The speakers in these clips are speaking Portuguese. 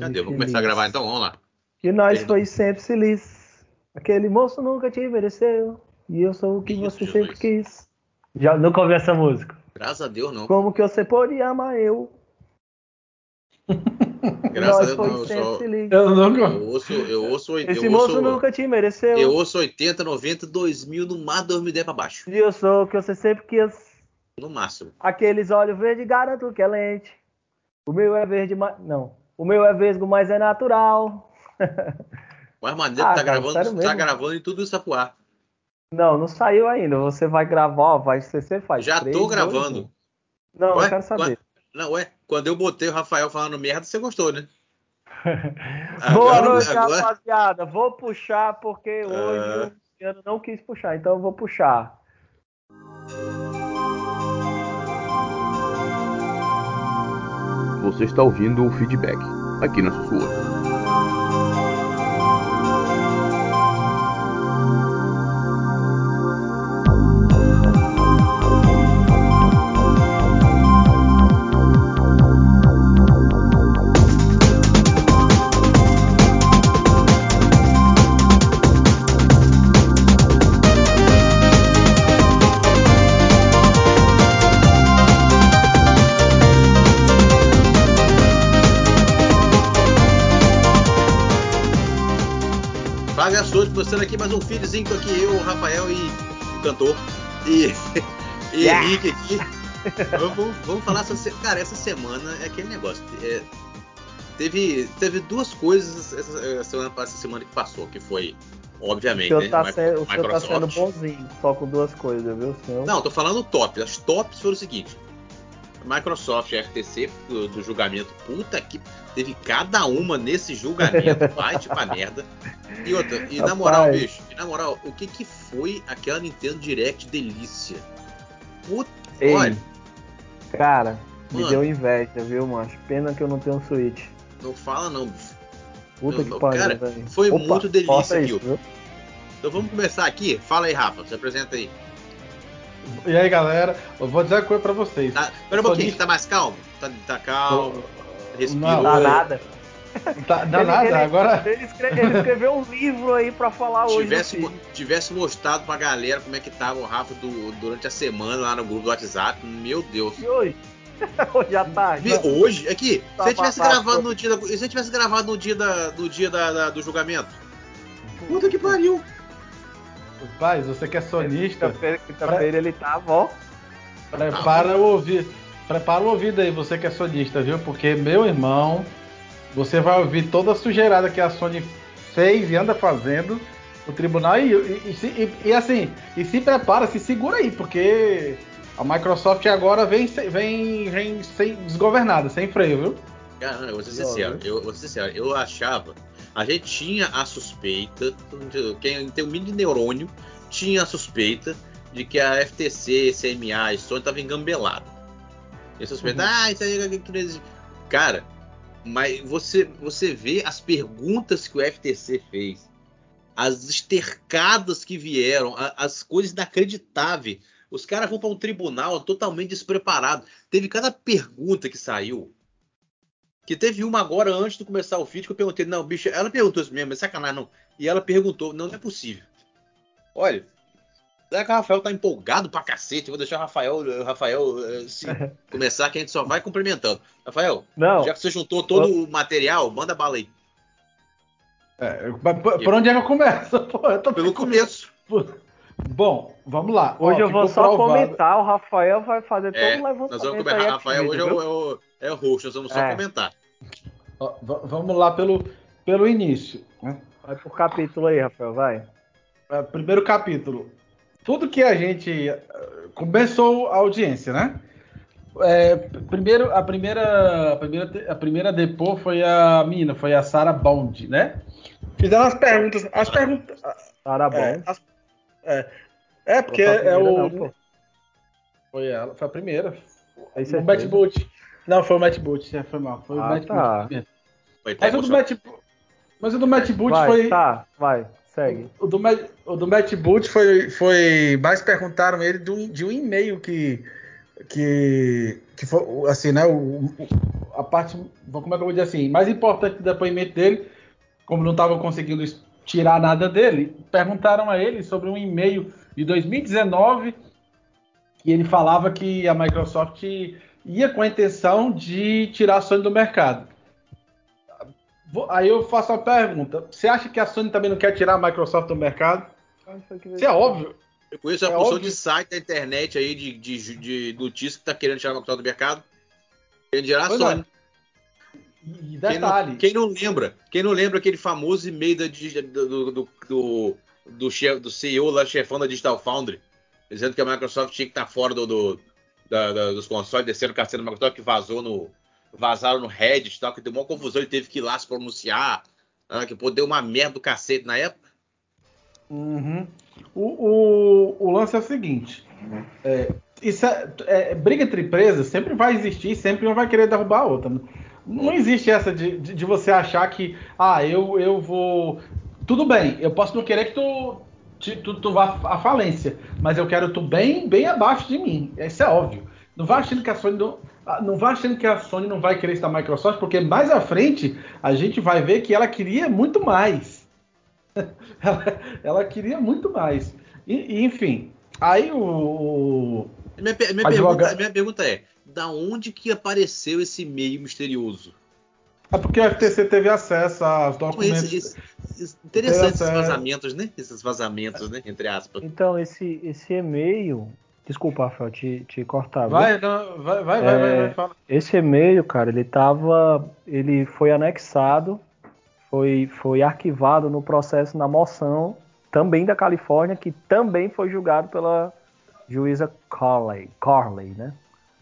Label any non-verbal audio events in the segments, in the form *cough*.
Cadê? Vou começar a gravar então, vamos lá. Que nós Perdão. foi sempre feliz. Aquele moço nunca te mereceu. E eu sou o que Isso, você Jesus. sempre quis. Já nunca ouvi essa música. Graças a Deus não. Como que você poderia amar eu? *laughs* Graças a nós Deus foi não. Eu, só, feliz. Eu nunca. eu ouço, eu ouço, Esse eu moço ouço, nunca te mereceu. eu ouço 80, 90, 2000, no máximo 2010 pra baixo. E eu sou o que você sempre quis. No máximo. Aqueles olhos verdes garanto que é lente. O meu é verde, mas. Não. O meu é vesgo, mas é natural. *laughs* Mas maneiro Ah, tá cara, gravando, tá gravando e tudo isso pro ar. Não, não saiu ainda. Você vai gravar, vai você faz. Já Três, tô dois, gravando. um. Não, Ué? eu quero saber. Não, ué, quando eu botei o Rafael falando merda, você gostou, né? *laughs* Boa noite, agora- rapaziada. Vou puxar porque hoje Ah. o Luciano não quis puxar, então eu vou puxar. Você está ouvindo o feedback aqui na Sussurra. Cantor. E, *laughs* e Yeah. Henrique aqui. Vamos, vamos- falar essa se- Cara, essa semana é aquele negócio. é, teve, teve duas coisas essa, semana, essa semana que passou, que foi, O obviamente, senhor, né, tá, sendo, o senhor tá sendo bonzinho, só com duas coisas, viu, senhor? Não, tô falando top. As tops foram o seguinte: Microsoft e FTC do, do julgamento, puta que teve cada uma nesse julgamento, *laughs* vai tipo a merda. E outra, e na Rapaz. moral, bicho, e na moral, o que que foi aquela Nintendo Direct delícia? Puta, Ei, olha, cara, me Mano. deu inveja, viu, mano? Pena que eu não tenho um Switch. não fala não, bicho. Puta Não, que pariu, foi muito delícia aquilo. isso, viu? Então vamos começar aqui. Fala aí, Rafa, se apresenta aí. E aí, galera, eu vou dizer uma coisa pra vocês. Tá, pera um pouquinho, tá mais calmo? Tá, tá calmo, respirou. Não, Dá nada. Tá, dá Ele- nada, ele- agora. Ele, escre- ele escreveu um livro aí pra falar hoje. tivesse, mo- filho. tivesse mostrado pra galera como é que tava o Rafa do- durante a semana lá no grupo do WhatsApp, meu Deus. E hoje? *laughs* hoje à tarde. Hoje, aqui, Tá se ele tivesse gravado no dia da, se ele tivesse gravado no dia, da, no dia da- da- do julgamento. Puta que pariu. Paz, você que é sonista, Quinta-feira, quinta-feira ele tava, ó. prepara o ouvido. Prepara o ouvido aí, você que é sonista, viu? Porque, meu irmão, você vai ouvir toda a sujeirada que a Sony fez e anda fazendo no tribunal. E, e- e e- e assim, e se prepara, se segura aí, porque a Microsoft agora vem, sem- vem, vem sem, desgovernada, sem freio, viu? Cara, eu vou ser Ó, sincero, eu vou ser sincero, eu achava. A gente tinha a suspeita, quem tem o mínimo de neurônio tinha a suspeita de que a FTC, CMA e Sony estavam engambelados. E a suspeita, Uhum. ah, isso aí é que não existe. Cara, mas você, você vê as perguntas que o FTC fez, as estercadas que vieram, a- as coisas inacreditáveis. Os caras vão para um tribunal totalmente despreparado. Teve cada pergunta que saiu. Que teve uma agora antes de começar o vídeo que eu perguntei, não, bicho, ela perguntou isso mesmo, é sacanagem, não. E ela perguntou, não, não é possível. Olha, será que o Rafael tá empolgado pra cacete? Eu vou deixar o Rafael, o Rafael eh, se *laughs* começar, que a gente só vai cumprimentando. Rafael, Não, já que você juntou todo o material, manda bala aí. É, mas por, por onde é que eu começo? *laughs* Pô, eu tô Pelo começo. Bom, vamos lá. hoje Ó, eu vou só provado- comentar, o Rafael vai fazer todo É, um levantamento Nós vamos comentar. Rafael aqui, hoje é viu? o, é, o, é o host, nós vamos só É. comentar. ó, vamos lá pelo, pelo início. né? Vai pro capítulo aí, Rafael, vai. É, Primeiro capítulo. Tudo que a gente eh, começou a audiência, né? É, primeiro, a primeira, a primeira, a primeira depô foi a mina, foi a Sarah Bond, né? Fizeram as perguntas, as perguntas. Tá bom. É, as- é, é, porque é o. não. Foi ela, foi a primeira. Tem O? Matt Boot. Não, foi o Matt Boot, é, foi mal. Foi o Ah, Matt tá. Boot primeiro. Vai tá Mas o do. Matt, mas o do Matt Boot vai, foi. tá, vai, segue. O do, Matt, o do Matt Boot foi, foi. Mais perguntaram ele de um, de um e-mail que. Que. Que foi. Assim, né? O, o- a parte, como é que eu vou dizer assim, mais importante do depoimento dele, como não estavam conseguindo tirar nada dele, perguntaram a ele sobre um e-mail de 2019 e ele falava que a Microsoft ia com a intenção de tirar a Sony do mercado. Aí eu faço a pergunta: você acha que a Sony também não quer tirar a Microsoft do mercado? Isso é óbvio. Eu conheço a é porção de site da internet aí de, de, de notícias que está querendo tirar a Microsoft do mercado. Querendo tirar a pois Sony. É. E detalhe. Quem não, quem não, lembra? Quem não lembra aquele famoso e-mail da, do, do, do, do, chef, do CEO lá, chefão da Digital Foundry, dizendo que a Microsoft tinha que estar fora do, do da, da, dos consoles, descendo o cacete da Microsoft, que vazou no, vazaram no Reddit tal, que deu uma confusão, ele teve que ir lá se pronunciar, né, que pô, deu uma merda do cacete na época. Uhum. O, o, o, lance é o seguinte: é, isso é, é, briga entre empresas sempre vai existir, sempre uma vai querer derrubar a outra. Não existe essa de, de, de, você achar que, ah, eu, eu vou. Tudo bem, eu posso não querer que tu, tu, tu vá à falência, mas eu quero tu bem, bem abaixo de mim. Isso é óbvio. Não vai achando que a Sony não, não vai achando que a Sony não vai querer estar Microsoft, porque mais à frente a gente vai ver que ela queria muito mais. *laughs* ela, ela, queria muito mais. E, e enfim, aí o. Minha, minha, pergunta, minha pergunta é: da onde que apareceu esse meio misterioso? É porque a FTC teve acesso aos documentos. Esse, esse, interessante esses vazamentos, né? Esses vazamentos, né? Entre aspas. Então, esse, esse e-mail. Desculpa, Rafael, te, te cortar. Vai, não, vai, vai, é, vai, vai, vai, fala. Esse e-mail, cara, ele tava. Ele foi anexado, foi, foi arquivado no processo na moção, também da Califórnia, que também foi julgado pela juíza Corley, Corley né?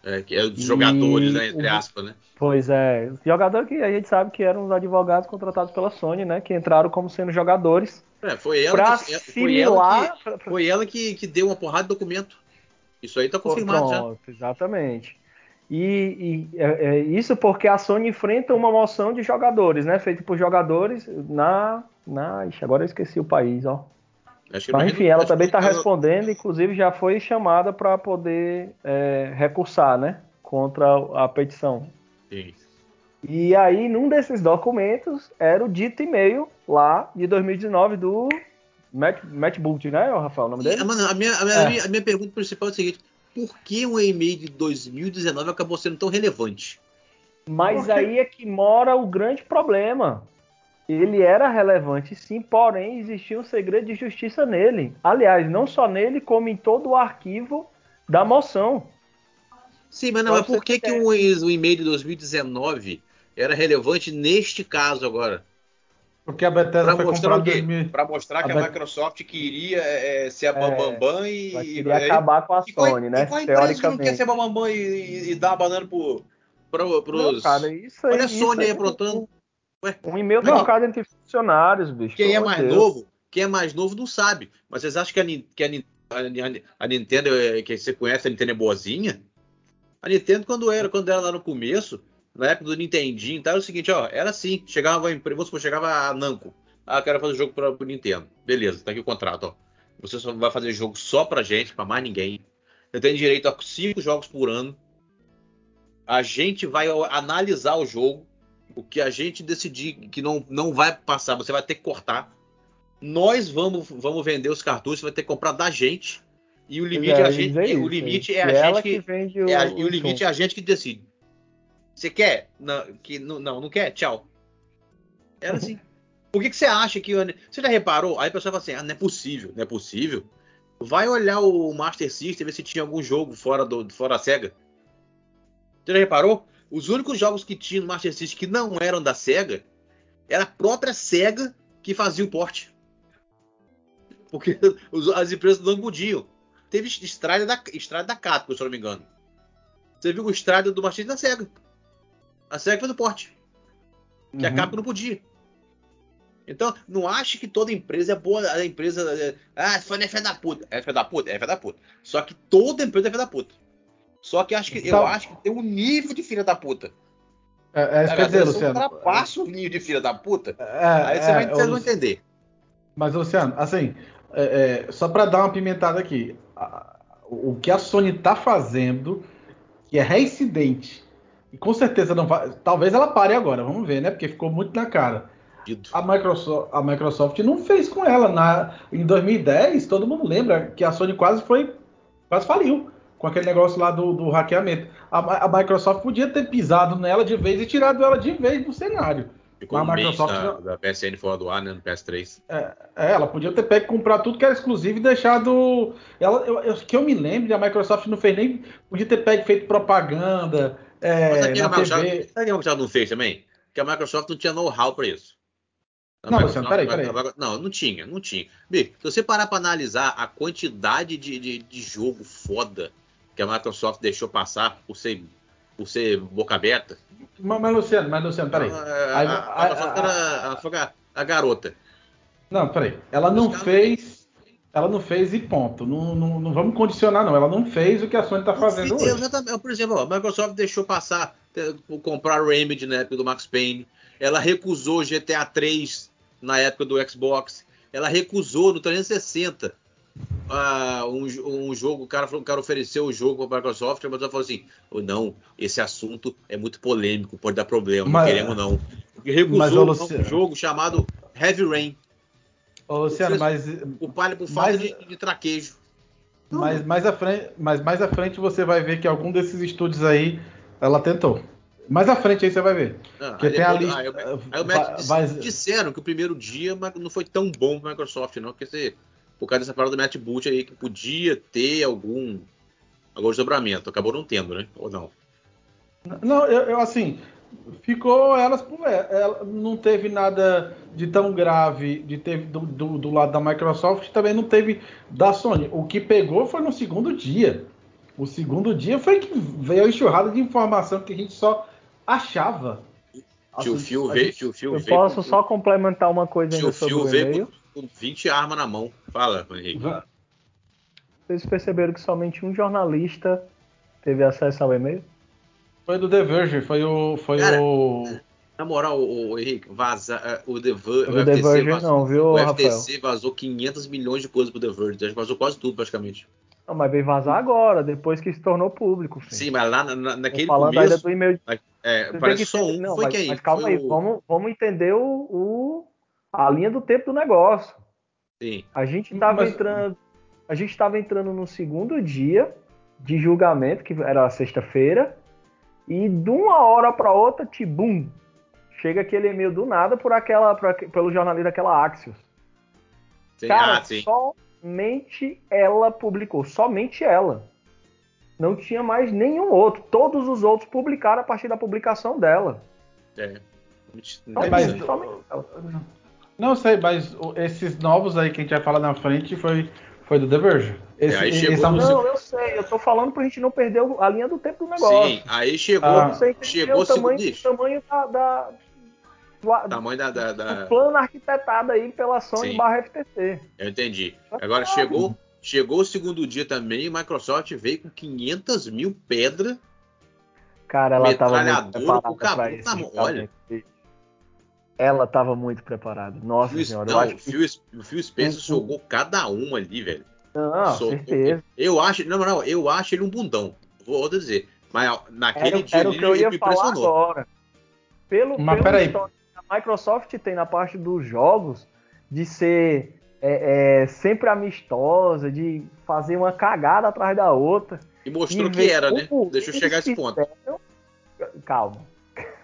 É, que é dos jogadores, e, né, entre aspas, né? Pois é, jogador que a gente sabe que eram os advogados contratados pela Sony, né? Que entraram como sendo jogadores. É, foi ela, que, foi ela, que, foi ela que, que deu uma porrada de documento. Isso aí tá confirmado Pronto, já. Exatamente. E, e é, é isso porque a Sony enfrenta uma moção de jogadores, né? Feita por jogadores na. na ixi, agora eu esqueci o país, ó. Mas enfim, ela também está respondendo, inclusive já foi chamada para poder é, recursar, né? Contra a petição. Sim. E aí, num desses documentos, era o dito e-mail lá de 2019 do Matt, Matt Boot, né, Rafael? O nome dele? Mano, a, minha, a, minha, é. a minha pergunta principal é a seguinte: por que o e-mail de 2019 acabou sendo tão relevante? Mas aí é que mora o grande problema ele era relevante sim, porém existia um segredo de justiça nele. Aliás, não só nele, como em todo o arquivo da moção. Sim, mas não, mas por que, que o, o e-mail de 2019 era relevante neste caso agora? Porque a Bethesda pra foi mostrar o quê? Para mostrar que a, a Microsoft queria é, ser a Bambambam é, e. Queria e, acabar com a Sony, né? E qual empresa que não quer ser a Bambambam e, e, e dar a banana pro, pro, pros. Não, cara, isso aí, Olha a Sony aí aprontando. Ué, um e-mail trocado entre funcionários, bicho. Quem é mais Deus. novo, quem é mais novo não sabe. Mas vocês acham que a, que a, a, a Nintendo, é, que você conhece, a Nintendo é boazinha? A Nintendo, quando era, quando era lá no começo, na época do Nintendinho, tá, era o seguinte, ó, era assim, chegava vamos supor, chegava a Namco. Ah, quero fazer jogo para o Nintendo. Beleza, tá aqui o contrato, ó. Você só vai fazer jogo só pra gente, pra mais ninguém. Você tem direito a cinco jogos por ano. A gente vai analisar o jogo o que a gente decidir que não, não vai passar, você vai ter que cortar. Nós vamos, vamos vender os cartuchos, vai ter que comprar da gente. E o limite é, é a gente, é, o limite é a gente que, que o, é a, e o limite é a gente que decide. Você quer? Não, que, não, não, quer? Tchau. Era assim. Por que, que você acha que. Você já reparou? Aí a pessoa fala assim: ah, não é possível, não é possível. Vai olhar o Master System ver se tinha algum jogo fora, do, fora da SEGA. Você já reparou? Os únicos jogos que tinha no Master System que não eram da SEGA era a própria SEGA que fazia o porte. Porque *laughs* as empresas não podiam. Teve Estrada da, Estrada da Capcom, se eu não me engano. Você viu o Estrada do Master System da SEGA. A SEGA fez o porte. Que uhum. a Capcom não podia. Então, não ache que toda empresa é boa. A empresa. É, ah, foi é fé da puta. É fé da puta? É fé da puta. Só que toda empresa é fé da puta. Só que, acho que então, eu acho que tem um nível de filha da puta. É, é isso que eu dizer, Luciano. ultrapassa o nível de filha da puta, é, aí você, é, vai, vocês vão entender. Mas, Luciano, assim, é, é, só para dar uma pimentada aqui, a, o que a Sony tá fazendo, que é reincidente E com certeza não vai. Talvez ela pare agora, vamos ver, né? Porque ficou muito na cara. A Microsoft, a Microsoft não fez com ela. Na, em 2010, todo mundo lembra que a Sony quase foi. quase faliu com aquele negócio lá do, do hackeamento. A, a, Microsoft podia ter pisado nela de vez e tirado ela de vez do cenário. Ficou a Microsoft da, da, PSN fora do ar, né? No PS3. É, é, ela podia ter pego comprar tudo que era exclusivo e deixado. Ela, eu, eu, que eu me lembro, a Microsoft não fez nem. Podia ter pego feito propaganda. É, Mas aqui na a Microsoft, sabe que a Microsoft não fez também? Que a Microsoft não tinha know-how para isso. não, Luciano, peraí, peraí. Não, não tinha, não tinha. Bi, se você parar para analisar a quantidade de, de, de jogo foda que a Microsoft deixou passar por ser, por ser boca aberta. Mas, mas Luciano, mas Luciano, peraí. A, a, a, a, a, garota. Não, peraí. Ela não fez. Ela não fez e ponto. Não, não, não vamos condicionar, não. Ela não fez o que a Sony está fazendo hoje. Exatamente. Por exemplo, a Microsoft deixou passar, comprar Remedy na época do Max Payne. Ela recusou GTA 3 na época do Xbox. Ela recusou no 360 uh, um, um, jogo, o cara, o cara ofereceu o jogo para a Microsoft, mas ela falou assim: oh, não, esse assunto é muito polêmico, pode dar problema, mas, não queremos não. Recusou um jogo chamado Heavy Rain. Ô, Luciano, mas. O palha por falta de, de traquejo. Mas mais, à frente, mas mais à frente você vai ver que algum desses estúdios aí ela tentou. Mais à frente aí você vai ver. Ah, que tem a lista. Aí, aí o Mac vai, disseram que o primeiro dia não foi tão bom para a Microsoft, não, porque você por causa dessa parada do Matt Boot aí, que podia ter algum, algum desdobramento. Acabou não tendo, né? Ou não? Não, eu, eu assim, ficou elas por ela, não teve nada de tão grave de ter do, do, do, lado da Microsoft também não teve da Sony o que pegou foi no segundo dia o segundo dia foi que veio a enxurrada de informação que a gente só achava Tio Phil veio, tio Phil eu veio posso só complementar uma coisa ainda sobre o e-mail com 20 armas na mão. Fala, Henrique. Vocês perceberam que somente um jornalista teve acesso ao e-mail? Foi do The Verge, foi o. Foi Cara, o... Na moral, o, o Henrique, vaza, é, o The, Ver, o, o The Verge vazou, não, viu, o FTC vazou 500 milhões de coisas pro The Verge, vazou quase tudo praticamente. Não, mas veio vazar agora, depois que se tornou público. Filho. Sim, mas lá na, naquele falando começo... Ainda do e-mail... É, parece só um, não, foi mas, quem? Mas calma aí, o... vamos, vamos entender o, o, a linha do tempo do negócio. Sim. A gente estava Mas... entrando, a gente estava entrando no segundo dia de julgamento, que era sexta-feira, e de uma hora para outra, tibum, chega aquele e-mail do nada por aquela, por, pelo jornalista daquela Axios. Sim, Cara, ah, somente ela publicou, somente ela. Não tinha mais nenhum outro. Todos os outros publicaram a partir da publicação dela. É. Então, mas, somente ela. Não sei, mas esses novos aí que a gente vai falar na frente foi, foi do The Verge. Esse, é, aí chegou esse... Não, eu sei, eu tô falando pra gente não perder a linha do tempo do negócio. Sim, aí chegou, ah. chegou o tamanho, o tamanho da, da do, tamanho da, da, da... plano arquitetado aí pela Sony Sim. barra FTC. Eu entendi. Agora chegou, chegou o segundo dia também, Microsoft veio com 500 mil pedras. Cara, ela tava muito preparada cabo, tá, olha, ela tava muito preparada. Nossa Phil, senhora. Não, eu acho que... o Phil Spencer um, jogou cada um ali, velho. Não, certeza. Eu, eu acho, não, não, eu acho ele um bundão. Vou dizer. Mas naquele era, dia era ele, o que eu ia falar agora. Pelo, Mas pelo peraí. que a Microsoft tem na parte dos jogos de ser é, é, sempre amistosa, de fazer uma cagada atrás da outra. E mostrou e que era, né? Deixa eu chegar a esse ponto. Calma.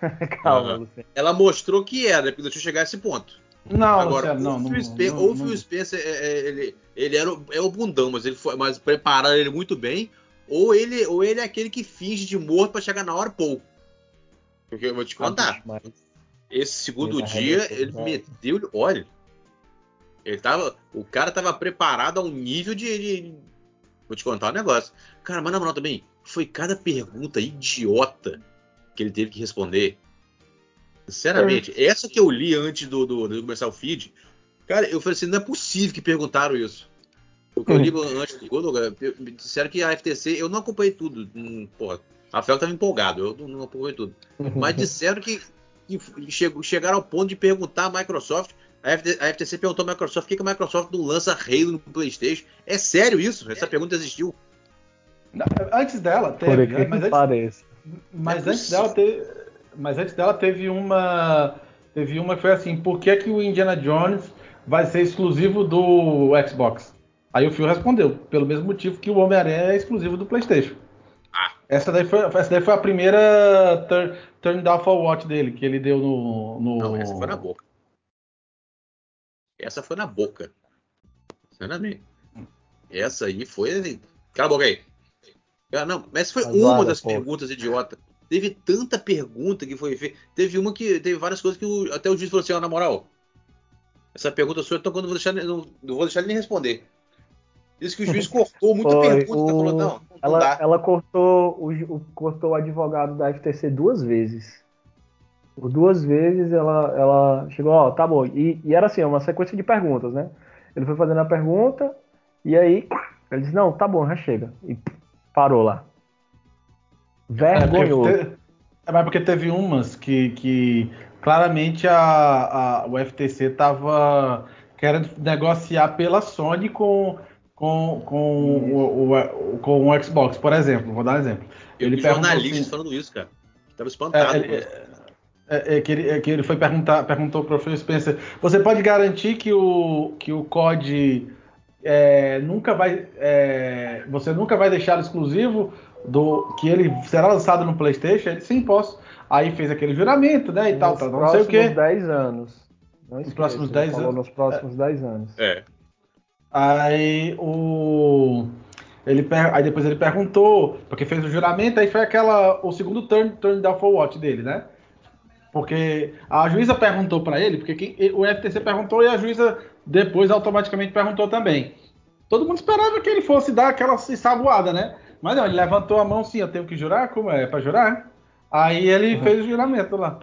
*laughs* Calma, uhum. Luciano. Ela mostrou que era, deixa eu chegar a esse ponto. Não, Agora, Luciano, não, o Phil Spencer, não, ou o Phil Spencer é, é, ele, ele era o, é o bundão, mas ele foi, mas prepararam ele muito bem, ou ele, ou ele é aquele que finge de morto para chegar na hora pouco. Porque eu vou te contar. Esse segundo dia, ele meteu. Olha. Ele tava. O cara tava preparado a um nível de, de. Vou te contar um negócio. Cara, mas na moral também, foi cada pergunta idiota que ele teve que responder. Sinceramente, é. essa que eu li antes do, do, do, começar o feed, cara, eu falei assim, não é possível que perguntaram isso. O que eu li antes do me disseram que a FTC, eu não acompanhei tudo. Hum, porra, Rafael estava empolgado, eu não, acompanhei tudo. Mas disseram que, que chegou, chegaram ao ponto de perguntar à Microsoft. A, FTC, a FTC perguntou à Microsoft por que, que a Microsoft não lança Halo no PlayStation. É sério isso? Essa pergunta existiu. Antes dela, teve. Por que mas antes, Mas é antes dela teve, mas antes dela teve uma teve uma que foi assim, por que, que o Indiana Jones vai ser exclusivo do Xbox? Aí o Phil respondeu, pelo mesmo motivo que o Homem-Aranha é exclusivo do PlayStation. Ah. Essa, daí foi, essa daí foi a primeira turn, turn down for watch dele, que ele deu no, no. Não, essa foi na boca. Essa foi na boca. Sinceramente. Essa aí foi. Cala a boca aí. Ah, não, mas foi Agora, uma das pô. perguntas idiota. Teve tanta pergunta que foi feita. Teve uma que teve várias coisas que o, até o juiz falou assim: ó, na moral, essa pergunta sua, então quando eu vou deixar, não, não vou deixar ele nem responder. Disse que o juiz *laughs* cortou muita Foi, pergunta. O... Falou, não, não ela, dá. ela cortou, o, o, cortou o advogado da FTC duas vezes. Por duas vezes ela, ela chegou, ó, tá bom. E, e, era assim, uma sequência de perguntas, né? Ele foi fazendo a pergunta e aí ele disse, não, tá bom, já chega. E parou lá. Vergonhoso. É, é mas porque teve umas que, que claramente a, a, o FTC tava querendo negociar pela Sony com com, com, o, o, com o Xbox, por exemplo. Vou dar um exemplo. Eu ele jornalista assim, falando isso, cara. Tava espantado. É, é, é, é, que ele, é que ele foi perguntar, perguntou para o Phil Spencer: você pode garantir que o, que o COD é, nunca vai. É, você nunca vai deixar exclusivo do que ele será lançado no PlayStation? Ele sim, posso. Aí fez aquele juramento, né? E nos tal, tal. Não sei o quê. Nos 10 anos. Não nos próximos 10 anos. Nos próximos 10 anos. É. Aí o ele aí depois ele perguntou, porque fez o juramento, aí foi aquela o segundo turn, turn down for what dele, né? Porque a juíza perguntou para ele, porque quem, o FTC perguntou e a juíza depois automaticamente perguntou também. Todo mundo esperava que ele fosse dar aquela sabuada, né? Mas não, ele levantou a mão sim, eu tenho que jurar? Como é? Para jurar? Aí ele uhum. fez o juramento lá.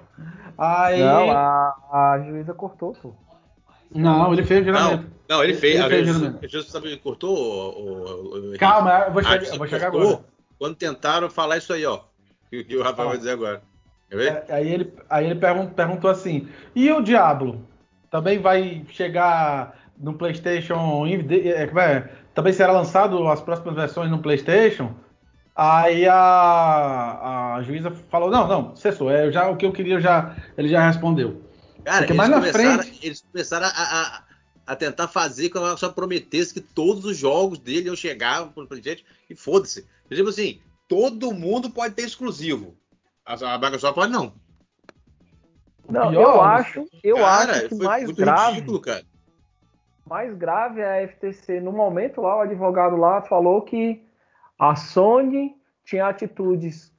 Aí... Não, a, a juíza cortou, pô. Não, ele fez o juramento. Não, não ele fez. Ele fez o juramento. Jesus sabe cortou o, o, Calma, eu vou, chegar, eu vou chegar agora. Quando tentaram falar isso aí, ó. Que, *laughs* que o Rafael ah. vai dizer agora. Quer ver? É, aí ele, aí ele perguntou, perguntou assim: e o Diablo? Também vai chegar no PlayStation? É, é, também será lançado as próximas versões no PlayStation? Aí a, a juíza falou: não, não, cessou. É, já, o que eu queria, já, ele já respondeu. Cara, Porque mais na frente. Eles começaram a, a, a, tentar fazer com que a Microsoft prometesse que todos os jogos dele iam chegar pro gente e foda-se. Tipo assim, todo mundo pode ter exclusivo. A, a Microsoft pode não. Não, Pior, eu acho, eu cara, acho que mais grave. Ridículo, cara. Mais grave é a FTC. No momento lá, o advogado lá falou que a Sony tinha atitudes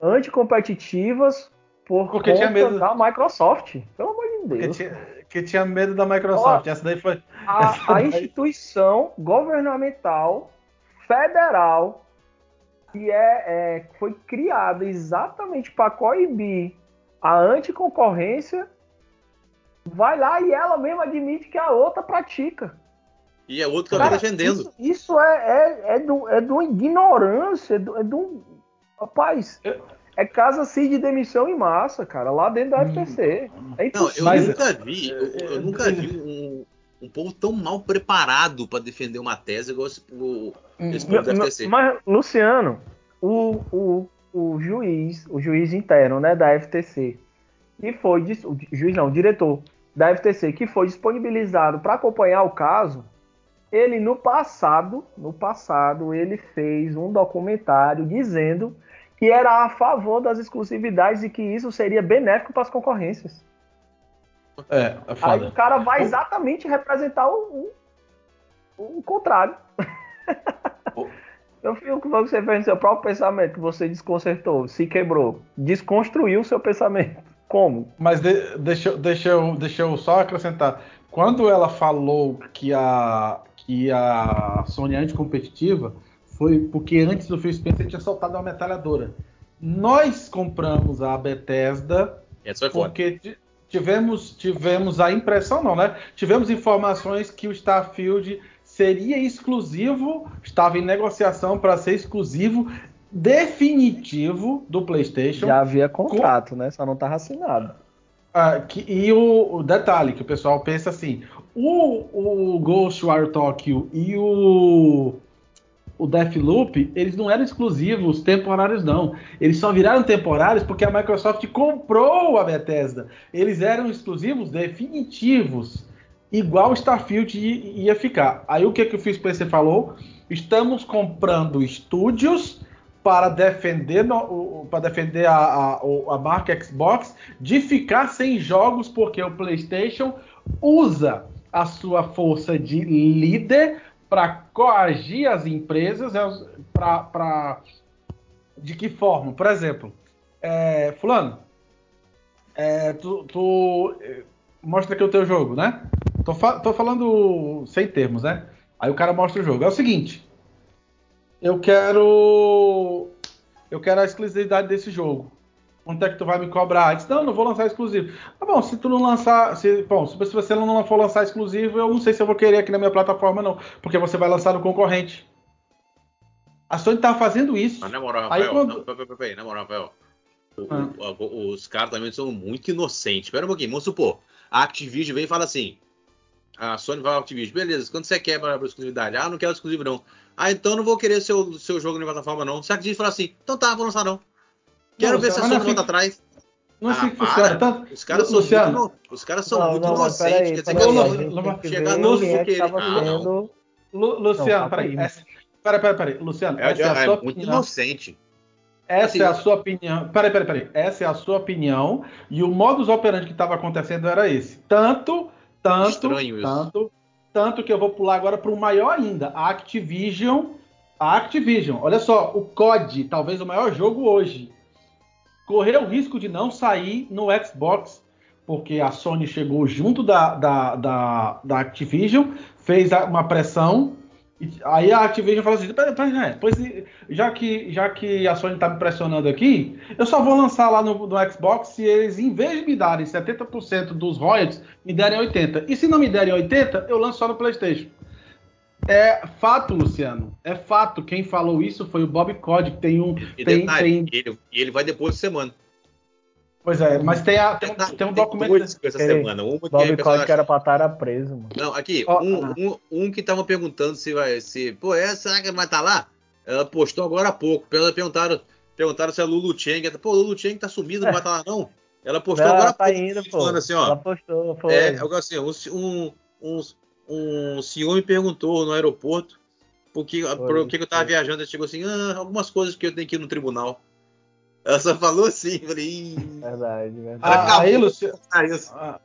anticompetitivas por Porque conta tinha medo da Microsoft. Pelo amor de Deus. Que tinha, que tinha medo da Microsoft. Ó, essa daí foi. A, a instituição governamental federal que é, é, foi criada exatamente para coibir a anticoncorrência, vai lá e ela mesma admite que a outra pratica. E é outro que ela está defendendo. Isso, isso é, é, é, do, é de uma ignorância, é de, é um. Rapaz. Eu, é casa assim de demissão em massa, cara, lá dentro da FTC. Hum. É Não, eu Mas, nunca vi, eu, eu nunca vi um, um, povo tão mal preparado para defender uma tese igual esse, o, esse povo da FTC. Mas, Luciano, o, o, o juiz, o juiz interno, né, da FTC, que foi, o juiz não, o diretor da FTC, que foi disponibilizado para acompanhar o caso, ele no passado, no passado, ele fez um documentário dizendo que era a favor das exclusividades e que isso seria benéfico para as concorrências. É, é foda. Aí o cara vai exatamente representar o, o, o contrário. Eu fico que você fez no seu próprio pensamento, que você desconcertou, se quebrou, desconstruiu o seu pensamento. Como? Mas de, deixa, deixa, eu, deixa eu só acrescentar. Quando ela falou que a, que a Sony é anticompetitiva, foi porque antes do Phil Spencer tinha soltado uma metralhadora. Nós compramos a Bethesda porque tivemos, tivemos a impressão, não, né? Tivemos informações que o Starfield seria exclusivo, estava em negociação para ser exclusivo definitivo do PlayStation. Já havia contrato, com... né? Só não estava assinado. Ah, que, e o, o, detalhe que o pessoal pensa assim: o, o Ghostwire Tokyo e o o Deathloop, eles não eram exclusivos temporários, não. Eles só viraram temporários porque a Microsoft comprou a Bethesda. Eles eram exclusivos definitivos, igual Starfield ia ficar. Aí o que, que o Phil Spencer falou? Estamos comprando estúdios para defender, para defender a, a, a marca Xbox de ficar sem jogos, porque o PlayStation usa a sua força de líder para coagir as empresas, é para de que forma? Por exemplo, é, fulano, é, tu, tu, mostra aqui o teu jogo, né? Tô, fa tô falando sem termos, né? Aí o cara mostra o jogo. É o seguinte, eu quero eu quero a exclusividade desse jogo. Quanto é que tu vai me cobrar? disse, não, não vou lançar exclusivo. Ah, bom, se tu não lançar. Se, bom, se você não for lançar exclusivo, eu não sei se eu vou querer aqui na minha plataforma, não. Porque você vai lançar no concorrente. A Sony tá fazendo isso. Mas na moral, Rafael, Aí, quando... não, peraí, peraí, na moral, Rafael. ah. o, os caras também são muito inocentes. Espera um pouquinho, vamos supor. A Activision vem e fala assim: a Sony vai ao Activision, beleza, quando você quer para exclusividade? Ah, não quero exclusivo não. Ah, então não vou querer seu, seu jogo na plataforma não. Se a Activision falar assim, então tá, vou lançar não. Quero não, ver se a Sony volta atrás. Não é assim que funciona. Tanto, os caras são Luciano, muito, os caras são não, muito não, inocentes. Quer dizer, chegar no Luciano, Luciano, peraí. Peraí, peraí, peraí. Luciano, é, essa é, a é sua muito opinião. inocente. Essa assim, é a sua opinião. Peraí, peraí, peraí. Essa é a sua opinião. E o modus operandi que estava acontecendo era esse. Tanto, tanto, Estranho tanto, isso. tanto que eu vou pular agora para o maior ainda. A Activision. A Activision. Olha só, o COD, talvez o maior jogo hoje correu o risco de não sair no Xbox, porque a Sony chegou junto da, da, da, da Activision, fez uma pressão. Aí a Activision falou assim: pera, pera, né? pois já que, já que a Sony está me pressionando aqui, eu só vou lançar lá no, no Xbox se eles, em vez de me darem 70% dos royalties, me derem 80%. E se não me derem 80%, eu lanço só no PlayStation. É fato, Luciano. É fato. Quem falou isso foi o Bob Cod, que tem um. E tem, detalhe, tem... Ele, ele vai depois de semana. Pois é, mas tem, a, tem, um, tem um documento. essa semana. Uma que Bob Cod que era pra estar preso, mano. Não, aqui, oh, um, ah. um, um, que tava perguntando se vai. Se, pô, é, será que vai estar tá lá? Ela postou agora há pouco. Perguntaram, perguntaram se a Lulu Cheng. Pô, Lulu Cheng tá sumida, não vai estar tá lá, não. Ela postou não, agora tá pouco. Indo, pô. Assim, ó, ela postou, foi. É, algo assim, um, um, um senhor me perguntou no aeroporto por que, por que eu tava viajando. Ele chegou assim, ah, algumas coisas que eu tenho que ir no tribunal. Ela só falou assim, falei. Verdade, verdade. Ah, aí, Luciano, ah,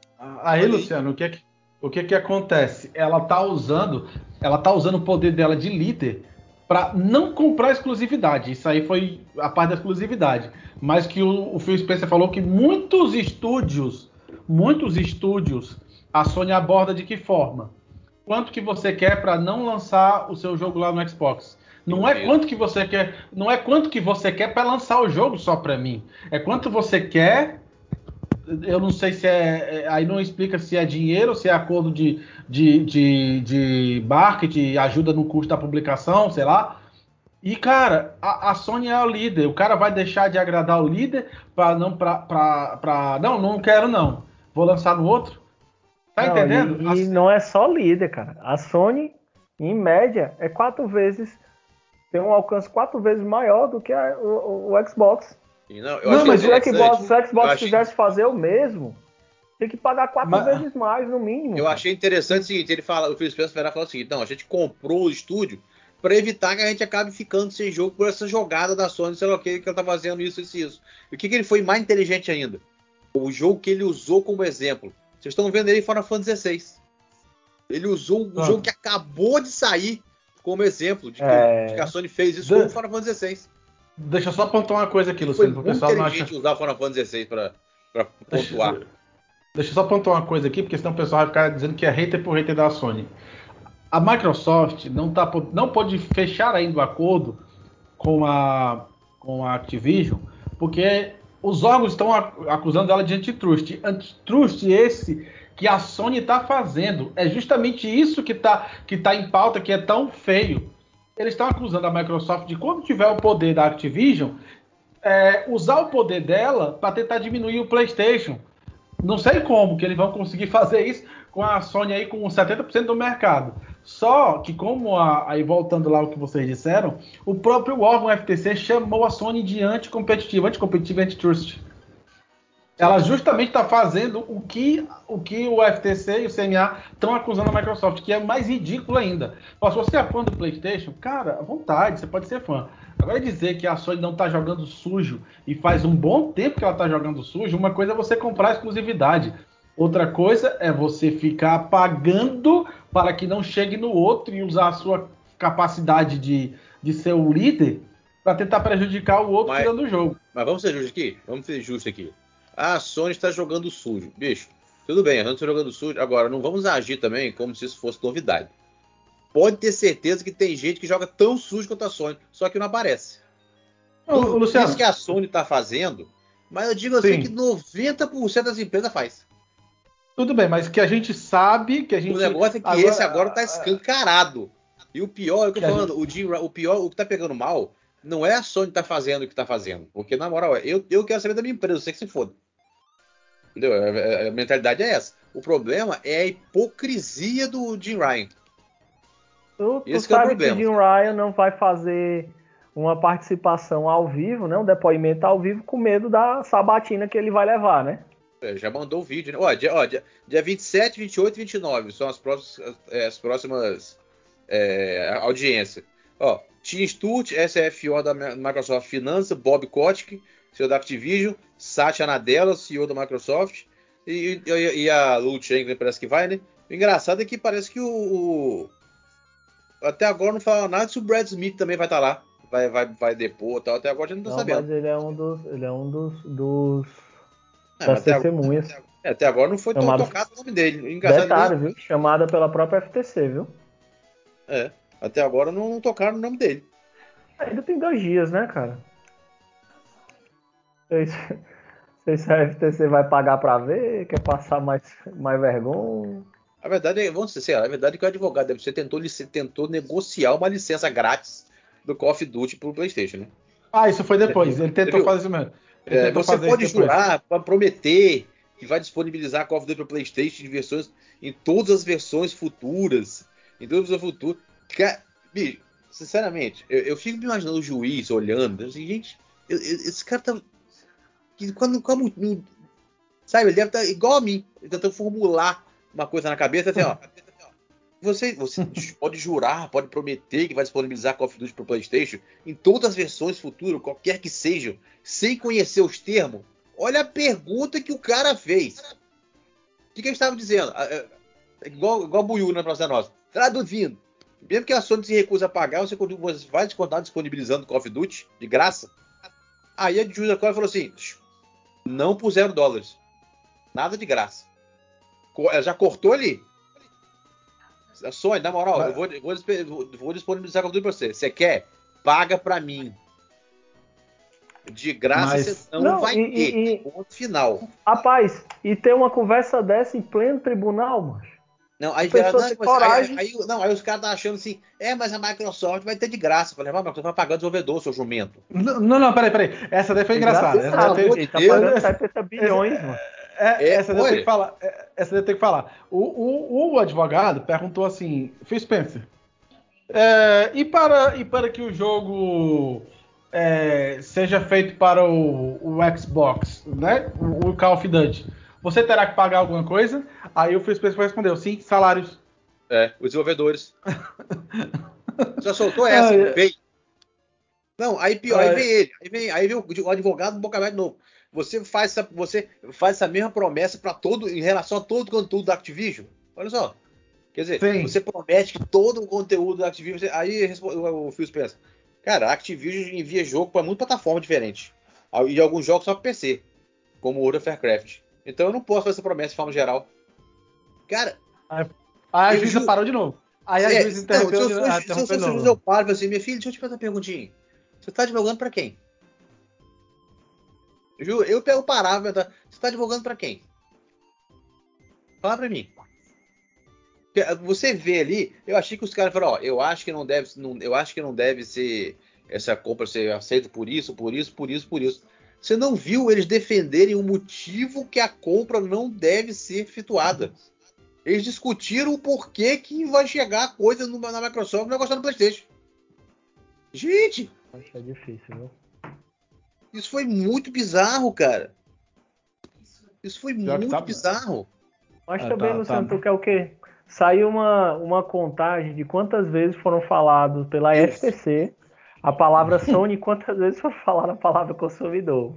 aí, Luciano, o que, é que, o que, é que acontece? Ela tá usando, ela tá usando o poder dela de líder para não comprar exclusividade. Isso aí foi a parte da exclusividade. Mas que o, o Phil Spencer falou que muitos estúdios, muitos estúdios, a Sony aborda de que forma? quanto que você quer para não lançar o seu jogo lá no Xbox. Não é quanto que você quer, não é quanto que você quer para lançar o jogo só para mim. É quanto você quer. Eu não sei se é, é, aí não explica se é dinheiro, se é acordo de, de, de, de marketing, ajuda no custo da publicação, sei lá. E cara, a, a, Sony é o líder. O cara vai deixar de agradar o líder para não para não não quero não. Vou lançar no outro. Tá não, entendendo? E, e assim... não é só líder, cara. A Sony, em média, é quatro vezes. Tem um alcance quatro vezes maior do que a, o, o, Xbox. Não, não mas se o Xbox, se o Xbox achei... quisesse fazer o mesmo, tem que pagar quatro mas... vezes mais, no mínimo. Eu cara. achei interessante o seguinte: ele fala, o Phil Spencer fala o seguinte: não, a gente comprou o estúdio para evitar que a gente acabe ficando sem jogo por essa jogada da Sony, sei lá o que, que ela tá fazendo isso, isso, isso. E o que, que ele foi mais inteligente ainda? O jogo que ele usou como exemplo. Vocês estão vendo ele Final Fantasy XVI. Ele usou um ah. jogo que acabou de sair como exemplo de que, é... de que a Sony fez isso com o Final Fantasy XVI. Deixa eu só apontar uma coisa aqui, Luciano, para o pessoal não achar... usar o Final Fantasy XVI para pontuar. Deixa, deixa eu só apontar uma coisa aqui, porque senão o pessoal vai ficar dizendo que é hater por hater da Sony. A Microsoft não, tá, não pode fechar ainda o acordo com a, com a Activision, porque os órgãos estão acusando ela de antitrust. Antitrust esse que a Sony está fazendo. É justamente isso que está que tá em pauta, que é tão feio. Eles estão acusando a Microsoft de, quando tiver o poder da Activision, é, usar o poder dela para tentar diminuir o PlayStation. Não sei como que eles vão conseguir *laughs* fazer isso com a Sony aí com 70% do mercado. Só que, como a, aí voltando lá o que vocês disseram, o próprio órgão FTC chamou a Sony de anticompetitiva, anticompetitiva antitrust. Ela justamente está fazendo o que, o que o FTC e o CMA estão acusando a Microsoft, que é mais ridículo ainda. Se você é fã do PlayStation, cara, à vontade, você pode ser fã. Agora dizer que a Sony não está jogando sujo e faz um bom tempo que ela está jogando sujo, uma coisa é você comprar exclusividade. Outra coisa é você ficar pagando para que não chegue no outro e usar a sua capacidade de, de ser o líder para tentar prejudicar o outro tirando o jogo. Mas vamos ser justos aqui? Vamos ser justos aqui. Ah, a Sony está jogando sujo. Bicho, tudo bem, a Sony está jogando sujo. Agora, não vamos agir também como se isso fosse novidade. Pode ter certeza que tem gente que joga tão sujo quanto a Sony, só que não aparece. Ô, Luciano. Isso que a Sony está fazendo, mas eu digo assim Sim. que 90% das empresas faz. Tudo bem, mas que a gente sabe que a gente. O negócio é que agora, esse agora tá escancarado. E o pior, é o que eu tô falando, gente... o, o pior, o que tá pegando mal, não é a Sony tá fazendo o que tá fazendo. Porque, na moral, eu, eu quero saber da minha empresa, eu sei que se foda. Entendeu? A, mentalidade é essa. O problema é a hipocrisia do Jim Ryan. Tu, tu Esse é o problema. que o Jim Ryan não vai fazer uma participação ao vivo, né? Um depoimento ao vivo com medo da sabatina que ele vai levar, né? É, já mandou o vídeo, né? Ó, dia, ó, dia, dia 27, 28 e 29 são as próximas, é, as próximas é, audiências. Ó, Tim Sturt, SFO da Microsoft Finança, Bob Kotick, CEO da Activision, Satya Nadella, CEO da Microsoft, e, e, e a Lu Cheng, parece que vai, né? O engraçado é que parece que o, o, Até agora não fala nada se o Brad Smith também vai estar tá lá. Vai, vai, vai depor tal. Até agora a gente não tá não, sabendo. Mas ele é um dos. Ele é um dos. dos é, das testemunhas. Até, até, até, agora não foi Chamado... tocado o nome dele. Engraçado Detalhe, viu? Chamada pela própria FTC, viu? É. Até agora não tocaram o nome dele. Ainda tem dois dias, né, cara? Sei se a FTC vai pagar para ver, quer passar mais, mais vergonha. A verdade é, vamos dizer, a verdade é que o advogado ser tentou, tentou negociar uma licença grátis do Call of Duty pro PlayStation, né? Ah, isso foi depois. Ele tentou fazer isso mesmo. É, você pode jurar, pode prometer que vai disponibilizar Call of Duty pro PlayStation de versões em todas as versões futuras, em todas as futuras. Cara, bicho, sinceramente, eu, eu, fico me imaginando o juiz olhando, assim, gente, eu, eu, esse cara tá que quando, como, sabe, ele deve estar igual a mim, tentando formular uma coisa na cabeça, assim, ó. *laughs* Você, você pode jurar, pode prometer que vai disponibilizar Call of Duty para o PlayStation em todas as versões futuras, qualquer que sejam, sem conhecer os termos? Olha a pergunta que o cara fez. O que, que eles estavam dizendo? É, é, igual, igual Buiu na próxima nossa. Traduzindo. Mesmo que a Sony se recusa a pagar, você vai continuar disponibilizando Call of Duty de graça? Aí a juíza falou assim: não por zero dólares. Nada de graça. Ela já cortou ali. Sony, na moral, eu vou, vou, vou disponibilizar tudo pra você. Você quer? Paga pra mim. De graça Mas... você não, não vai e, ter. E, ponto final. Rapaz, e ter uma conversa dessa em pleno tribunal, macho? Não, aí, não, coragem. Aí, aí, não, aí os caras estão achando assim, é, mas a Microsoft vai ter de graça. Falei, mas a Microsoft vai pagar desenvolvedor, seu jumento. Não, não, peraí, peraí. Essa daí foi engraçada. Essa daí foi... tá pagando 70 bilhões, mano. É, é, essa daí tem que falar. É, essa daí tem que falar. O, o, o advogado perguntou assim, Phil Spencer, é, e, para, e para que o jogo é, seja feito para o, o Xbox, né? O, o Call of Duty você terá que pagar alguma coisa? Aí o Phil Spencer respondeu, sim, salários. É, os desenvolvedores. *laughs* Já soltou essa, ah, veio. Não, aí pior, aí vem ele, aí vem, aí vem o, advogado do Boca Aberta de novo. Você faz essa, você faz essa mesma promessa para todo, em relação a todo o conteúdo da Activision. Olha só. Quer dizer, Sim. você promete que todo o conteúdo da Activision. Você, aí o Phil Spencer. Cara, a Activision envia jogo para muitas plataformas diferentes. E alguns jogos só para PC, como World of Warcraft. Então eu não posso fazer essa promessa de forma geral. Cara. Aí, aí a juíza ju... parou de novo. Aí a é, juíza interrompeu. Se eu, ah, se, se, se, eu paro assim, minha filha, deixa eu te fazer uma perguntinha. Você tá advogando para quem? Ju, eu pego parava, tá? você tá advogando para quem? Fala para mim. Você vê ali, eu achei que os caras falaram, ó, eu acho que não deve, não, eu acho que não deve ser essa compra ser aceita por isso, por isso, por isso, por isso. Você não viu eles defenderem o motivo que a compra não deve ser efetuada. Eles discutiram o porquê que vai chegar coisa no, na Microsoft e vai gostar no PlayStation. Gente! Acho que é difícil, viu? Isso foi muito bizarro, cara. Isso foi Já muito tá... bizarro. Mas é, também, tá, Luciano, tá... tu quer o quê? Saiu uma, uma contagem de quantas vezes foram falados pela Isso. FTC a palavra Sony quantas vezes foi falar a palavra consumidor.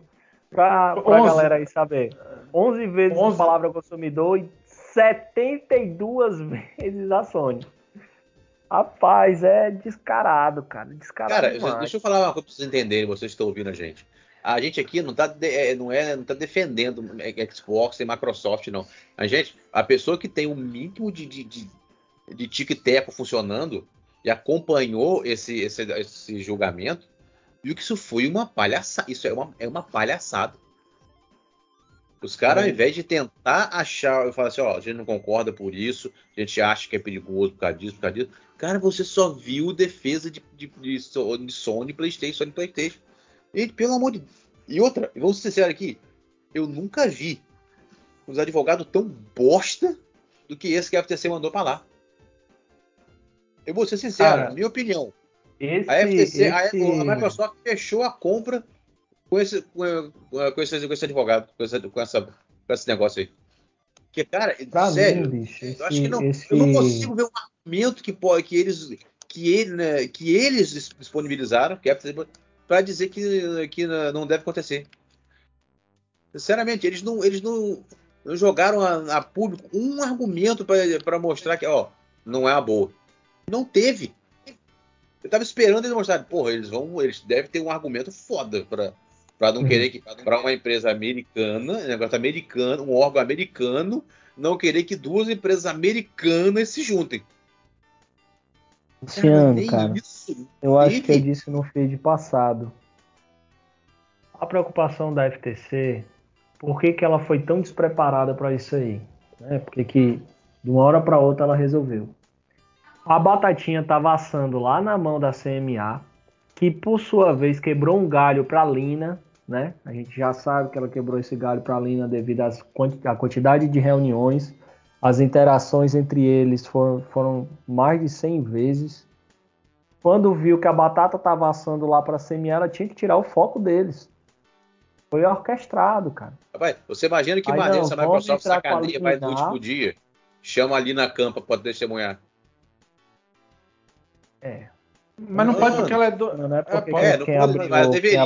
Pra, pra galera aí saber. 11 vezes 11. a palavra consumidor e 72 *laughs* vezes a Sony. Rapaz, é descarado, cara. Descarado cara, demais. deixa eu falar uma coisa pra vocês entenderem, vocês estão ouvindo a gente. A gente aqui não está é, não é, não tá defendendo Xbox e Microsoft, não. A gente, a pessoa que tem o um mínimo de, de, de, de tic-teco funcionando e acompanhou esse, esse, esse julgamento, viu que isso foi uma palhaçada. Isso é uma, é uma palhaçada. Os caras, ao invés de tentar achar, eu falo assim, ó, a gente não concorda por isso, a gente acha que é perigoso por causa disso, por causa disso. Cara, você só viu defesa de, de, de, de Sony, Playstation, Sony, Playstation. Gente, pelo amor de Deus. E outra, vamos ser sinceros aqui, eu nunca vi os advogados tão bosta do que esse que a FTC mandou para lá. Eu vou ser sincero, Cara, minha opinião. Esse, a FTC, esse... a, Microsoft fechou a compra com esse, com, esse, com esse advogado, com, esse, com, essa, com esse negócio aí. Porque, cara, pra sério, mim, bicho, esse, eu acho que não, esse... eu não consigo ver um argumento que, que eles que, ele, né, que eles disponibilizaram, que é para dizer que, que não deve acontecer. Sinceramente, eles não, eles não, não jogaram a, a público um argumento para mostrar que, ó, não é a boa. Não teve. Eu tava esperando eles mostrarem, porra, eles vão, eles devem ter um argumento foda para para não querer que para uma empresa americana, negócio americano, um órgão americano, não querer que duas empresas americanas se juntem. Luciano, cara, isso, eu acho que eu disse no feed passado. A preocupação da FTC, por que, que ela foi tão despreparada para isso aí? Né? Porque que de uma hora para outra ela resolveu. A batatinha estava assando lá na mão da CMA, que por sua vez quebrou um galho para a Lina, né? A gente já sabe que ela quebrou esse galho para a Lina devido à quantidade de reuniões, as interações entre eles foram, foram mais de 100 vezes. Quando viu que a batata estava assando lá para a CMA, ela tinha que tirar o foco deles. Foi orquestrado, cara. Rapaz, você imagina que maneiro se a Microsoft sacaneia mais do último dia, chama ali na campa, pode testemunhar. É. Mas não, não pode porque ela é do. Não, não é porque é, quem, quem abriu, ela deveria.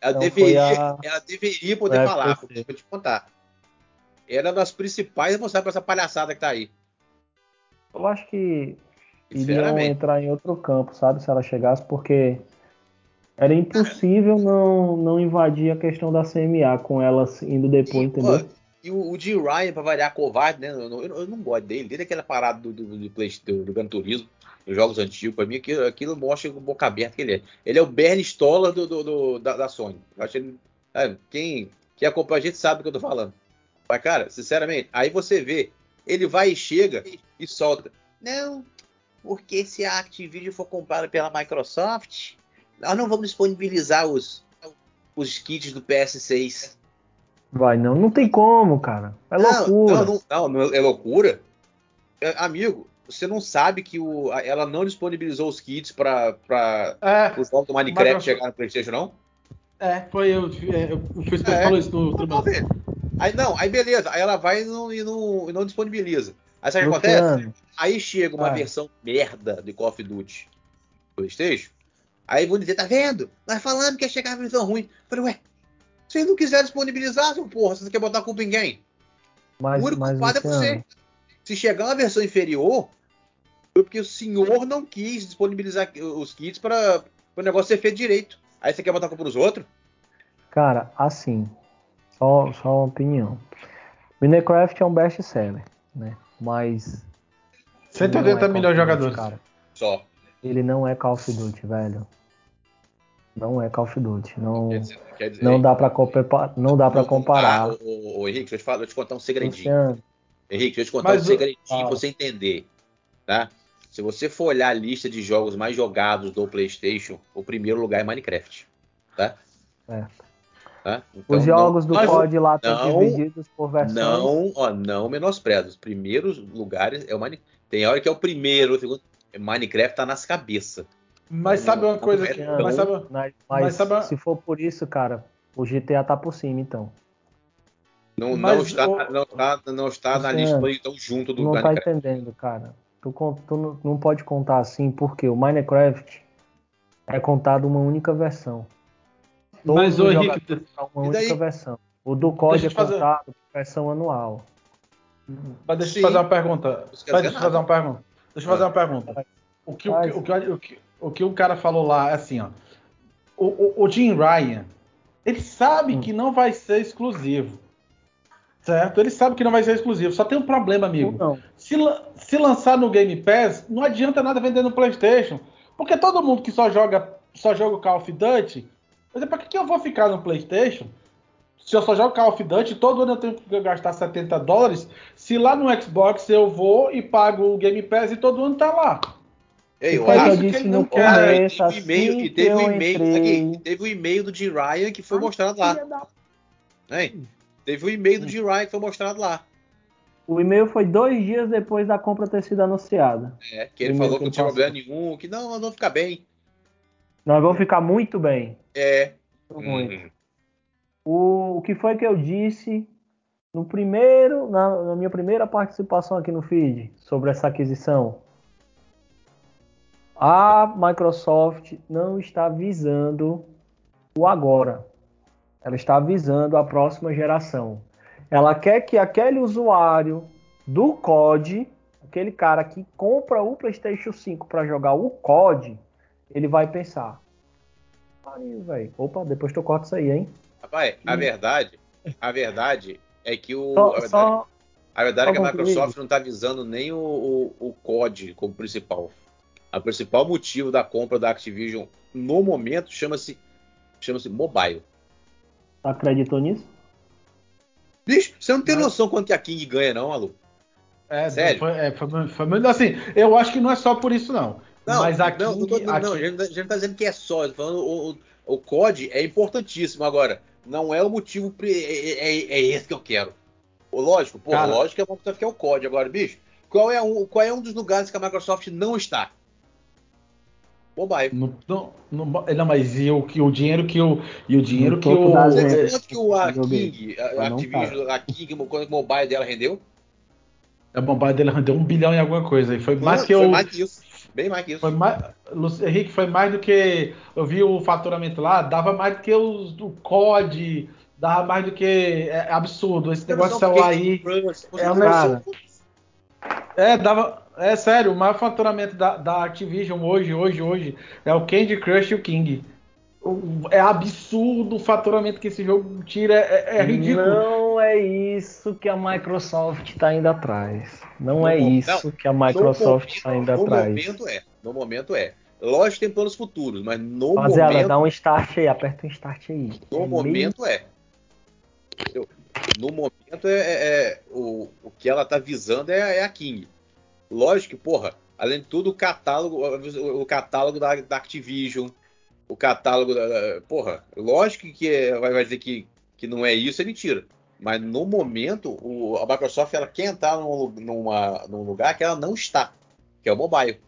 ela deveria, a... ela deveria poder falar, vou te contar. Era das principais responsáveis por essa palhaçada que tá aí. Eu acho que iriam entrar em outro campo, sabe? Se ela chegasse, porque era impossível não, não invadir a questão da CMA com ela indo depois, e, entendeu? Pô, e o, o Jim Ryan, pra variar covarde, né? Eu, eu, eu, não gosto dele, desde aquela parada do, do, do, do, do Gran Turismo os jogos antigos, para mim aquilo, aquilo mostra o boca aberta que ele é. Ele é o Bernie Stoller do, do, do da, da, Sony. Eu acho ele, é, quem, quem acompanha a gente sabe do que eu tô falando. Mas, cara, sinceramente, aí você vê, ele vai e chega e solta. Não, porque se a Activision for comprada pela Microsoft, nós não vamos disponibilizar os, os kits do PS6. Vai, não, não tem como, cara. É não, loucura. Não, não, não, é loucura. É, amigo, você não sabe que o, ela não disponibilizou os kits para é, os jogos do Minecraft chegar no PlayStation, não? É, foi eu. É, o Chris é, falou isso no tribunal. Aí não, aí beleza, aí ela vai e não, e não, e não disponibiliza. Aí sabe o que acontece? Aí chega uma ah. versão merda de Call of Duty PlayStation. Aí vão dizer, tá vendo? Nós falando que ia chegar a versão ruim. Eu falei, ué, vocês não quiserem disponibilizar, seu porra, você quer botar a culpa em quem? Mas, o único mas, culpado é você. Se chegar uma versão inferior, foi porque o senhor não quis disponibilizar os kits para o negócio ser feito direito. Aí você quer botar a culpa nos outros? Cara, assim, só, só uma opinião. Minecraft é um best seller, né? Mas. 180 é milhões de jogadores. Cara. Só. Ele não é Call of Duty, velho. Não é Call of Duty. Não, quer dizer, quer dizer, não dá para não dá para comparar. Ah, ô, ô, Henrique, deixa eu, te falar, deixa eu te contar um segredinho. Luciano, Henrique, deixa eu te contar Mas um segredinho para você entender. Tá? Se você for olhar a lista de jogos mais jogados do PlayStation, o primeiro lugar é Minecraft. Tá? É. Tá? Então, Os jogos não, do COD lá estão divididos por versões. Não, ó, não menospreza. Os primeiros lugares é o Minecraft. Tem hora que é o primeiro, o segundo. Minecraft tá nas cabeças. Mas sabe uma coisa que. Mas, sabe, mas, mas sabe... se for por isso, cara, o GTA tá por cima, então. Não, não, está, o... não está, não está na lista então junto do não tá Minecraft. Não tá entendendo, cara. Tu, tu, não pode contar assim, porque o Minecraft é contado uma única versão. Todos Mas o Henrique, uma única versão. O do COD é fazer... contado versão anual. Mas deixa eu fazer uma pergunta. Deixa eu fazer uma pergunta. Deixa eu fazer uma pergunta. O que o, o, que, o, que, o que o cara falou lá é assim, ó. O, o, o Jim Ryan, ele sabe hum. que não vai ser exclusivo. Certo? Ele sabe que não vai ser exclusivo. Só tem um problema, amigo. Não. Se, se lançar no Game Pass, não adianta nada vender no PlayStation. Porque todo mundo que só joga só joga o Call of Duty, mas para que, que eu vou ficar no PlayStation? Se eu só jogo Call of Duty, todo ano eu tenho que gastar 70 dólares. Se lá no Xbox eu vou e pago o Game Pass e todo ano tá lá. Ei, eu acho que ele não quer. Teve um e-mail, assim teve um e-mail, teve um e-mail do que foi mostrado lá. Hein? Teve um e-mail do Jim Ryan que foi mostrado lá. O e-mail foi dois dias depois da compra ter sido anunciada. É, que ele falou que não tinha problema nenhum, que não, nós vamos ficar bem. Nós vamos ficar muito bem. É. Muito. Uhum. O, o que foi que eu disse no primeiro, na, na minha primeira participação aqui no feed sobre essa aquisição? A Microsoft não está visando o agora. Ela está visando a próxima geração. Ela quer que aquele usuário do COD, aquele cara que compra o PlayStation 5 para jogar o COD, ele vai pensar: pariu, velho. Opa, depois tu corta isso aí, hein? Rapaz, a verdade, a verdade é que o. Só, a verdade, só, a verdade é que a Microsoft não está visando nem o, o, o COD como principal. O principal motivo da compra da Activision no momento chama-se chama-se mobile. Acreditou nisso? Bicho, você não tem noção quanto que a King ganha, não, Alu? É, Sério? Foi, é, foi, foi, assim, eu acho que não é só por isso, não. Não, mas aqui, não, não, tô, aqui... não, a gente não está dizendo que é só. Falando, o, o, o COD é importantíssimo. Agora, não é o motivo. É, é, é esse que eu quero. Lógico, pô, Cara, lógico que a Microsoft quer o COD. Agora, bicho, qual é, um, qual é um dos lugares que a Microsoft não está? Mobile. No, no, no, não, mas e o, o dinheiro que o. E o dinheiro que o. Quanto que o a King, a, Activision, a King, quanto o mobile dela rendeu? A mobile dela rendeu um bilhão em alguma coisa. E foi mais que foi mais que isso. Bem mais que isso. Foi mais, Henrique, foi mais do que. Eu vi o faturamento lá, dava mais do que os, o COD, dava mais do que. É, é absurdo. Esse negócio de celular aí. É, um negócio, é, dava. É sério, o maior faturamento da, da Activision hoje, hoje, hoje, é o Candy Crush e o King. É absurdo o faturamento que esse jogo tira, é, é ridículo. Não é isso que a Microsoft está indo atrás. Não no é isso não, que a Microsoft está indo no atrás. No momento é, no momento é. Lógico que tem planos futuros, mas no Rapaziada, momento... dá um start aí, aperta um start aí. No é momento meio... é. No momento é, é, é, o, o que ela está visando é, é, a King. Lógico que, porra, além de tudo, o catálogo, o catálogo da, da Activision, o catálogo da. Porra, lógico que é, vai, dizer que, que não é isso, é mentira. Mas no momento, o, a Microsoft ela quer entrar num, numa, num lugar que ela não está, que é o mobile.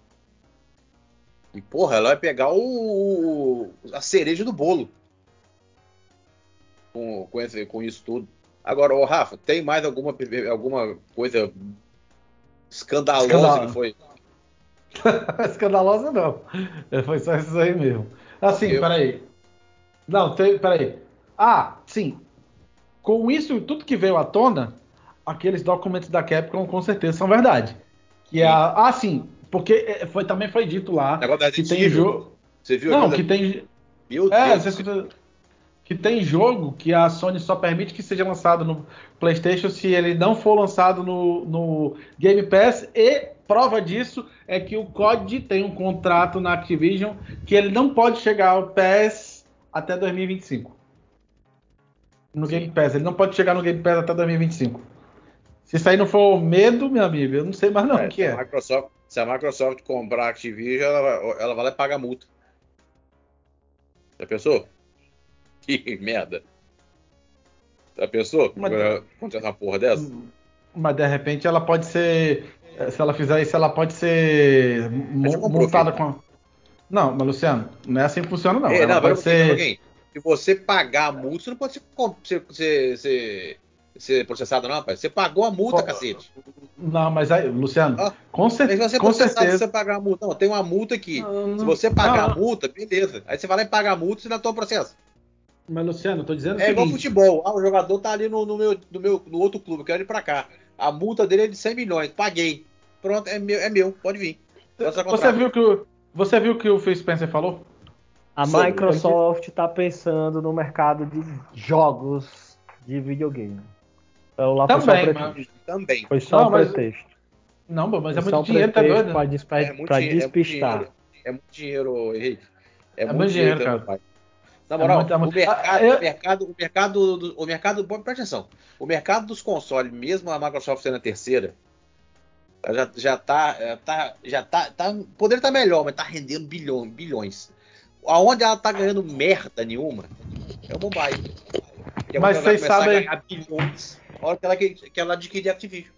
E, porra, ela vai pegar o, a cereja do bolo com, com, esse, com isso tudo. Agora, ô Rafa, tem mais alguma, alguma coisa escandalosa Escandal. que foi? *laughs* escandalosa não. Foi só isso aí mesmo. Assim, Eu... peraí. Não, tem, peraí. Ah, sim. Com isso, tudo que veio à tona, aqueles documentos da Capcom com certeza são verdade. Que é a, ah, sim, porque é, foi, também foi dito lá que tem jogo. Você viu? Não, que tem. Meu é, Deus. Você, que tem jogo que a Sony só permite que seja lançado no PlayStation se ele não for lançado no, no Game Pass e prova disso é que o COD tem um contrato na Activision que ele não pode chegar ao PS até 2025. No Game Pass, ele não pode chegar no Game Pass até 2025. Se isso aí não for medo, meu amigo, eu não sei mais não é, o que é. A Microsoft, se a Microsoft comprar a Activision, ela vai, ela vai lá e paga multa. Já pensou? Que merda. Já pensou? Mas, acontece uma porra dessa? Mas de repente ela pode ser. Se ela fizer isso, ela pode ser multada com. Não, mas Luciano, não é assim que funciona, não. É, ela não, pode ser... Se você pagar a multa, você não pode ser, ser, ser, ser processado, não, rapaz. Você pagou a multa, Pô, cacete. Não, mas aí, Luciano, ah, com, cer você com certeza. Se você pagar a multa. Não, tem uma multa aqui. Não, se você pagar não, a multa, beleza. Aí você vai lá e paga a multa e dá toma processo. Mas, Luciano, eu tô dizendo. É igual futebol. Ah, o jogador tá ali no, no, meu, no, meu, no outro clube, eu quero ir pra cá. A multa dele é de 100 milhões. Paguei. Pronto, é meu, é meu pode vir. Você viu que o, você viu que o Phil Spencer falou? A Sim, Microsoft está pensando no mercado de jogos de videogame. Então, lá também, foi só mas... também. Foi só não, um pretexto. Não, mas é muito dinheiro, tá doido? Pra, pra, é pra despistar. É muito dinheiro, Henrique. É, é muito dinheiro, dinheiro, cara. Na moral, é muito, o, mercado, ah, o mercado, o mercado, do, o mercado, presta atenção, o mercado dos consoles, mesmo a Microsoft sendo a terceira, já, já tá, é, tá, já tá, tá, poderia estar tá melhor, mas tá rendendo bilhões, bilhões. Aonde ela tá ganhando merda nenhuma é o mobile. É mas vocês sabem ganhar bilhões a hora que ela, que ela adquirir Activision.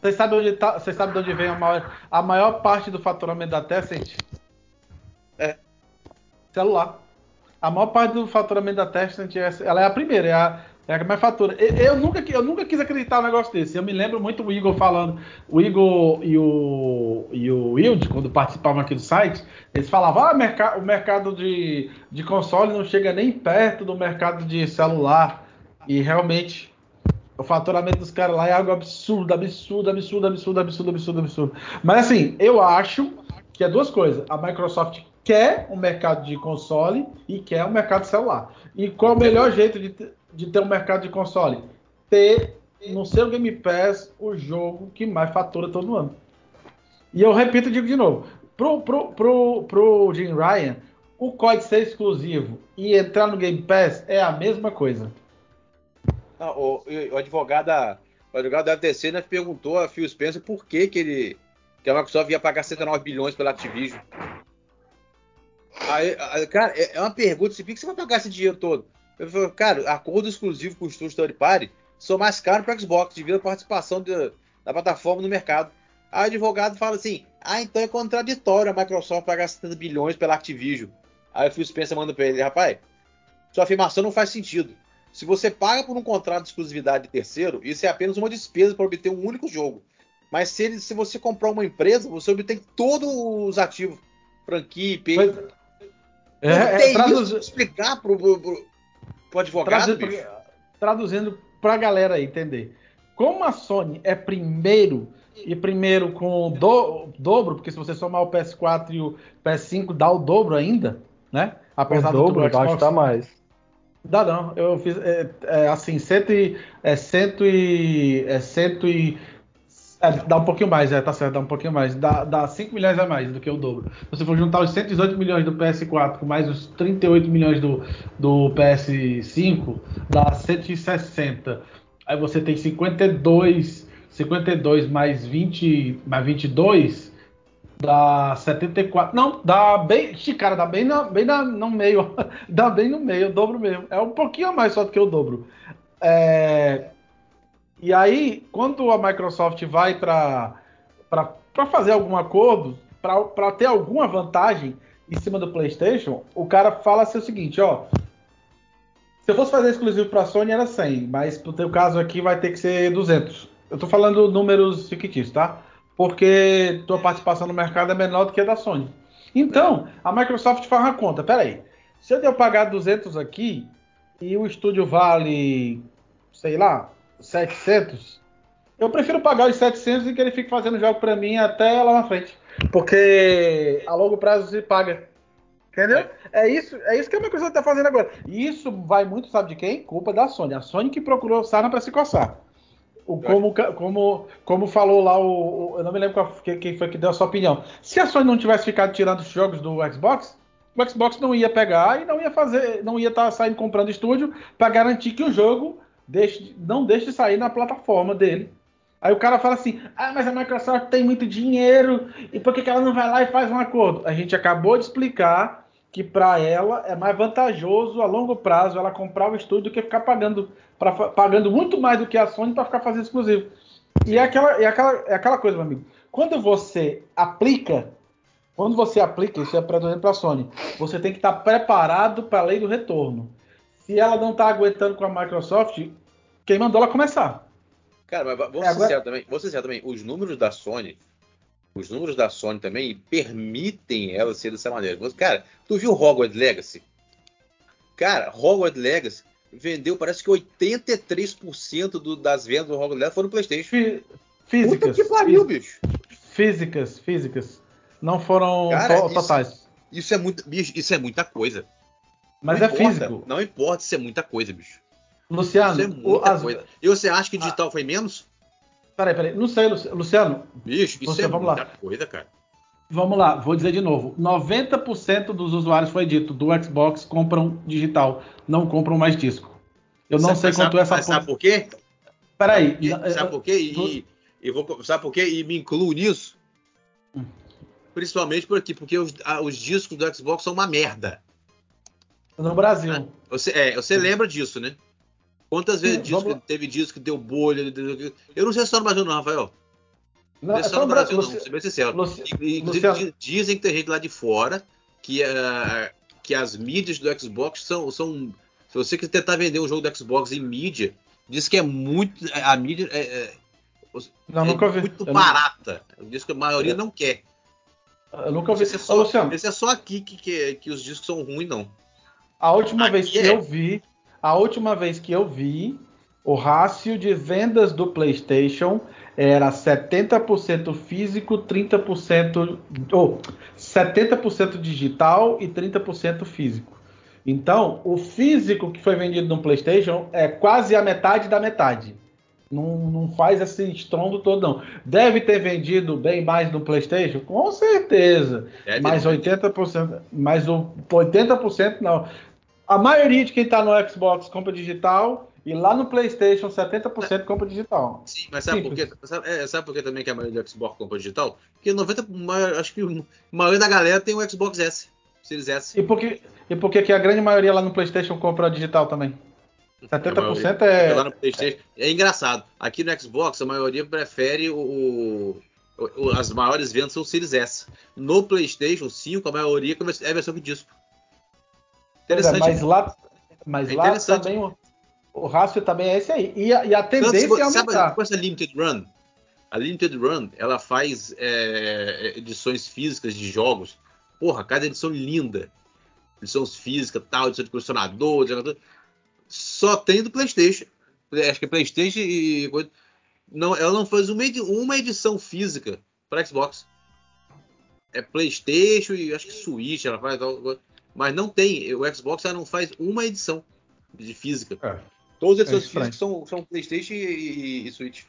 Vocês sabem onde, tá, vocês sabem de onde vem a maior, a maior parte do faturamento da Tencent? É. Celular. A maior parte do faturamento da Tencent é, ela é a primeira, é a, é a mais fatura. Eu nunca, eu nunca quis acreditar no negócio desse. Eu me lembro muito o Igor falando, o Igor e o, e o Wild, quando participavam aqui do site, eles falavam: ah, o mercado de, de console não chega nem perto do mercado de celular. E realmente, o faturamento dos caras lá é algo absurdo, absurdo, absurdo, absurdo, absurdo, absurdo, absurdo. Mas assim, eu acho que é duas coisas. A Microsoft quer um mercado de console e quer um mercado celular. E qual o melhor jeito de, de ter um mercado de console? Ter no seu Game Pass o jogo que mais fatura todo ano. E eu repito e digo de novo: pro, pro, pro, pro Jim Ryan, o código ser exclusivo e entrar no Game Pass é a mesma coisa. Não, o, o, advogado, o advogado da FTC né, perguntou a Phil Spencer por que, que ele que a Microsoft ia pagar 109 bilhões pela Activision. Aí, aí, cara, é, é uma pergunta, assim, por que você vai pagar esse dinheiro todo? Eu falei, cara, acordo exclusivo com o estúdio third party são mais caros para Xbox, devido à participação de, da plataforma no mercado. Aí o advogado fala assim, ah, então é contraditório a Microsoft pagar 70 bilhões pela Activision. Aí o Phil Spencer manda para ele, rapaz, sua afirmação não faz sentido. Se você paga por um contrato de exclusividade de terceiro, isso é apenas uma despesa para obter um único jogo. Mas se, ele, se você comprar uma empresa, você obtém todos os ativos. Franquia, IP. Mas, é, é, traduz... explicar pro, pro, pro advogado. Traduzindo, traduzindo pra galera entender. Como a Sony é primeiro e primeiro com o do, dobro, porque se você somar o PS4 e o PS5 dá o dobro ainda, né? Apesar o dobro, do Xbox, acho que tá mais. Dá não, eu fiz é, é assim, cento e, é, cento e, é, cento e é, dá um pouquinho mais, é, tá certo, dá um pouquinho mais. Dá, dá 5 milhões a mais do que o dobro. Se você for juntar os 118 milhões do PS4 com mais os 38 milhões do, do PS5, dá 160. Aí você tem 52, 52 mais 20, mais 22, dá 74. Não, dá bem. Cara, dá bem, na, bem na, no meio. *laughs* dá bem no meio, o dobro mesmo. É um pouquinho a mais só do que o dobro. É, e aí, quando a Microsoft vai para fazer algum acordo, para ter alguma vantagem em cima do PlayStation, o cara fala assim o seguinte: ó, se eu fosse fazer exclusivo para a Sony era 100, mas pro teu caso aqui vai ter que ser 200. Eu tô falando números fictícios, tá? Porque tua participação no mercado é menor do que a da Sony. Então, a Microsoft faz a conta. Pera aí, se eu pagar 200 aqui e o estúdio vale, sei lá, 700, eu prefiro pagar os 700 e que ele fique fazendo jogo para mim até lá na frente. Porque a longo prazo se paga. Entendeu? É, isso, é isso que a Microsoft está fazendo agora. E isso vai muito, sabe de quem? Culpa da Sony. A Sony que procurou o Sarna para se coçar. O, como, como, como falou lá o, o Eu não me lembro qual, quem foi que deu a sua opinião. Se a Sony não tivesse ficado tirando os jogos do Xbox, o Xbox não ia pegar e não ia fazer, não ia estar tá saindo comprando estúdio para garantir que o jogo deixe, não deixe de sair na plataforma dele. Aí o cara fala assim: ah, mas a Microsoft tem muito dinheiro, e por que, que ela não vai lá e faz um acordo? A gente acabou de explicar que para ela é mais vantajoso a longo prazo ela comprar o estúdio do que ficar pagando, pra, pagando muito mais do que a Sony para ficar fazendo exclusivo. E é aquela, é, aquela, é aquela coisa, meu amigo. Quando você aplica, quando você aplica, isso é para a Sony, você tem que estar tá preparado para a lei do retorno. Se ela não está aguentando com a Microsoft, quem mandou ela começar? Cara, mas vou, é, ser agora... também, vou ser sincero também, os números da Sony os números da Sony também permitem ela ser dessa maneira. Cara, tu viu Hogwarts Legacy? Cara, Hogwarts Legacy vendeu, parece que 83% do, das vendas do Hogwarts Legacy foram no PlayStation. Físicas. Puta que pariu, bicho. Físicas, físicas. Não foram Cara, to totais. Isso, isso, é muito, isso é muita coisa. Mas não é importa, físico. Não importa se é muita coisa, bicho. Luciano, isso é muita as... coisa. E você acha que digital ah. foi menos? Peraí, peraí. Não sei, Luciano. Bicho, isso você, é vamos muita lá. coisa, cara. Vamos lá, vou dizer de novo. 90% dos usuários, foi dito, do Xbox compram digital, não compram mais disco. Eu não sabe, sei quanto é essa... Mas sabe por quê? Peraí. Sabe por quê? E, e, vou, sabe por quê? E me incluo nisso. Hum. Principalmente por aqui, porque os, os, discos do Xbox são uma merda. No Brasil. Ah, você, é, você lembra disso, né? Quantas vezes disco, vamos... teve disco que deu bolha? Eu não sei se só no Brasil, não, Rafael. Não, é só no Brasil, não, vou ser bem sincero. Inclusive, dizem que tem gente lá de fora que, uh, que as mídias do Xbox são, são. Se você quiser tentar vender um jogo do Xbox em mídia, diz que é muito. A mídia é, é, não, é nunca vi. muito eu barata. Não... Diz que a maioria é. não quer. Eu nunca vi. Esse é só, Ô, esse é só aqui que, que, que, os discos são ruins, não. A última aqui vez que é. eu vi, a última vez que eu vi, o rácio de vendas do PlayStation era 70% físico, 30% ou 70% digital e 30% físico. Então, o físico que foi vendido no PlayStation é quase a metade da metade. Não, não faz esse estrondo todo, não. Deve ter vendido bem mais no PlayStation? Com certeza. Deve mas 80%, mas o 80% não. A maioria de quem está no Xbox compra digital e lá no PlayStation 70% compra digital. Sim, mas sabe por, quê? Sabe, é, sabe por que também que a maioria do Xbox compra digital? Porque 90, acho que a maioria da galera tem o Xbox S, Series S. E por que, e por que, que a grande maioria lá no PlayStation compra digital também? 70% é. Lá no PlayStation. É engraçado. Aqui no Xbox, a maioria prefere o, o, as maiores vendas são o Series S. No PlayStation 5, a maioria é a versão de disco. É, interessante. É, mas lá, mas é lá também o, o rácio também é esse aí. E a, e a tendência Tanto, é aumentar. Sabe, com essa Limited Run, a Limited Run, ela faz é, edições físicas de jogos. Porra, cada edição linda. Edições físicas, tal, edição de colecionador, só tem do PlayStation. Acho que é PlayStation e não, ela não faz uma, edição física para Xbox. É PlayStation e acho que Switch ela faz. Mas não tem. O Xbox já não faz uma edição de física. É. Todas as edições é físicas são, são PlayStation e, e, e, Switch.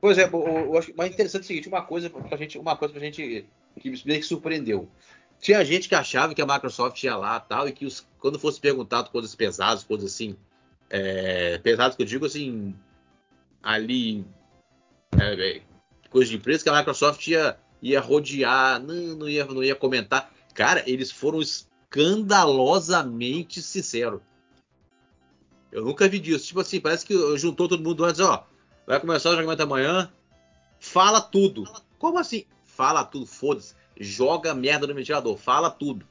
Por exemplo, eu, eu acho mais interessante é o seguinte: uma coisa pra gente, uma coisa pra gente que me surpreendeu. Tinha gente que achava que a Microsoft ia lá tal, e que os, quando fosse perguntado coisas pesadas, coisas assim. É, pesadas que eu digo assim. Ali. É, é coisas de empresa que a Microsoft ia, ia rodear, não, não, ia, não ia comentar. Cara, eles foram escandalosamente sincero. Eu nunca vi disso. Tipo assim, parece que juntou todo mundo antes, ó. Vai começar o jogamento amanhã. Fala tudo. Como assim? Fala tudo, foda-se. Joga merda no ventilador. Fala tudo.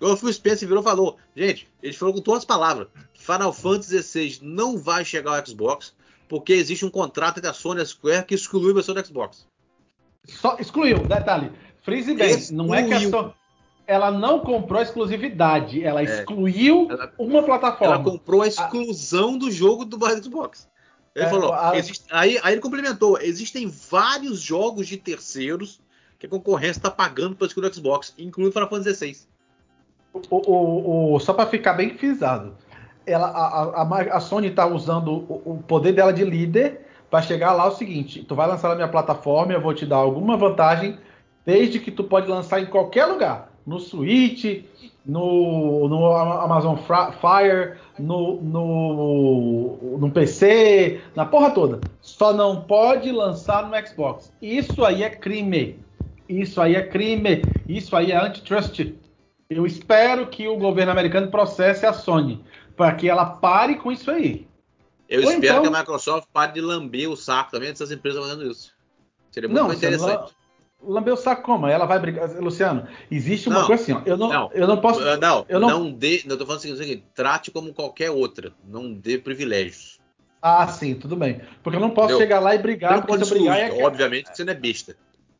O Phil Spencer virou e falou. Gente, eles falou com todas as palavras. Final Fantasy XVI não vai chegar ao Xbox porque existe um contrato entre a Sony e a Square que excluiu a versão do Xbox. Só excluiu, detalhe. Freeze bem, não é que a Sony ela não comprou a exclusividade, ela é, excluiu ela, uma plataforma. Ela comprou a exclusão a, do jogo do Xbox. Ele é, falou, a, existe, aí, aí, ele complementou, existem vários jogos de terceiros que a concorrência está pagando para excluir o Xbox, incluindo Final Fantasy XVI. O, o, o, só para ficar bem frisado, ela, a, a, a Sony está usando o, o, poder dela de líder para chegar lá o seguinte: tu vai lançar na minha plataforma, eu vou te dar alguma vantagem, desde que tu pode lançar em qualquer lugar no Switch, no, no Amazon Fire, no, no, no PC, na porra toda. Só não pode lançar no Xbox. Isso aí é crime. Isso aí é crime. Isso aí é antitrust. Eu espero que o governo americano processe a Sony para que ela pare com isso aí. Eu Ou espero então... que a Microsoft pare de lamber o saco também dessas empresas fazendo isso. Seria muito não, interessante. Lamber o saco como? Ela vai brigar. Luciano, existe uma não, coisa assim, ó. Eu não, não, eu não posso. Não, eu não, não dê. Eu tô falando o seguinte: trate como qualquer outra. Não dê privilégios. Ah, sim, tudo bem. Porque eu não posso Entendeu? chegar lá e brigar. Você não pode excluir, é... obviamente, você não é besta.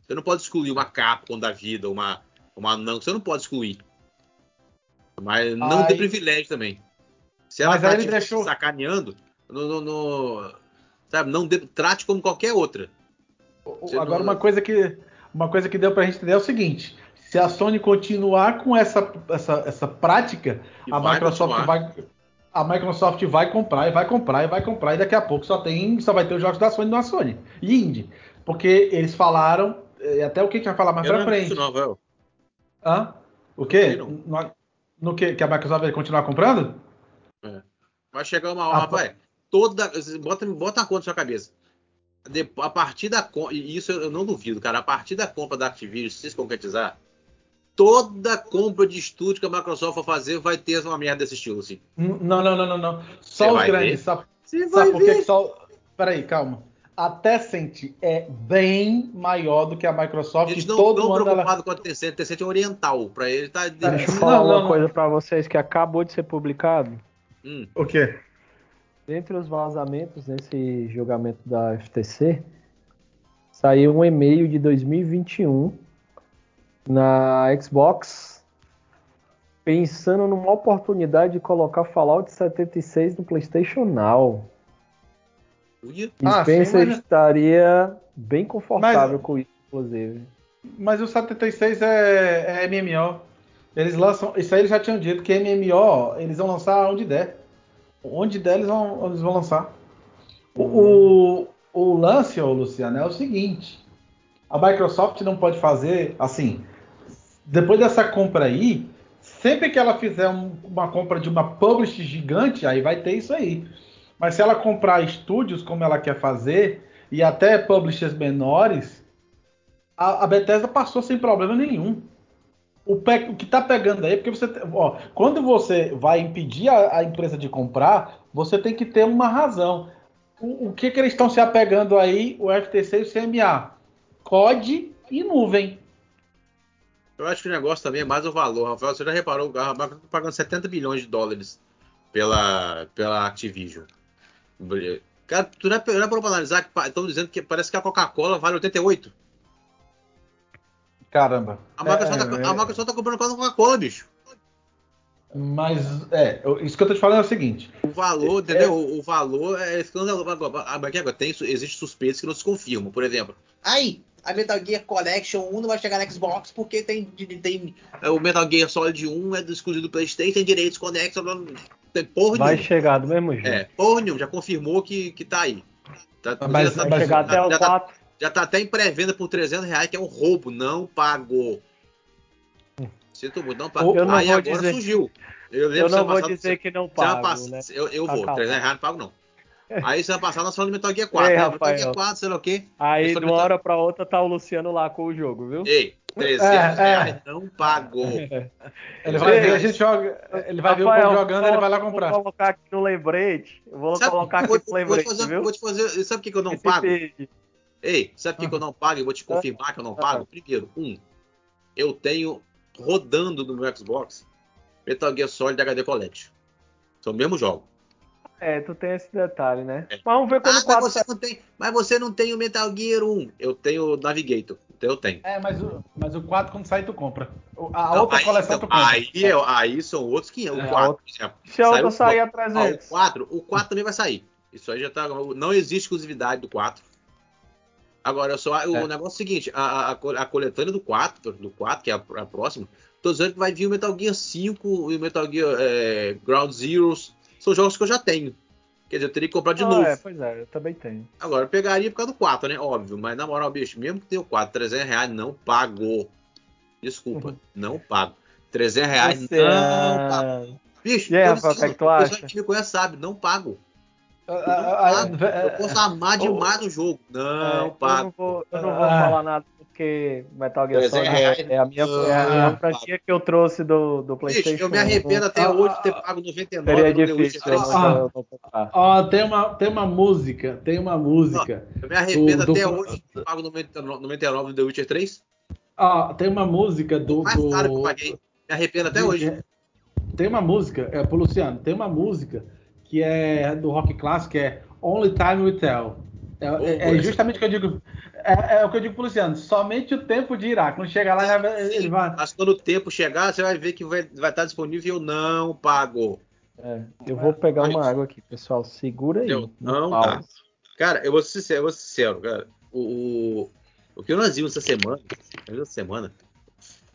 Você não pode excluir uma Capcom da vida, uma, uma não. Você não pode excluir. Mas não dê privilégio também. Se ela Mas tá te deixou... sacaneando, no, no, no, sabe, não dê, trate como qualquer outra. Agora, não... uma coisa que uma coisa que deu pra gente entender é o seguinte: se a Sony continuar com essa, essa, essa prática, e a Microsoft continuar. vai. A Microsoft vai comprar e vai comprar e vai comprar, e daqui a pouco só tem. Só vai ter os jogos da Sony na Sony. E Indie. Porque eles falaram. Até o que a gente vai falar mais pra frente. Não, velho. Hã? O quê? No, no que? Que a Microsoft vai continuar comprando? É. Vai chegar uma hora, ah, rapaz. Toda. Bota, bota a conta na sua cabeça a partir da e isso eu não duvido, cara, a partir da compra da Activision, se se concretizar, toda compra de estúdio que a Microsoft for fazer vai ter uma merda desse estilo, assim. Não, não, não, não, não. Só os grandes, sabe, sabe por que só. Peraí, calma. A Tencent é bem maior do que a Microsoft. Eles não estão preocupados ela... com a Tencent. A Tencent é oriental. Para ele tá. Deixa eu falar uma não, coisa para vocês que acabou de ser publicado. Hum. O quê? Dentre os vazamentos nesse julgamento da FTC, saiu um e-mail de 2021 na Xbox pensando numa oportunidade de colocar Fallout 76 no PlayStation Now. Ah, Spencer sim, mas... estaria bem confortável mas... com isso, inclusive. Mas o 76 é, é MMO. Eles lançam. Isso aí eles já tinham dito que MMO eles vão lançar onde der. Onde der, eles vão, eles vão lançar. O, o, o lance, ô, Luciano, é o seguinte: a Microsoft não pode fazer assim. Depois dessa compra aí, sempre que ela fizer um, uma compra de uma publisher gigante, aí vai ter isso aí. Mas se ela comprar estúdios como ela quer fazer, e até publishers menores, a, a Bethesda passou sem problema nenhum. O, pe... o que está pegando aí, porque você. Ó, quando você vai impedir a, a, empresa de comprar, você tem que ter uma razão. O, o que, que eles estão se apegando aí, o FTC e o CMA? COD e nuvem. Eu acho que o negócio também é mais o valor, Rafael. Você já reparou, o Microsoft tá pagando 70 bilhões de dólares pela, pela Activision. Cara, tu não é, não é para analisar que estão dizendo que parece que a Coca-Cola vale 88. Caramba. A Microsoft, é, tá, é, a Microsoft tá comprando quase Coca-Cola, bicho. Mas, é, isso que eu tô te falando é o seguinte. O valor, é, entendeu? O, o, valor é escândalo. Agora, tem, existe suspeitos que não se confirmam. Por exemplo, aí, a Metal Gear Collection 1 não vai chegar na Xbox porque tem, tem o Metal Gear Solid 1 é do exclusivo do PlayStation, tem direitos conexos, tem porra Vai nenhuma. chegar do mesmo jeito. É, porra nenhuma, já confirmou que, que tá aí. Tá, mas tá, vai chegar até o 4. Tá, já tá até em pré-venda por 300 reais, que é um roubo, não pagou. Sinto muito, não pagou. Eu não Aí vou agora dizer... surgiu. Eu, eu não vou passado, dizer que não pago, passo, né? Eu, eu vou, 300 reais não pago não. *laughs* Aí você vai passar na sua do Metal Gear 4. Ei, né? Metal Gear 4, sei lá o quê. Aí de uma hora pra outra tá o Luciano lá com o jogo, viu? Ei, 300 é, é. reais é. não pagou. *laughs* Ele vai ver, a gente joga, ele vai Rafael, ver o povo jogando, ele vai lá comprar. Vou colocar aqui no lembrete. Vou sabe, colocar aqui vou, no lembrete, vou te fazer, viu? Vou te fazer, sabe o que, que eu não Esse pago? Page. Ei, sabe por que, que eu não pago? Eu vou te confirmar que eu não pago. Primeiro, um, eu tenho rodando no meu Xbox Metal Gear Solid HD Collection. São o mesmo jogo. É, tu tem esse detalhe, né? É. Mas vamos ver quando ah, 4... mas, você não tem, mas você não tem o Metal Gear 1. Eu tenho o Navigator. Então eu tenho. É, mas o, mas o 4 quando sai tu compra. A não, outra aí, coleção então, tu compra. Aí, é, aí são outros que O 4, é, por exemplo. Se a outra sair a 300. o 4, o 4 também vai sair. Isso aí já tá. Não existe exclusividade do 4. Agora, só é. o negócio é o seguinte: a, a, a, coletânea do 4, do 4, que é a, a próxima, tô dizendo que vai vir o Metal Gear 5 e o Metal Gear é, Ground Zeroes. São jogos que eu já tenho. Quer dizer, eu teria que comprar de ah, novo. É, pois é, eu também tenho. Agora, eu pegaria por causa do 4, né? Óbvio. Mas na moral, bicho, mesmo que tenha o 4, 300 reais não pagou. Desculpa, uhum. não pago. 300 reais Você... não pago. Bicho, e aí, Rafael, o que, é tu acha? que me conhece sabe, não pago. Eu posso amar demais o jogo. Não, é, pago. Eu não vou, eu não vou ah. falar nada porque Metal Gear Solid é, é, a minha, é a ah, franquia que eu trouxe do, do PlayStation. Bicho, eu me arrependo até ah, hoje de ter pago 99 Seria difícil. Ah, ó, tem uma, tem uma música, tem uma música. Não, eu me arrependo do, até do, hoje de ter pago 99 no The Witcher 3. Ó, tem uma música do. Mais caro que eu paguei. Me arrependo até hoje. Tem uma música, é, pro Luciano, tem uma música que é do rock clássico, que é Only Time Will Tell. É, é, é justamente o que eu digo. É, é, o que eu digo pro Luciano, somente o tempo dirá. Quando chegar lá, ele vai. Mas quando o tempo chegar, você vai ver que vai, vai estar disponível e eu não pago. É, eu vou pegar uma água aqui, pessoal. Segura aí. Eu não, tá. Cara, eu vou ser sincero, eu vou ser sincero cara. O, o, o que nós vimos essa semana, essa semana,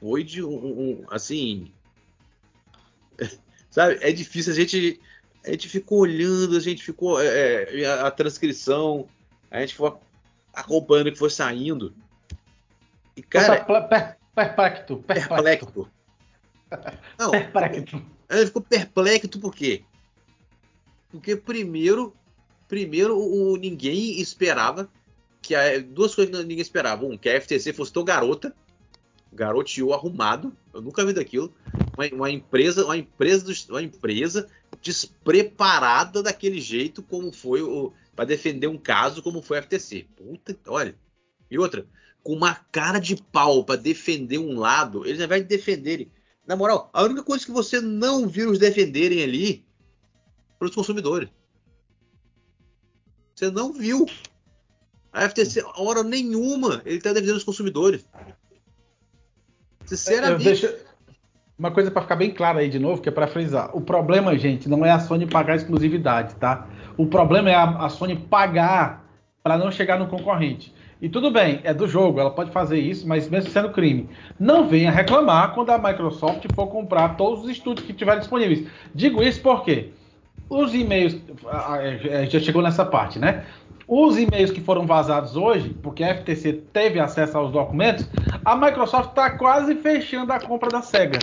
foi de um, um assim. *laughs* Sabe, é difícil a gente. A gente ficou olhando, a gente ficou. É, é a, a transcrição, a gente ficou acompanhando o que foi saindo. E, cara. Per, perplexo. Perplexo. *laughs* Não, perplexo. Ele ficou perplexo por quê? Porque primeiro, primeiro o, ninguém esperava que a, duas coisas que ninguém esperava. Um, que a FTC fosse tão garota, garoteou arrumado. Eu nunca vi daquilo. Uma, uma empresa, uma empresa, uma empresa despreparada daquele jeito como foi o para defender um caso como foi a FTC. Puta, olha. E outra, com uma cara de pau para defender um lado, eles ao invés de defenderem. Na moral, a única coisa que você não viu os defenderem ali para os consumidores. Você não viu. A FTC, hora nenhuma, ele está defendendo os consumidores. Sinceramente. Deixa... Uma coisa para ficar bem clara aí de novo, que é para frisar. O problema, gente, não é a Sony pagar exclusividade, tá? O problema é a, a Sony pagar para não chegar no concorrente. E tudo bem, é do jogo, ela pode fazer isso, mas mesmo sendo crime. Não venha reclamar quando a Microsoft for comprar todos os estúdios que tiverem disponíveis. Digo isso porque os e-mails. Gente já chegou nessa parte, né? Os e-mails que foram vazados hoje, porque a FTC teve acesso aos documentos, a Microsoft está quase fechando a compra da SEGA.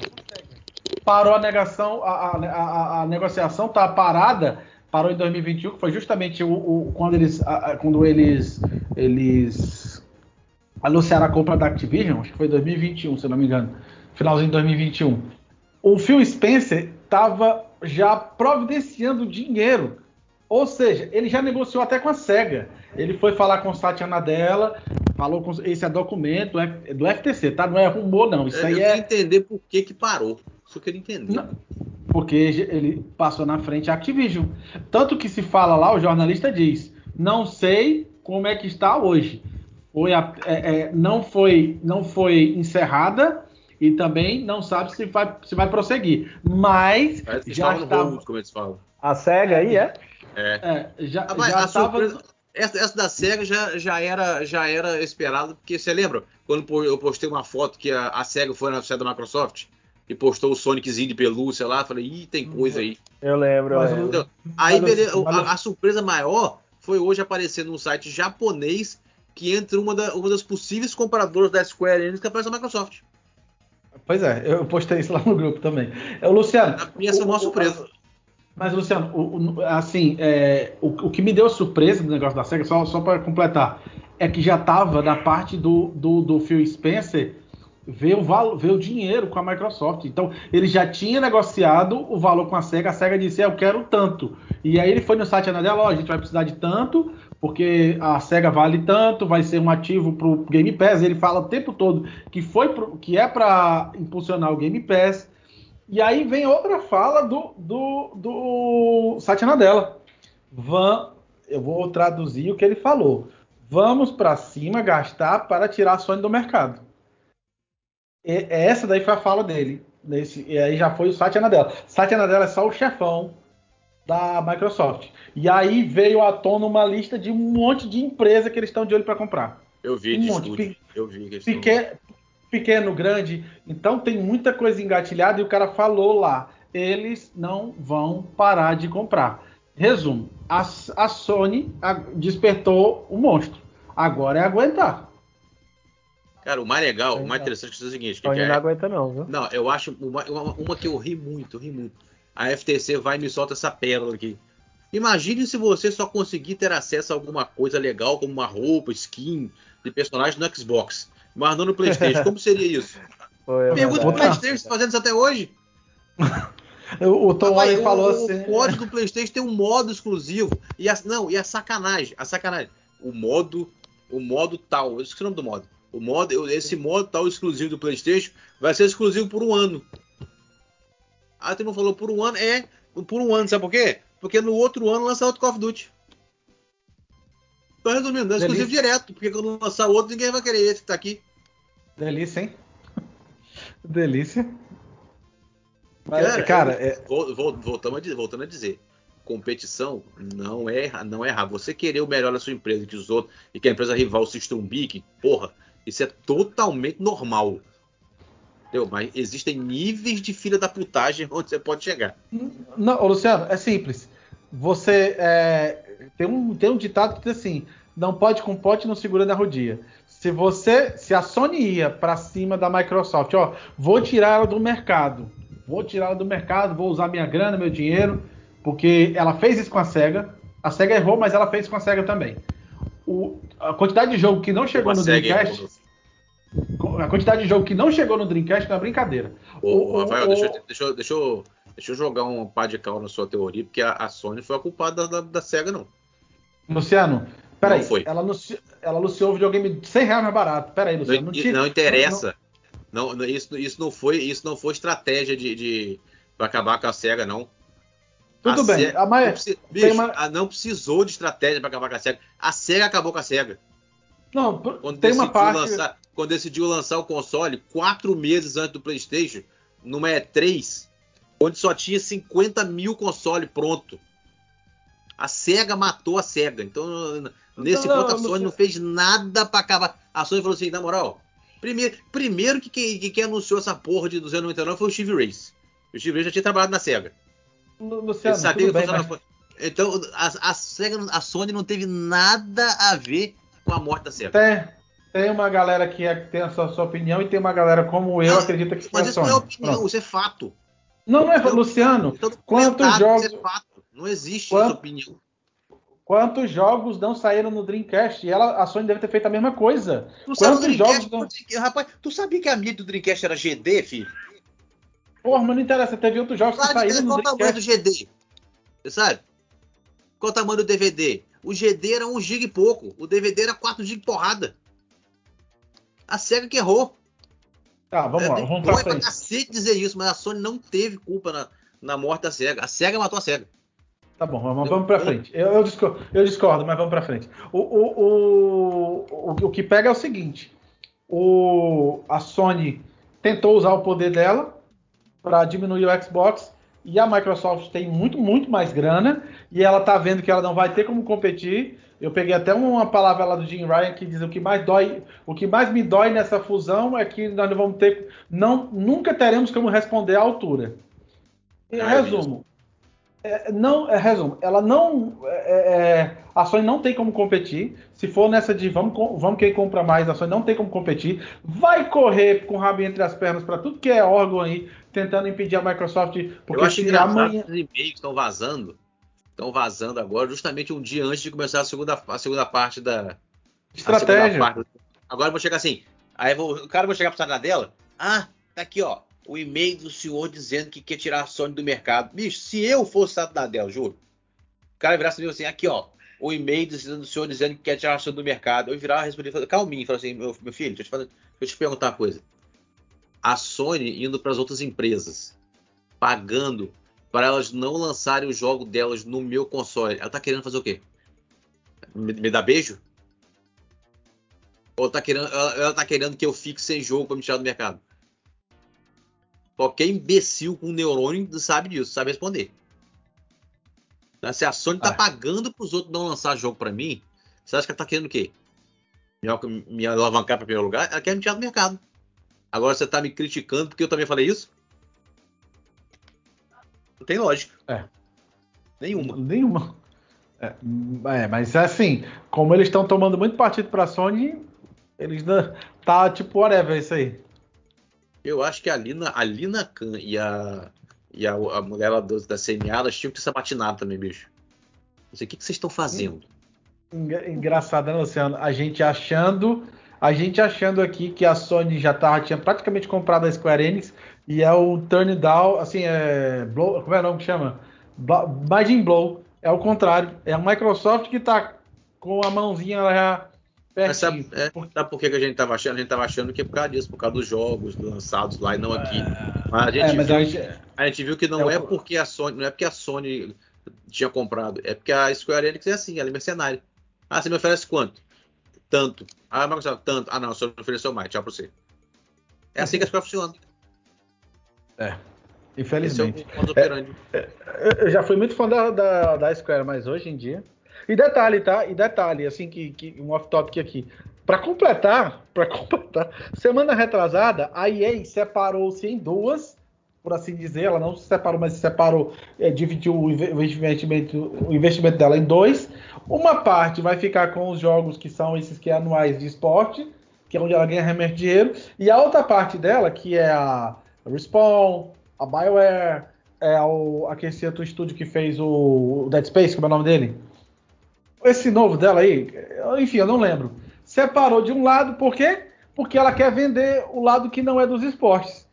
Parou a negação, a, a, a negociação está parada parou em 2021, que foi justamente o, o quando eles, a, quando eles, eles anunciaram a compra da Activision, acho que foi 2021, se não me engano, finalzinho de 2021. O Phil Spencer estava já providenciando dinheiro, ou seja, ele já negociou até com a Sega. Ele foi falar com o Satya Nadella, falou com esse é documento é do FTC, tá? Não é rumor não. Isso aí eu é entender por que que parou. Isso eu queria entender. Não. Porque ele passou na frente a Activision. Tanto que se fala lá, o jornalista diz: não sei como é que está hoje. Foi a, é, é, não, foi, não foi encerrada e também não sabe se vai, se vai prosseguir. Mas já está. Como eles falam. A SEGA aí é? É. é já, ah, já surpresa, essa, essa, da SEGA já, já, era, já era esperado, porque você lembra quando eu postei uma foto que a, a SEGA foi na sede da Microsoft? e postou o Soniczinho de pelúcia lá. Falei, ih, tem coisa aí. Eu lembro. Mas, eu lembro. Aí, beleza, a, a, surpresa maior foi hoje aparecer num site japonês que entre uma, da, uma das possíveis compradoras da Square Enix que aparece a Microsoft. Pois é, eu postei isso lá no grupo também. É, o Luciano. A minha é uma surpresa. Mas, Luciano, o, o, assim, é, o, o, que me deu surpresa do negócio da SEGA, só, só para completar, é que já estava na parte do, do, do Phil Spencer ver o, valor, ver o dinheiro com a Microsoft. Então, ele já tinha negociado o valor com a SEGA, a SEGA disse, é, eu quero tanto. E aí ele foi no site dela, ó, a gente vai precisar de tanto, porque a SEGA vale tanto, vai ser um ativo para o Game Pass. Ele fala o tempo todo que, foi pro, que é para impulsionar o Game Pass. E aí vem outra fala do, do, do Satya Nadella. Van, eu vou traduzir o que ele falou. Vamos para cima gastar para tirar a Sony do mercado. E, essa daí foi a fala dele. Nesse, e aí já foi o Satya Nadella. Satya Nadella é só o chefão da Microsoft. E aí veio à tona uma lista de um monte de empresa que eles estão de olho para comprar. Eu vi, um monte. Eu vi. Pequeno, grande. Então tem muita coisa engatilhada e o cara falou lá. Eles não vão parar de comprar. Resumo: a, a Sony despertou o monstro. Agora é aguentar. Cara, o mais legal, o mais interessante é o seguinte. Que é... não aguenta não, viu? Não, eu acho uma, uma, uma, que eu ri muito, eu ri muito. A FTC vai e me solta essa pérola aqui. Imagine se você só conseguir ter acesso a alguma coisa legal, como uma roupa, skin de personagem no Xbox, mas não no PlayStation. Como seria isso? *laughs* Foi, Pergunta pro PlayStation, fazendo isso até hoje. *laughs* o, Tom Holland falou o, assim. O código do PlayStation tem um modo exclusivo. E a, não, e a sacanagem, a sacanagem. O modo, o modo tal, eu esqueci o nome do modo. O modo, esse modo tal exclusivo do PlayStation vai ser exclusivo por um ano. Tu não falou por um ano? É, por um ano, sabe por quê? Porque no outro ano lança outro Call of Duty. Tô resumindo, é exclusivo Delícia. direto, porque quando lançar outro, ninguém vai querer esse que tá aqui. Delícia, hein? *laughs* Delícia. Mas, cara, cara é... voltando, a, voltando a dizer, competição não é, não é errar. Você querer o melhor da sua empresa que os outros e que a empresa rival se estrumbique, porra, isso é totalmente normal. Entendeu? Mas existem níveis de filha da putagem onde você pode chegar. Não, Luciano, é simples. Você é, tem, um, tem um ditado que diz assim: não pode com pote, não segura na rodia. Se você, se a Sony ia para cima da Microsoft, ó, vou tirar ela do mercado, vou tirar ela do mercado, vou usar minha grana, meu dinheiro, porque ela fez isso com a Sega. A Sega errou, mas ela fez com a Sega também. O, a quantidade de jogo que não chegou no Dreamcast a quantidade de jogo que não chegou no Dreamcast não é brincadeira. Ô, o, Rafael, o, deixa, deixa, deixa, eu, deixa eu jogar um pá de cal na sua teoria, porque a, a Sony foi a culpada da, da, da SEGA, não. Luciano, peraí. Não foi. Ela, anunciou, ela anunciou o videogame de 100 reais mais barato. Peraí, Luciano. Não, não, não interessa. Não, não, isso, isso, não foi, isso não foi estratégia de, de para acabar com a SEGA, não. Tudo a bem. a não, precis, bicho, uma... não precisou de estratégia para acabar com a SEGA. A SEGA acabou com a SEGA. Não, quando tem uma parte. Lançar, quando decidiu lançar o console, quatro meses antes do PlayStation, numa E3, onde só tinha 50 mil console pronto. A SEGA matou a SEGA. Então, nesse não, ponto, a Sony não, não fez nada para acabar. A Sony falou assim: na moral, primeiro, primeiro que quem, que quem anunciou essa porra de 299 foi o Steve Race. O Steve Race já tinha trabalhado na SEGA. Luciano, sabia que bem, mas... Então, a, a, SEGA, a Sony não teve nada a ver com a morte da SEGA. Tem, tem uma galera que, é, tem a sua, sua, opinião e tem uma galera como eu não, acredita que Mas isso não é opinião, Pronto. isso é fato. Não, não é, então, Luciano. Quantos jogos? É fato. Não existe essa opinião. Quantos jogos não saíram no Dreamcast? E ela, a Sony deve ter feito a mesma coisa. Tu Quantos jogos não... Rapaz, tu sabia que a mídia do Dreamcast era GD, filho? Porra, mas não interessa. Teve outros jogos claro, que saíram no Dreamcast. Qual o tamanho do GD? Você sabe? Qual o tamanho do DVD? O GD era 1 GB e pouco. O DVD era 4 GB porrada. A SEGA que errou. Tá, vamos é, lá, vamos pra frente. cacete dizer isso, mas a Sony não teve culpa na, na morte da SEGA. A SEGA matou a SEGA. Tá bom, vamos, vamos pra frente. Eu, eu, discordo, eu discordo, mas vamos pra frente. O, o, o, o, o que pega é o seguinte: o, a Sony tentou usar o poder dela para diminuir o Xbox e a Microsoft tem muito, muito mais grana e ela tá vendo que ela não vai ter como competir. Eu peguei até uma palavra lá do Jim Ryan que diz o que mais dói, o que mais me dói nessa fusão é que nós não vamos ter, não, nunca teremos como responder à altura. Em resumo, é, não, é, resumo, ela não, é, é, a Sony não tem como competir. Se for nessa de vamos, vamos quem compra mais, a Sony não tem como competir. Vai correr com o rabo entre as pernas para tudo que é órgão aí, tentando impedir a Microsoft. Porque Eu acho que amanhã... os e-mails estão vazando, estão vazando agora, justamente um dia antes de começar a segunda, a segunda parte da estratégia. Parte. Agora eu vou chegar assim, aí vou, o cara vai chegar para dela, ah, tá aqui ó, o e-mail do senhor dizendo que quer tirar a Sony do mercado. Bicho, se eu fosse Dell, juro, o cara virasse assim, aqui ó, o e-mail do senhor dizendo que quer tirar a Sony do mercado. Eu virava e respondia, calminho, falava assim, meu, meu filho, deixa eu, te fazer, deixa eu te perguntar uma coisa a Sony indo para as outras empresas, pagando para elas não lançarem o jogo delas no meu console. Ela tá querendo fazer o quê? Me, me dá beijo? Ou tá querendo, ela, ela tá querendo que eu fique sem jogo para me tirar do mercado? Qualquer imbecil com neurônio sabe disso, sabe responder. Se a Sony tá ah. pagando para os outros não lançar jogo para mim, você acha que ela tá querendo o quê? Me, me alavancar para primeiro lugar? Ela quer me tirar do mercado. Agora você tá me criticando porque eu também falei isso? Não tem lógica. É. Nenhuma. Nenhuma. É, é mas assim, como eles estão tomando muito partido pra Sony, eles não, tá tipo whatever isso aí. Eu acho que a Lina, a Lina Khan e a, e a, a mulher lá do, da CNA, elas tinham que ser batinadas também, bicho. Não sei o que, que vocês estão fazendo. Engraçado, né, Luciano? A gente achando, a gente achando aqui que a Sony já tava, tinha praticamente comprado a Square Enix e é o turn down, assim, é. Blow, como é o nome que chama? Margin Blow. É o contrário. É a Microsoft que tá com a mãozinha já mas sabe, é, sabe por que, a gente tava achando? A gente tava achando que é por causa disso, por causa dos jogos lançados lá e não aqui. É. Mas a gente, é, mas viu, a, gente, a gente viu que não é, é porque a Sony, não é porque a Sony tinha comprado, é porque a Square Enix é assim, ela é mercenária. Ah, você me oferece quanto? Tanto. Ah, mas tanto. Ah, não, só ofereceu mais, tchau pra você. É assim que a Square funciona. É. Infelizmente. É, é, eu já fui muito fã da, da, da Square, mas hoje em dia e detalhe, tá? E detalhe, assim, que, que um off-topic aqui. Para completar, para *laughs* completar, semana retrasada, a EA separou-se em duas, por assim dizer, ela não se separou, mas se separou, é, dividiu o investimento, o investimento dela em dois. Uma parte vai ficar com os jogos que são esses que é anuais de esporte, que é onde ela ganha realmente dinheiro, e a outra parte dela, que é a Respawn, a BioWare, é o, aquele outro estúdio que fez o Dead Space, como é o nome dele? esse novo dela aí, enfim, eu não lembro. Separou de um lado, por quê? Porque ela quer vender o lado que não é dos esportes.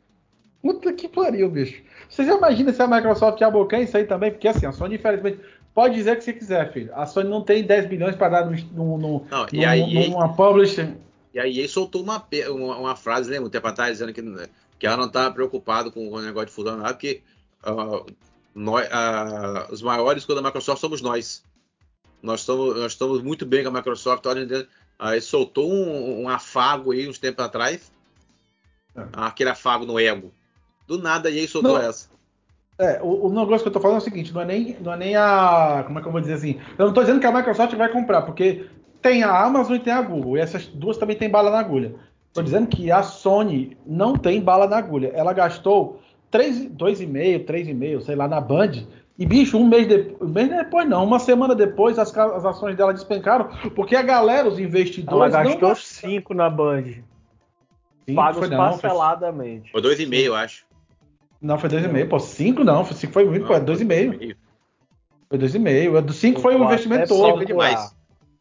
Puta que pariu, bicho. Você já imagina se a Microsoft abocanha isso aí também? Porque assim, a Sony, infelizmente, pode dizer o que você quiser, filho. A Sony não tem 10 bilhões para dar no, no, no, não, e aí, numa publisher. E aí soltou uma, uma, uma, frase, lembra, um tempo atrás, dizendo que, que ela não estava preocupada com o negócio de nada, porque uh, nós, uh, os maiores quando a Microsoft somos nós. Nós estamos, nós estamos muito bem com a Microsoft. Aí soltou um, um afago aí uns tempos atrás. É. Aquele afago no ego. Do nada, e aí soltou não, essa. É, o, o, negócio que eu tô falando é o seguinte: não é, nem, não é nem a. Como é que eu vou dizer assim? Eu não tô dizendo que a Microsoft vai comprar, porque tem a Amazon e tem a Google. E essas duas também tem bala na agulha. Tô dizendo que a Sony não tem bala na agulha. Ela gastou 2,5, 3,5, sei lá, na Band e, bicho, um mês, de... um mês depois, não, uma semana depois, as, as ações dela despencaram, porque a galera, os investidores. Ela gastou 5 na Band. Pagos foi, parceladamente. Foi 2,5, eu acho. Não, foi 2,5. Pô, 5 não, 5 foi muito, pô, é 2,5. Foi 2,5. Do 5 foi o investimento todo. 5 é demais.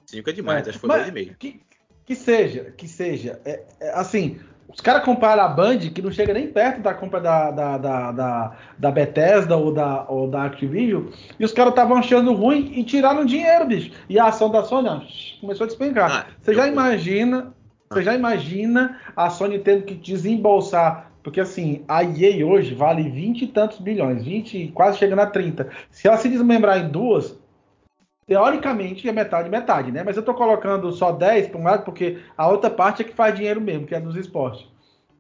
5 é demais, é. acho que foi 2,5. Que, que seja, que seja. É, é, assim, os caras comparam a Band, que não chega nem perto da compra da, da, da, da, da Bethesda ou da, ou da Activision, e os caras estavam achando ruim e tiraram dinheiro, bicho. E a ação da Sony ó, começou a despencar. Ah, você já imagina, ah. você já imagina a Sony tendo que desembolsar, porque assim, a EA hoje vale 20 e tantos bilhões, 20, quase chegando a 30. Se ela se desmembrar em duas, teoricamente é metade, metade, né? Mas eu tô colocando só 10 para um lado, porque a outra parte é que faz dinheiro mesmo, que é dos esportes.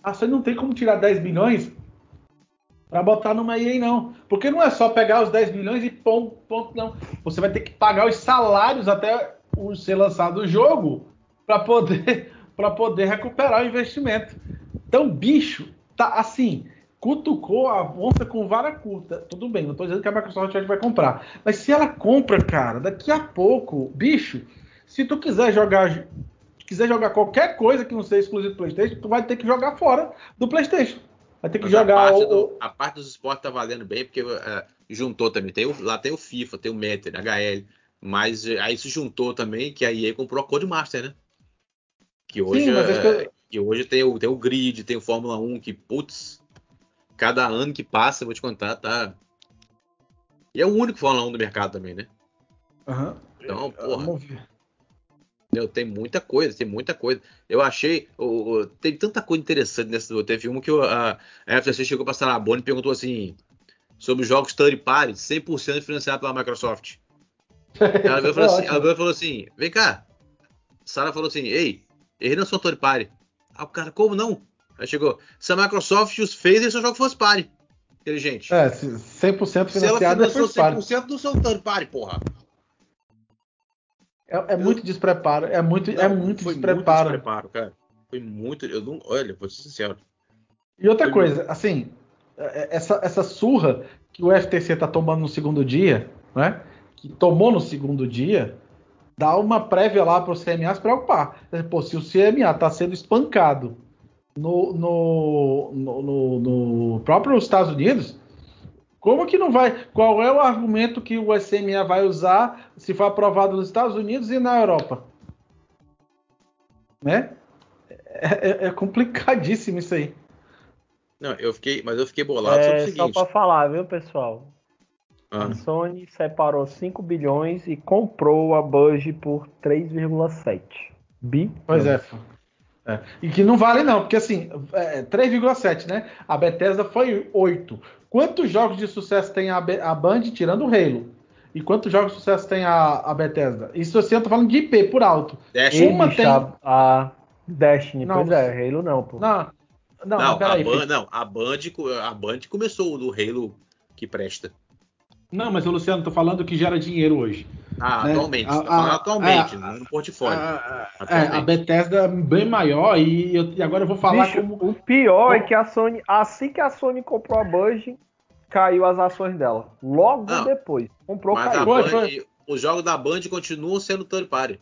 A Sony não tem como tirar 10 bilhões para botar numa EA, não. Porque não é só pegar os 10 bilhões e ponto, ponto, não. Você vai ter que pagar os salários até o ser lançado o jogo para poder, *laughs* poder recuperar o investimento. Então, bicho, tá assim cutucou a onça com vara curta. Tudo bem, não estou dizendo que a Microsoft vai comprar. Mas se ela compra, cara, daqui a pouco, bicho, se tu quiser jogar quiser jogar qualquer coisa que não seja exclusivo do PlayStation, tu vai ter que jogar fora do PlayStation. Vai ter que Mas jogar a parte, o, do, a parte dos esportes tá valendo bem, porque uh, juntou também. Tem o, lá tem o FIFA, tem o Meter, HL. Mas uh, aí se juntou também que a EA comprou a Codemaster, né? Que hoje, Sim, uh, que hoje tem, o, tem o Grid, tem o Fórmula 1, que, putz, cada ano que passa, vou te contar, tá. E é o único Fórmula 1 do mercado também, né? Uhum. Então, porra. Meu, tem muita coisa, tem muita coisa. Eu achei. Oh, tem tanta coisa interessante nesse. Teve uma que a, a FTC chegou pra Sarah Boni e perguntou assim: sobre jogos third party, 100% financiado pela Microsoft. Ela veio, falou *laughs* assim, ela veio e falou assim: vem cá. Sarah falou assim: ei, eles não são third party. Ah, o cara, como não? Aí chegou. Se a Microsoft os fez, esse é um jogo fosse pare. Inteligente. É, 100% financiado Se ela financiou 100% do seu third party, porra. É, é muito despreparo. É muito, é não, é muito foi despreparo. Muito despreparo, cara. Foi muito. Eu não, olha, vou ser sincero. E outra foi coisa, muito... assim, é, essa, essa surra que o FTC tá tomando no segundo dia, né? Que tomou no segundo dia, dá uma prévia lá para o CMA se preocupar. Pô, se o CMA tá sendo espancado no, no, no, no, próprio Estados Unidos, Como que não vai? Qual é o argumento que o SMA vai usar se for aprovado nos Estados Unidos e na Europa? Né? É, é, é complicadíssimo isso aí. Não, eu fiquei, mas eu fiquei bolado é, sobre o seguinte. Só para falar, viu, pessoal? Ah. A Sony separou 5 bilhões e comprou a Budge por 3,7 bi. Pois é. é. E que não vale não, porque assim, é, 3,7, né? A Bethesda foi 8. Quantos jogos de sucesso tem a, a Band tirando o Halo? E quantos jogos de sucesso tem a, a Bethesda? Isso assim, eu tô falando de IP por alto. Destiny. Uma tem... A Destiny, não, pois é, Halo não, pô. Não, não, não, a, Band, não a, Band, a Band começou no Halo que presta. Não, mas o Luciano, tô falando que gera dinheiro hoje. Ah, né? atualmente. A, a, atualmente, a, no portfólio. É, a Bethesda é bem maior e, eu, e agora eu vou falar Bicho, como... O pior é que a Sony, assim que a Sony comprou a Bungie, caiu as ações dela. Logo Não, depois. Comprou, mas caiu. A Band, os jogos da Band continuam sendo third party.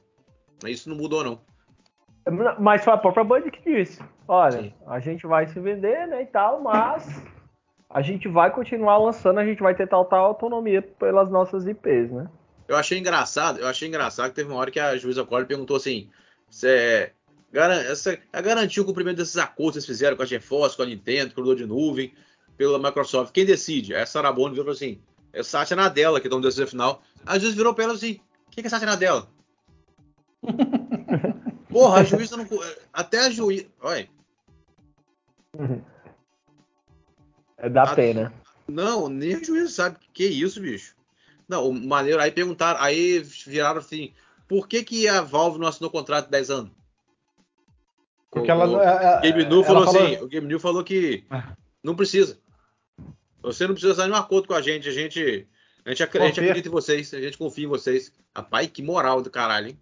Isso não mudou, não. Mas foi a própria Band que disse. Olha, Sim. a gente vai se vender, né, e tal, mas a gente vai continuar lançando, a gente vai ter tal, tal autonomia pelas nossas IPs, né? Eu achei engraçado, eu achei engraçado que teve uma hora que a juíza Cole perguntou assim: você é, é garantir o cumprimento desses acordos que vocês fizeram com a GeForce, com a Nintendo, com o de nuvem, pela Microsoft. Quem decide? Aí a Sarah Bond virou assim: é Satya Nadella que estão no decisão final. A juíza virou pra ela assim: quem que é Satya Nadella? *laughs* Porra, a juíza não. Até a juíza. Olha. *laughs* É da a... pena. Não, nem a juíza sabe. Que isso, bicho? Não, maneiro. Aí perguntaram, aí viraram assim: por que, que a Valve não assinou contrato de 10 anos? Porque o, ela. O, é, Game New falou, falou assim: o Game New falou que é. não precisa. Você não precisa fazer nenhum acordo com a gente. A gente, a gente, a gente acredita em vocês, a gente confia em vocês. Rapaz, que moral do caralho, hein?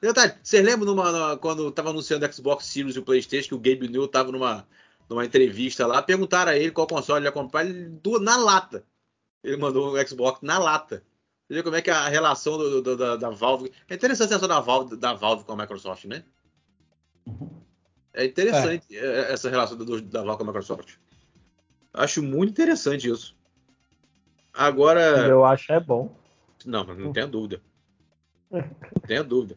Detalhe, vocês lembram numa, numa, quando tava anunciando o Xbox Series e o Playstation que o Gabe New tava numa, numa entrevista lá, perguntaram a ele qual console ele ia comprar, ele, do, na lata. Ele mandou o Xbox na lata. Você vê como é que é a relação do, do, da, da, Valve. É interessante essa da Valve, da Valve com a Microsoft, né? É interessante é. é essa relação da Valve com a Microsoft. Acho muito interessante isso. Agora. Eu acho é bom. Não, não tenha dúvida. Não *laughs* tenha dúvida.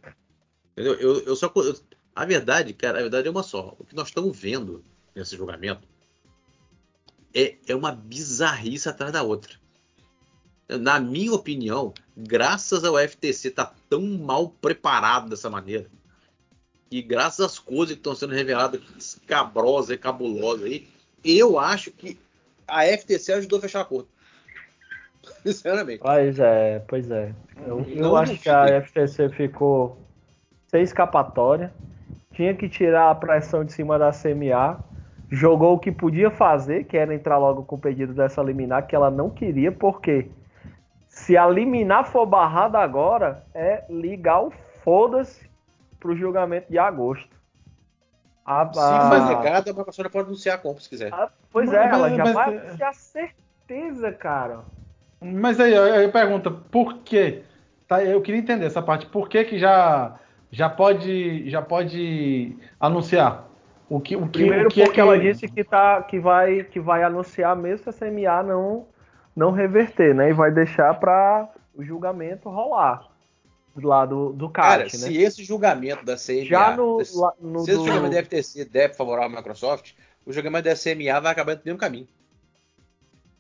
Entendeu? Eu, eu só. Eu, a verdade, cara, a verdade é uma só. O que nós estamos vendo nesse julgamento é, é uma bizarrice atrás da outra. Na minha opinião, graças ao FTC estar tá tão mal preparado dessa maneira, e graças às coisas que estão sendo reveladas escabrosas e cabulosas aí, eu acho que a FTC ajudou a fechar a acordo. *laughs* Sinceramente. Pois é, pois é. Eu, eu acho que a FTC ficou sem escapatória. Tinha que tirar a pressão de cima da CMA. Jogou o que podia fazer, que era entrar logo com o pedido dessa liminar, que ela não queria, porque se a liminar for barrada agora, é ligar o foda-se pro julgamento de agosto. A, a... Se for negada, a professora pode anunciar a compra se quiser. A, pois mas, é, ela já mas, vai ter certeza, cara. Mas aí eu pergunto, por quê? Tá, eu queria entender essa parte. Por que, que já, já, pode, já pode anunciar? O que, o que, Primeiro o que porque é que... ela disse que, tá, que, vai, que vai anunciar mesmo se a CMA não, não reverter, né? E vai deixar para o julgamento rolar lá do, do CAT, Cara, né? se esse julgamento da CMA, Já no, lá, no se esse do... julgamento da FTC der favorável à Microsoft, o julgamento da CMA vai acabar no mesmo caminho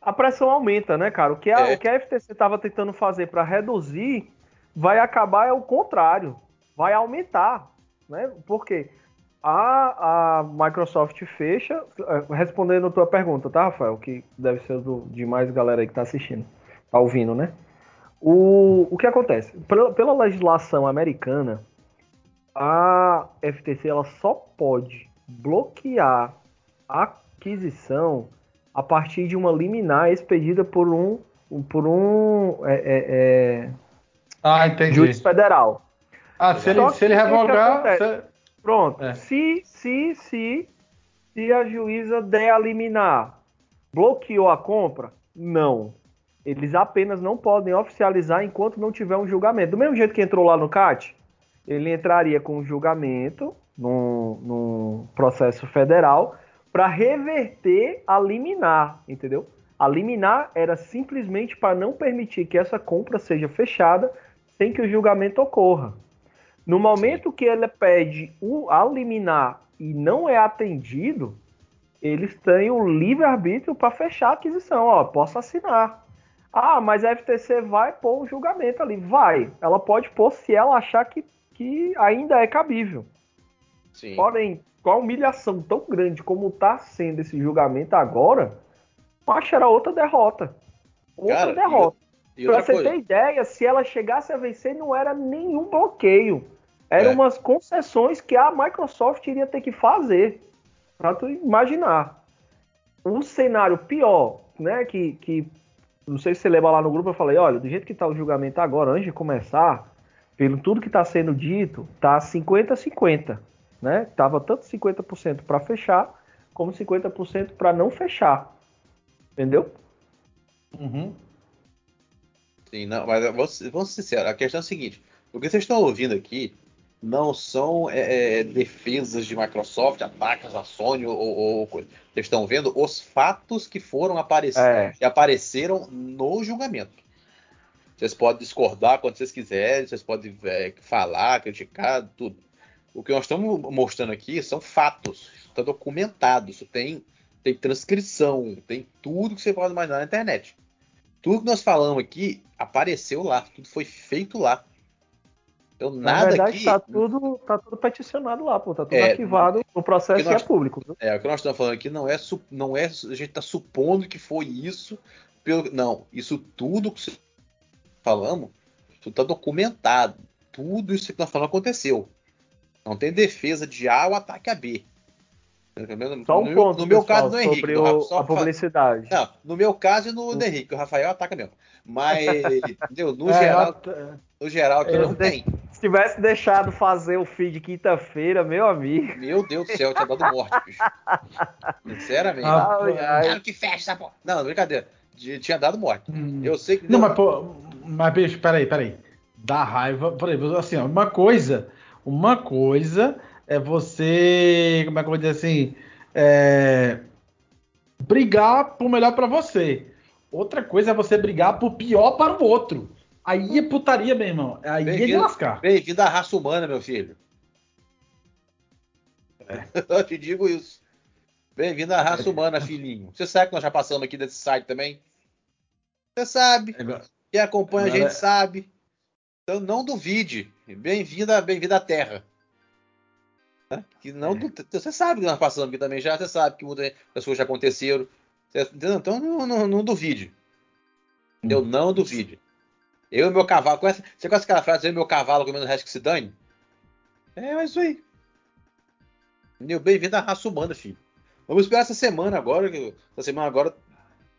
a pressão aumenta, né, cara? O que a, é. o que a FTC estava tentando fazer para reduzir vai acabar é o contrário, vai aumentar, né? Porque a, a Microsoft fecha, é, respondendo a tua pergunta, tá, Rafael? Que deve ser do, de mais galera aí que tá assistindo, tá ouvindo, né? O, o que acontece? Pela, pela legislação americana, a FTC ela só pode bloquear a aquisição a partir de uma liminar expedida por um por um é, é, é ah, entendi. juiz federal. Ah, se ele, se ele revogar. Se... Pronto. É. Se, se, se, se a juíza der a liminar, bloqueou a compra? Não. Eles apenas não podem oficializar enquanto não tiver um julgamento. Do mesmo jeito que entrou lá no CAT, ele entraria com um julgamento num, num processo federal para reverter a liminar, entendeu? A liminar era simplesmente para não permitir que essa compra seja fechada sem que o julgamento ocorra. No momento que ele pede o, a liminar e não é atendido, eles têm o livre-arbítrio para fechar a aquisição. Ó, posso assinar. Ah, mas a FTC vai pôr um julgamento ali. Vai. Ela pode pôr se ela achar que, que ainda é cabível. Sim. Porém, com a humilhação tão grande como está sendo esse julgamento agora, acho era outra derrota. Outra Cara, derrota. Pra você coisa? ter ideia, se ela chegasse a vencer, não era nenhum bloqueio. Eram é. umas concessões que a Microsoft iria ter que fazer. Pra tu imaginar. Um cenário pior, né? Que, que não sei se você lembra lá no grupo, eu falei, olha, do jeito que está o julgamento agora, antes de começar, pelo tudo que está sendo dito, tá 50-50, né? Tava tanto 50% para fechar, como 50% para não fechar. Entendeu? Uhum. Sim, não, mas vamos, vamos ser sinceros, a questão é a seguinte, o que vocês estão ouvindo aqui não são é, é, defesas de Microsoft, ataques a Sony ou, ou, coisa. Vocês estão vendo os fatos que foram aparecer, é. que apareceram no julgamento. Vocês podem discordar quando vocês quiserem, vocês podem é, falar, criticar, tudo. O que nós estamos mostrando aqui são fatos, está documentado, isso tem, tem transcrição, tem tudo que você pode imaginar na internet. Tudo que nós falamos aqui apareceu lá, tudo foi feito lá. Eu nada Na verdade, aqui... tá tudo, tá tudo peticionado lá, pô. Tá tudo é, arquivado. O processo nós, é público. Viu? É, o que nós estamos falando aqui não é, não é. A gente tá supondo que foi isso. Pelo, não, isso tudo que falamos, isso tá documentado. Tudo isso que nós falamos aconteceu. Não tem defesa de A ou ataque a B. Só um no, ponto, no meu pessoal, caso do Henrique. Sobre o, a publicidade. Não, no meu caso e no do Henrique, o Rafael ataca mesmo. Mas, *laughs* entendeu? No é, geral, no geral aqui não tem tivesse deixado fazer o feed quinta-feira, meu amigo. Meu Deus do céu, tinha dado morte, bicho. Sinceramente. Ah, Quero que feche essa porra. Não, brincadeira. Tinha dado morte. Hum. Eu sei que. Não, mas, pô, mas, bicho, peraí, peraí. Dá raiva. Peraí, assim, uma coisa. Uma coisa é você. Como é que eu vou dizer assim? É, brigar por melhor para você. Outra coisa é você brigar por pior para o outro. Aí é putaria, meu irmão. Aí é de lascar. Bem-vindo à raça humana, meu filho. É. *laughs* Eu te digo isso. Bem-vindo à raça humana, filhinho. Você sabe que nós já passamos aqui desse site também? Você sabe. É Quem acompanha Agora... a gente sabe. Então não duvide. Bem-vindo bem à Terra. Que não, é. Você sabe que nós passamos aqui também já. Você sabe que muitas coisas já aconteceram. Então não, não, não duvide. Eu não duvide. Eu e meu cavalo. Conhece, você conhece aquela frase? Eu e meu cavalo comendo o resto que se dane? É, é isso aí. Meu bem-vindo à raça humana, filho. Vamos esperar essa semana agora. Essa semana agora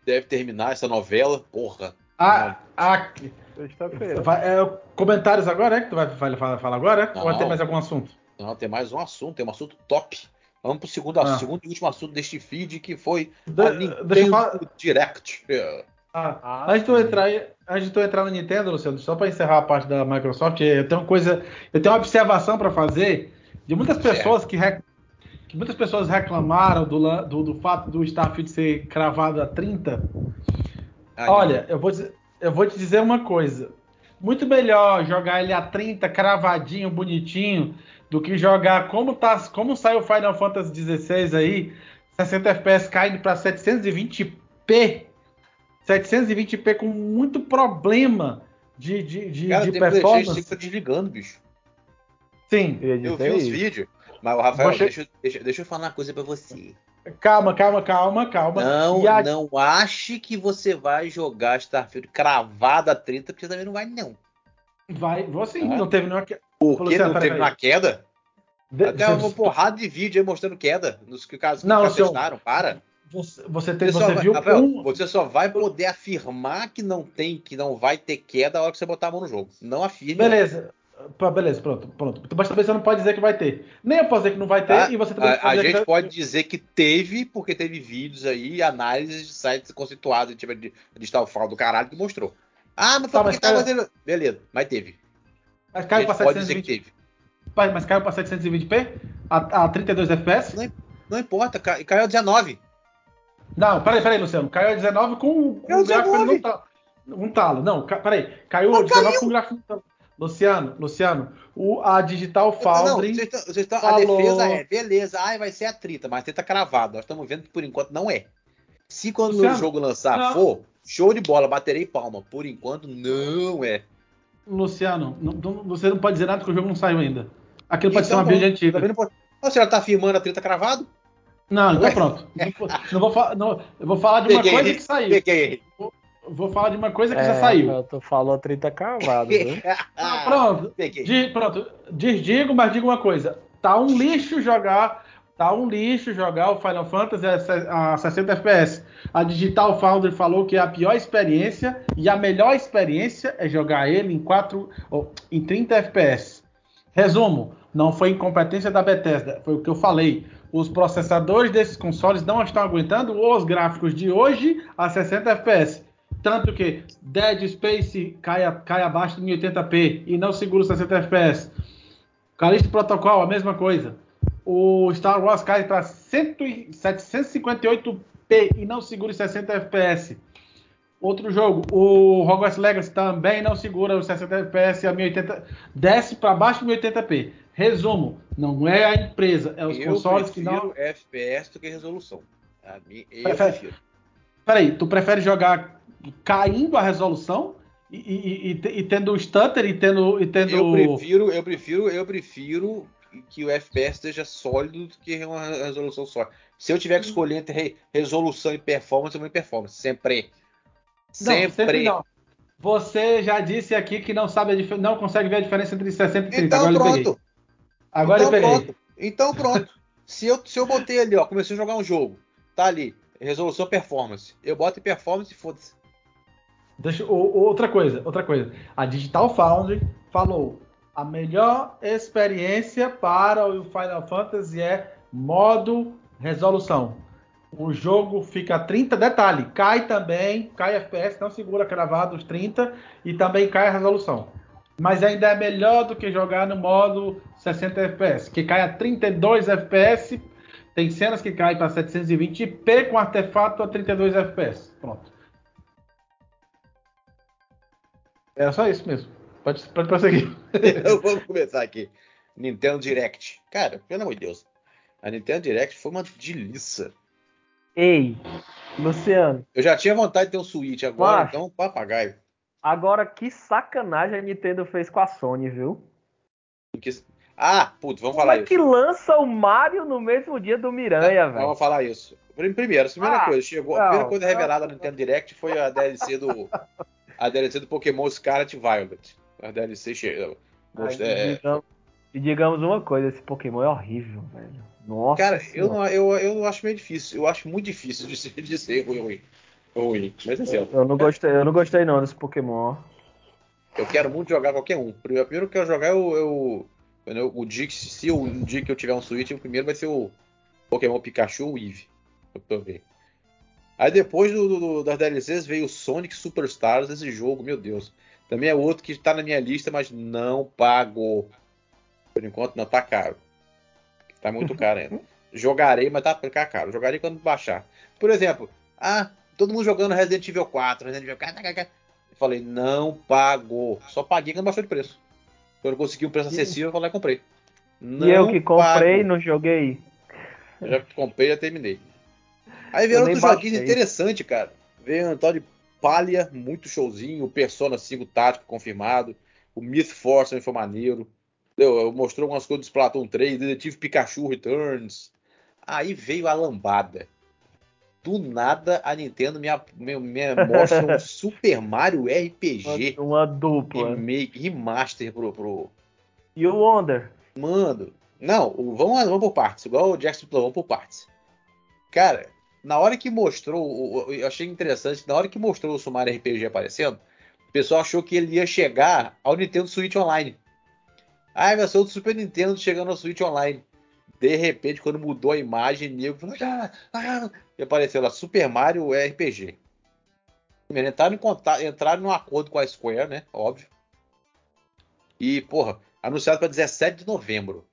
deve terminar essa novela. Porra. Ah, ah é, comentários agora, é? Que tu vai falar, falar agora? Não, Ou tem mais algum assunto? Não, tem mais um assunto. Tem um assunto top. Vamos pro segundo, ah. segundo e último assunto deste feed, que foi de, a Nintendo Direct. Ah, antes, de eu entrar, antes de entrar no Nintendo, Luciano, só para encerrar a parte da Microsoft, eu tenho uma coisa, eu tenho uma observação para fazer de muitas pessoas que, rec, que, muitas pessoas reclamaram do, do, do, fato do Starfield ser cravado a 30. Ah, Olha, eu vou, eu vou te dizer uma coisa. Muito melhor jogar ele a 30 cravadinho, bonitinho, do que jogar como tá, como saiu o Final Fantasy XVI aí, 60 FPS caindo para 720p 720p com muito problema de, de, de, Cara, de tem performance. Tem que desligando, bicho. Sim. Eu vi os vídeos. Mas, Rafael, você... deixa, deixa, deixa eu falar uma coisa pra você. Calma, calma, calma, calma. Não, a... não ache que você vai jogar Starfield cravado a 30, porque também não vai, não. Vai, vou sim, ah. não teve nenhuma queda. Por que não teve uma queda? De... Até uma porrada de vídeo aí mostrando queda nos casos que não, já testaram, para. Você, você, tem, você, você viu vai, um... Você só vai poder afirmar que não tem, que não vai ter queda na hora que você botar a mão no jogo. Não afirme. Beleza. Beleza, pronto, pronto. Mas também você não pode dizer que vai ter. Nem eu posso dizer que não vai ter, ah, e você também A, a gente que... pode dizer que teve, porque teve vídeos aí, análises de sites conceituados, tipo de, de Starfall do caralho, que mostrou. Ah, mas tá, mas tava caiu... Beleza, mas teve. Mas caiu pra 720. Mas caiu pra 720p? A, a 32 FPS? Não, não importa, caiu a 19. Não, peraí, peraí, Luciano. Caiu a 19 com, com o gráfico não tá. Um talo. Não, ca, peraí. Caiu a 19 caiu. com o gráfico. Luciano, Luciano, o, a Digital Foundry. Não, vocês estão, falou... A defesa é, beleza, ai, vai ser a trita, mas trita cravado. Nós estamos vendo que por enquanto não é. Se quando Luciano, o jogo lançar não. for, show de bola, baterei palma. Por enquanto não é. Luciano, não, você não pode dizer nada que o jogo não saiu ainda. Aquilo pode então, ser uma build antiga. Também não pode... Você já tá afirmando a treta cravado? Não, então pronto. não, vou, não, eu vou falar de uma Peguei, coisa que saiu. Peguei. Vou, vou falar de uma coisa que é, já saiu. Tu falou 30 cravado, viu? ah, pronto. Di, pronto. Digo, mas digo uma coisa. Tá um lixo jogar. Tá um lixo jogar o Final Fantasy a 60 FPS. A Digital Foundry falou que é a pior experiência e a melhor experiência é jogar ele em 4 em 30 FPS. Resumo, não foi incompetência da Bethesda, foi o que eu falei. Os processadores desses consoles não estão aguentando os gráficos de hoje a 60 FPS. Tanto que Dead Space cai, cai abaixo de 1080p e não segura 60 FPS. Callisto Protocol, a mesma coisa. O Star Wars cai para 758p e não segura 60 FPS. Outro jogo, o Hogwarts Legacy também não segura os 60 FPS a 1080, desce para baixo de 1080p. Resumo, não é a empresa, é os eu consoles que não. FPS do que resolução. A mim, eu prefere... prefiro. Peraí, tu prefere jogar caindo a resolução e, e, e, e tendo stutter e tendo, e tendo. Eu prefiro, eu prefiro, eu prefiro que o FPS esteja sólido do que uma resolução só. Se eu tiver que escolher entre resolução e performance, eu vou em performance. Sempre. Sempre. Não, sempre não. Você já disse aqui que não sabe não consegue ver a diferença entre 60 e 30. Então Agora pronto. Agora então, pronto. Então pronto. se, eu, se eu botei ali, ó, comecei a jogar um jogo, tá ali, resolução performance. Eu boto em performance e foda-se. Deixa, outra coisa, outra coisa. A Digital Foundry falou: a melhor experiência para o Final Fantasy é modo resolução o jogo fica 30, detalhe, cai também, cai FPS, não segura cravado os 30 e também cai a resolução. Mas ainda é melhor do que jogar no modo 60 FPS, que cai a 32 FPS, tem cenas que caem para 720p com artefato a 32 FPS. Pronto. Era só isso mesmo. Pode, pode prosseguir. *laughs* Vamos começar aqui. Nintendo Direct. Cara, pelo amor de Deus. A Nintendo Direct foi uma delícia. Ei, Luciano. Eu já tinha vontade de ter um Switch agora, então papagaio. Agora, que sacanagem a Nintendo fez com a Sony, viu? Ah, putz, vamos Como falar é isso. que lança o Mario no mesmo dia do Miranha, velho? Vamos falar isso. Primeiro, a primeira ah, coisa, chegou, não, a primeira coisa revelada no Nintendo Direct foi a DLC do a DLC do Pokémon Scarlet Violet. A DLC chegou. É... E digamos uma coisa, esse Pokémon é horrível, velho. Nossa. Cara, eu não, eu, eu acho meio difícil. Eu acho muito difícil de ser, de ser ruim. ruim. Mas assim, eu, eu não gostei, eu não gostei não desse Pokémon. Eu quero muito jogar qualquer um. Primeiro, primeiro que eu jogar é o, eu, o dia que, se o um dia que eu tiver um Switch, o primeiro vai ser o Pokémon Pikachu ou Eevee. Aí depois do, do, das DLCs veio o Sonic Superstars, esse jogo, meu Deus. Também é outro que está na minha lista, mas não pago. Por enquanto não tá caro. Tá muito caro ainda. *laughs* Jogarei, mas tá ficar caro. Jogarei quando baixar. Por exemplo, ah, todo mundo jogando Resident Evil 4, Resident Evil 4. Eu falei, não pagou. Só paguei quando baixou de preço. Quando eu consegui um preço acessível, eu falei, comprei. Não e eu que comprei, pago. não joguei. Eu já comprei, já terminei. Aí veio outros joguinhos interessantes, cara. Veio um tal de Palha, muito showzinho. O Persona 5 tático confirmado. O Myth Force foi maneiro. Entendeu? Mostrou algumas coisas do Splatoon 3, Detetive Pikachu Returns. Aí veio a lambada. Do nada a Nintendo me, me, me mostra um *laughs* Super Mario RPG. Uma dupla. Remake, remaster pro, pro. E o Wonder? Mano. Não, vamos, vamos por partes. Igual o Jackson falou, vamos por partes. Cara, na hora que mostrou, eu achei interessante, na hora que mostrou o Super Mario RPG aparecendo, o pessoal achou que ele ia chegar ao Nintendo Switch Online. Ah, vai ser o Super Nintendo chegando no Switch Online. De repente, quando mudou a imagem, nego falou, ah, ah, e apareceu lá Super Mario RPG. Primeiro, entraram em contato, entraram num acordo com a Square, né? Óbvio. E, porra, anunciado para 17 de novembro.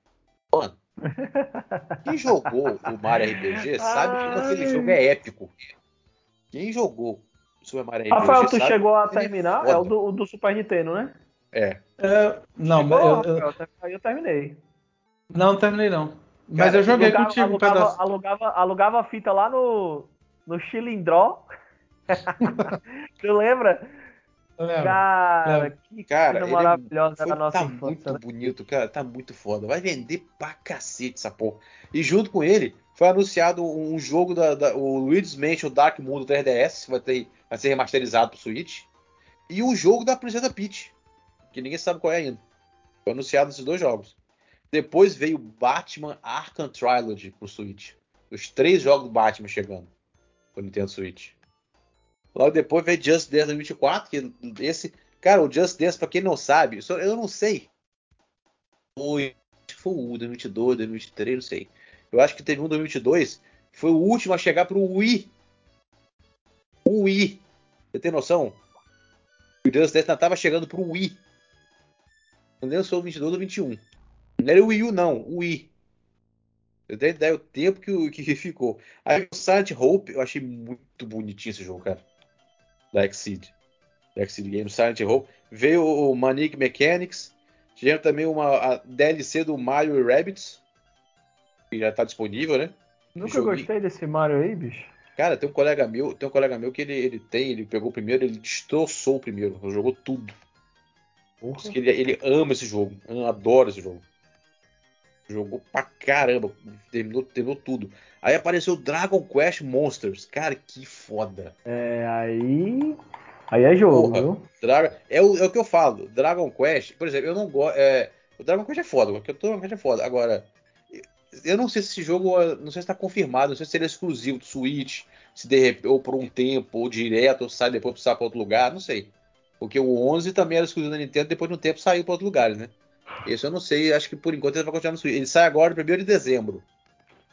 Mano, *laughs* Quem jogou o Mario RPG sabe que aquele jogo é épico. Quem jogou o Super Mario RPG Rafael, tu chegou a é terminar? É, é o do, o do, Super Nintendo, né? É. é não, chegou, eu, eu, aí eu terminei. Não, terminei não. Mas Cara, eu joguei alugava, contigo alugava, um pedaço. Alugava, alugava a fita lá no, no Chilindró. *laughs* tu lembra? Cara, que cara, coisa é maravilhosa foi, da nossa Tá infância, muito né? bonito, cara. Tá muito foda. Vai vender pra cacete essa porra. E junto com ele, foi anunciado um jogo da, da o Luigi's Mansion Dark Moon 3DS, que vai, ter, vai ser remasterizado pro Switch. E o jogo da Princesa Peach, que ninguém sabe qual é ainda. Foi anunciado esses dois jogos. Depois veio Batman Arkham Trilogy pro Switch. Os três jogos do Batman chegando pro Nintendo Switch. Logo depois veio Just Dance 2024, que esse, cara, o Just Dance, pra quem não sabe, eu não sei. Foi, foi o 2022, 2023, não sei. Eu acho que teve um 2022, foi o último a chegar pro Wii. O Wii. Você tem noção? O Just Dance tava chegando pro Wii. Não lembro se foi o 22 ou 21. Não era o Wii U, não, o Wii. Eu tenho ideia o tempo que, que *laughs* ficou. Aí o Silent Hope, eu achei muito bonitinho esse jogo, cara da Exceed. Da Exceed Games, Silent Hope. Veio o Manic Mechanics. Tivemos também uma DLC do Mario e Rabbids. Que já está disponível, né? Nunca gostei desse Mario aí, bicho. Cara, tem um colega meu, tem um colega meu que ele, ele tem, ele pegou o primeiro, ele destroçou o primeiro, jogou tudo. Ele, ele ama esse jogo, adora esse jogo. Jogou pra caramba, terminou, terminou tudo. Aí apareceu Dragon Quest Monsters. Cara, que foda. É, aí. Aí é jogo, Porra, viu? Dragon... É, o, é o que eu falo. Dragon Quest, por exemplo, eu não gosto. É... O Dragon Quest é foda, porque o Dragon Quest é foda. Agora, eu não sei se esse jogo. Não sei se tá confirmado, não sei se ele é exclusivo do Switch, se de ou por um tempo, ou direto, ou sai depois pra para outro lugar, não sei. Porque o 11 também era exclusivo da Nintendo, depois de um tempo saiu para outros lugares, né? Esse eu não sei, acho que por enquanto ele vai continuar no Switch. Ele sai agora, 1 de dezembro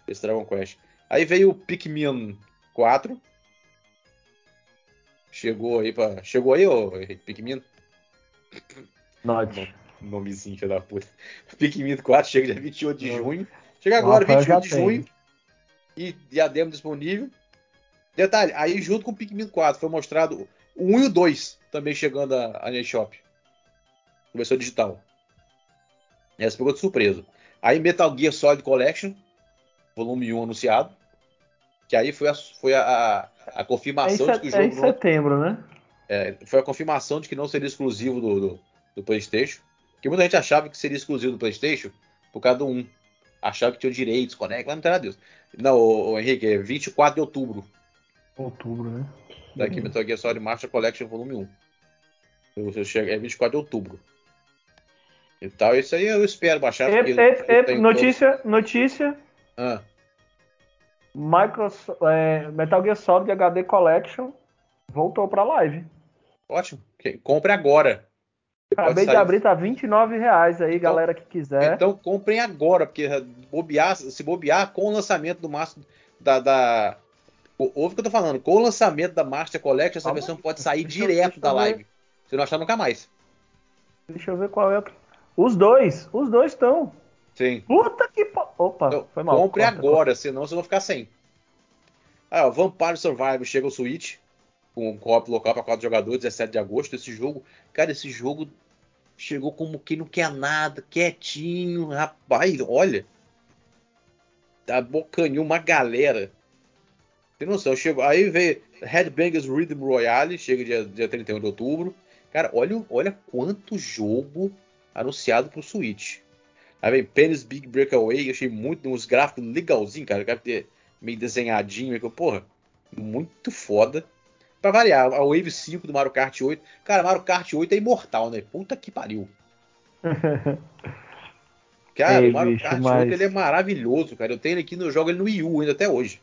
esse Dragon Quest. Aí veio o Pikmin 4. Chegou aí para Chegou aí, ô Pikmin? Note. Nomezinho, filho da puta. Pikmin 4 chega dia 28 de junho. Chega agora, 28 de junho. E diadema disponível. Detalhe, aí junto com o Pikmin 4 foi mostrado o 1 e o 2 também chegando a, a NetShop. Versão digital. Essa pegou de surpresa. Aí Metal Gear Solid Collection volume 1 anunciado. Que aí foi a, foi a, a, confirmação é de que o jogo. É em setembro, né? É, foi a confirmação de que não seria exclusivo do, do, do, PlayStation. Porque muita gente achava que seria exclusivo do PlayStation por causa do 1. Achava que tinha direitos, conecta, mas não tem nada disso. Não, o, o, Henrique, é 24 de outubro. Outubro, né? Daqui Metal Gear Solid Master Collection Volume 1. Você chega, é 24 de outubro. E tal, isso aí eu espero baixar. notícia, todos... notícia ah. Microsoft, é, Metal Gear Solid HD Collection voltou para live. Ótimo. Compre agora. Acabei de abrir, tá 29 reais aí, então, galera que quiser. Então comprem agora, porque bobear, se bobear com o lançamento do Master da, da ouve o que eu tô falando, com o lançamento da Master Collection, essa versão pode sair direto da live. Ver. Se não achar nunca mais. Deixa eu ver qual é. Os dois, os dois estão. Sim. Puta que. Opa, então, foi mal. Compre corta, agora, corta. senão vocês vão ficar sem. Ah, o Vampire Survivor chega ao Switch, com co-op local para quatro jogadores, 17 de agosto. Esse jogo, cara, esse jogo chegou como quem não quer nada, quietinho, rapaz, olha. Abocanhou uma galera. Tem noção, chegou. Aí veio Headbangers Rhythm Royale, chega dia, dia 31 de outubro. Cara, olha, olha quanto jogo anunciado pro Switch. Aí vem Penis Big Breakaway, eu achei muito uns gráficos legalzinhos, cara. Meio desenhadinho, que, porra, muito foda. Pra variar, a Wave 5 do Mario Kart 8. Cara, Mario Kart 8 é imortal, né? Puta que pariu. *laughs* Cara, Ei, o Mario bicho, Kart mas... 8 ele é maravilhoso, cara. Eu tenho ele aqui no jogo ele no Wii U ainda até hoje.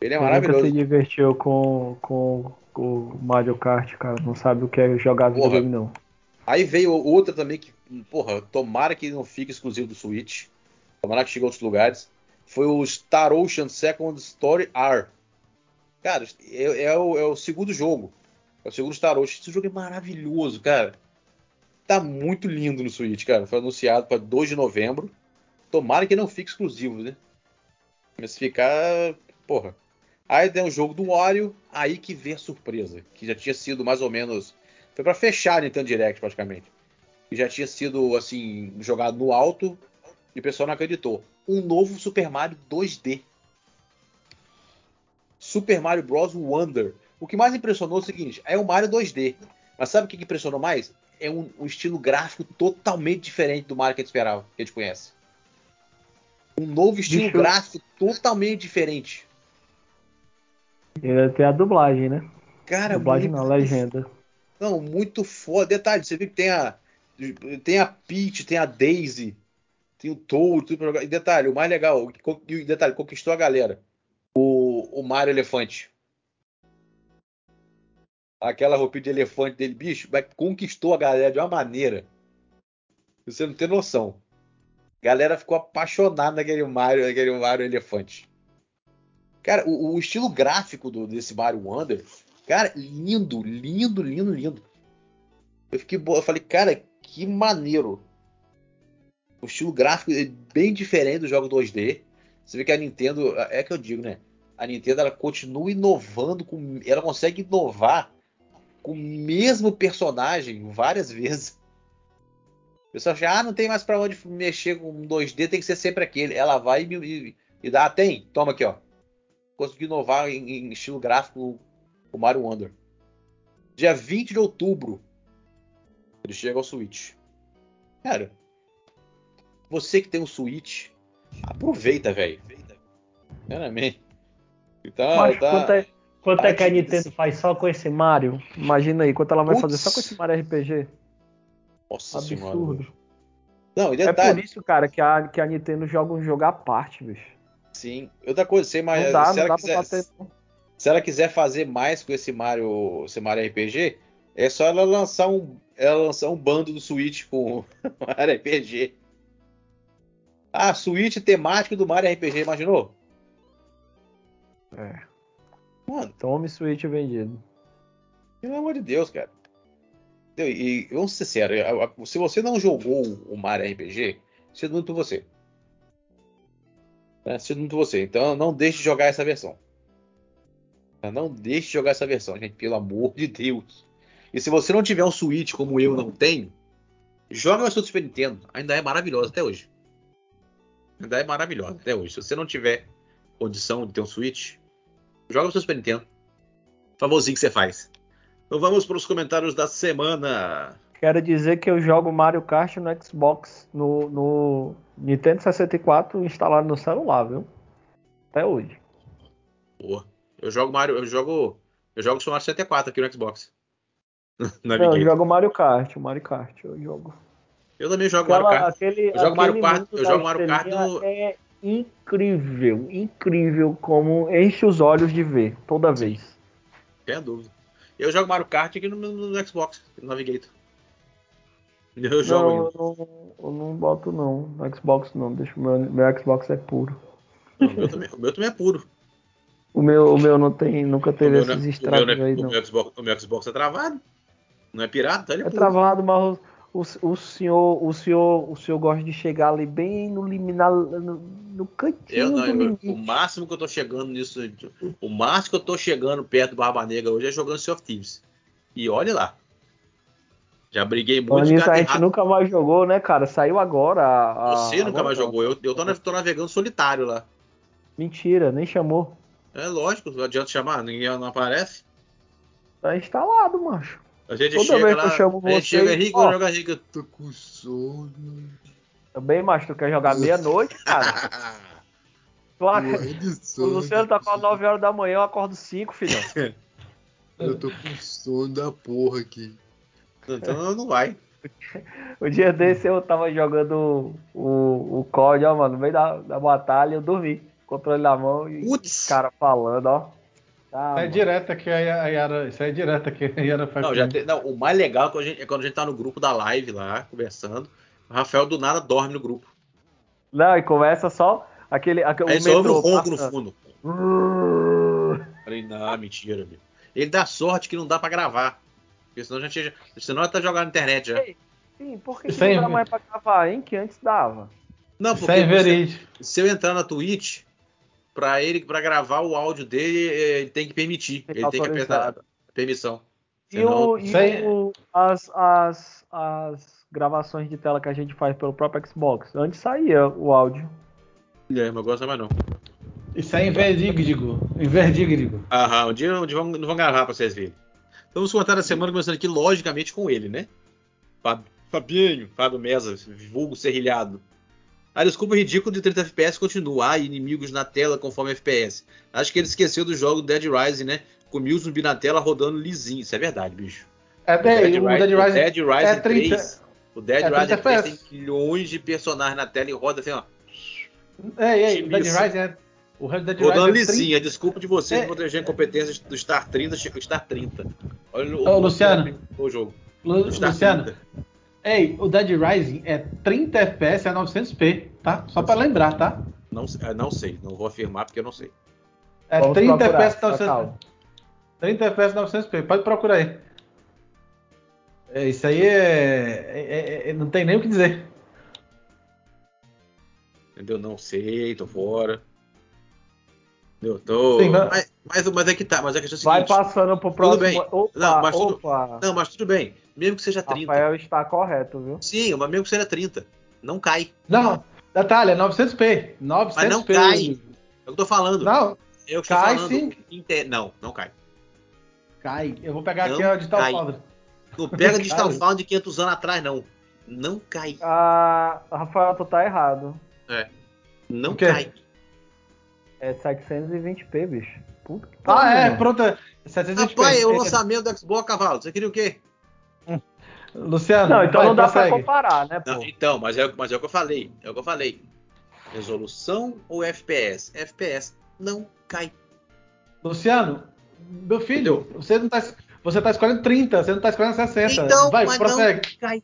Ele é Você maravilhoso. Nunca se divertiu com, com, com o Mario Kart, cara. Não sabe o que é jogar videogame, não. Aí veio outra também que, porra, tomara que não fique exclusivo do Switch. Tomara que chegue a outros lugares. Foi o Star Ocean Second Story R. Cara, é, é, o, é o segundo jogo. É o segundo Star Ocean. Esse jogo é maravilhoso, cara. Tá muito lindo no Switch, cara. Foi anunciado para 2 de novembro. tomara que não fique exclusivo, né? Mas se ficar, porra. Aí tem o jogo do Wario, aí que vem a surpresa, que já tinha sido mais ou menos, foi para fechar a Nintendo Direct praticamente. E já tinha sido assim jogado no alto e o pessoal não acreditou. Um novo Super Mario 2D. Super Mario Bros. Wonder. O que mais impressionou é o seguinte: é um Mario 2D. Mas sabe o que impressionou mais? É um, um estilo gráfico totalmente diferente do Mario que a gente esperava, que a gente conhece. Um novo estilo Deixa gráfico totalmente diferente. Ele tem a dublagem, né? Cara, dublagem muito, não, legenda. Não, muito foda. Detalhe, você viu que tem a tem a Peach, tem a Daisy, tem o Toad, tudo E detalhe, o mais legal, e detalhe, conquistou a galera. O, o Mario Elefante. Aquela roupinha de elefante dele, bicho, conquistou a galera de uma maneira. Você não tem noção. A galera ficou apaixonada naquele Mario, naquele Mario Elefante. Cara, o, o estilo gráfico do, desse Mario Wonder, cara, lindo, lindo, lindo, lindo. Eu fiquei, eu falei, cara, que maneiro. O estilo gráfico é bem diferente do jogo 2D. Você vê que a Nintendo, é que eu digo, né? A Nintendo ela continua inovando, com, ela consegue inovar com o mesmo personagem várias vezes. O pessoal acha, ah, não tem mais para onde mexer com 2D, tem que ser sempre aquele. Ela vai e, e, e dá, tem, toma aqui, ó. Conseguiu inovar em, em estilo gráfico o Mario Wonder. Dia 20 de outubro, ele chega ao Switch. Cara, você que tem um Switch, aproveita, velho. Sinceramente. Tá, Mas tá, quanto é, quanto tá é que a Nintendo faz só com esse Mario? Imagina aí, quanto ela vai fazer só com esse Mario RPG? Nossa Absurdo. Senhora. Não, é por isso, cara, que a, que a Nintendo joga um jogo à parte, bicho. Sim. Outra coisa, você, não dá, se, não ela quiser, bater, se ela quiser fazer mais com esse Mario, esse Mario RPG, é só ela lançar um, ela lançar um bando do Switch com *laughs* Mario RPG. Ah, Switch temático do Mario RPG, imaginou? É. Mano. Tome Switch vendido. Pelo amor de Deus, cara. E, vamos ser sérios, se você não jogou o Mario RPG, sinto muito você. É, sinto muito você. Então não deixe de jogar essa versão. Não deixe de jogar essa versão, gente, pelo amor de Deus. E se você não tiver um Switch como eu não tenho, joga a sua Super Nintendo. Ainda é maravilhosa até hoje. Ainda é maravilhosa até hoje. Se você não tiver condição de ter um Switch, joga o seu Super Nintendo. Famosinho que você faz. Então vamos para os comentários da semana. Quero dizer que eu jogo Mario Kart no Xbox, no, no Nintendo 64 instalado no celular, viu? Até hoje. Boa. Eu jogo Mario, eu jogo, eu jogo Super Mario 64 aqui no Xbox. *laughs* Não, eu jogo Mario Kart, o Mario Kart eu jogo. Eu também jogo Aquela, Mario Kart. Aquele, eu jogo Mario Kart, eu jogo Mario Kart no... É incrível, incrível como enche os olhos de ver toda vez. Sem dúvida. Eu jogo Mario Kart aqui no, no, Xbox, no Navigator. *laughs* Eu jogo não, eu não, eu não boto não, no Xbox não, deixa meu, meu Xbox é puro. Não, o, meu também, o meu também é puro. O meu, o meu não tem, nunca teve é- esses estragos é- aí, não. O meu, Xbox, o meu Xbox é travado. Não é pirata? Ele é, é travado, mas o, o, senhor, o senhor, o senhor gosta de chegar ali bem no liminar, no, no cantinho eu, não, eu, O máximo que eu tô chegando nisso, o máximo que eu tô chegando perto do Barba Negra hoje é jogando Sea of Thieves. E olha lá. Já briguei muito de a gente nunca mais jogou, né, cara? Saiu agora. A, Você nunca agora, mais jogou. Eu, eu tô, tô navegando solitário lá. Mentira, nem chamou. É lógico, não adianta chamar, ninguém não aparece. Tá instalado, macho. A gente Toda chega vez lá, que eu chamo a gente chega rico, ó, joga rico, tô com sono. Também, macho, tu quer jogar meia-noite, cara? *laughs* tu, o Luciano tá com 9 horas da manhã, eu acordo 5, filhão. *laughs* eu tô com sono da porra aqui. Então não vai. *laughs* O dia desse eu tava jogando o, o COD, ó, mano, no meio da, da batalha, eu dormi. Controle na mão e os cara falando, ó. Tá, isso é direto que a Yara. Isso é direto que a Yara faz. Não, já te, não, o mais legal é quando, a gente, é quando a gente tá no grupo da live lá, conversando. O Rafael do nada dorme no grupo. Não, e começa só aquele. aquele Aí só ouve um ronco no fundo. *laughs* Falei, não, mentira, meu. Ele dá sorte que não dá pra gravar. Porque senão a gente. Senão ele tá jogando na internet já. Sim, por que, que não dá mais pra gravar, hein? Que antes dava. Não, porque Sem você, se eu entrar na Twitch, para ele, para gravar o áudio dele, ele tem que permitir. Ele, ele tem que apertar permissão. Senão... E, o, e o, as, as, as gravações de tela que a gente faz pelo próprio Xbox, antes saía o áudio. É, mas gosta mais não. Isso é inverdigrigo. Inverdigrigo. Aham, um dia, um dia vamos, vamos gravar pra vocês verem. Então vamos contar a semana começando aqui, logicamente, com ele, né? Fabinho, Fábio Mesa, vulgo serrilhado. A desculpa ridícula de 30 FPS continua. Ah, inimigos na tela conforme FPS. Acho que ele esqueceu do jogo Dead Rising, né? Com mil zumbi na tela rodando lisinho. Isso é verdade, bicho. É bem, o Dead, Rising, Dead Rising é 30, 3. O Dead é Rising 3 tem milhões de personagens na tela e roda assim, ó. Ei, ei, o Dead Rising é. O Dead Rodando é lisinho, é desculpa de vocês é, proteger a incompetência do Star 30, Star 30. Olha o, Ô, Luciano. O jogo. Lu, Luciano. 30. Ei, o Dead Rising é 30 FPS a 900p, tá? Só para lembrar, tá? Não, é, não sei, não vou afirmar porque eu não sei. É Vamos 30 procurar, FPS 900p. 30 FPS 900p, pode procurar aí. É, isso aí é, é, é, Não tem nem o que dizer. Entendeu? Não sei, tô fora. Eu tô. Sim, mas, mas, mas, é que tá, mas é que é o seguinte, Vai passando pro próximo. Tudo bem. Opa, não, mas tudo, não, mas tudo bem. Mesmo que seja 30. Rafael está correto, viu? Sim, mas mesmo que seja 30. Não cai. Não, Natália, 900p. 900p. Mas não cai. É eu tô falando. Não. Eu que cai falando. sim. Não, não cai. Cai. Eu vou pegar não aqui a Digital Foundry. Não pega Digital *laughs* Foundry de 500 anos atrás, não. Não cai. Ah, Rafael, tu tá errado. É. Não cai. É 720p, bicho. Puta que Ah, é, pronto. 720p. Rapaz, o lançamento do Xbox, cavalo. Você queria o quê? Luciano. Não, então vai, não dá para comparar, né? Não, então, mas é, mas é o que eu falei. É o que eu falei. Resolução ou FPS? FPS não cai. Luciano, meu filho, você não tá, você tá escolhendo 30, você não tá escolhendo 60. Então, vai, mas prossegue. Não cai.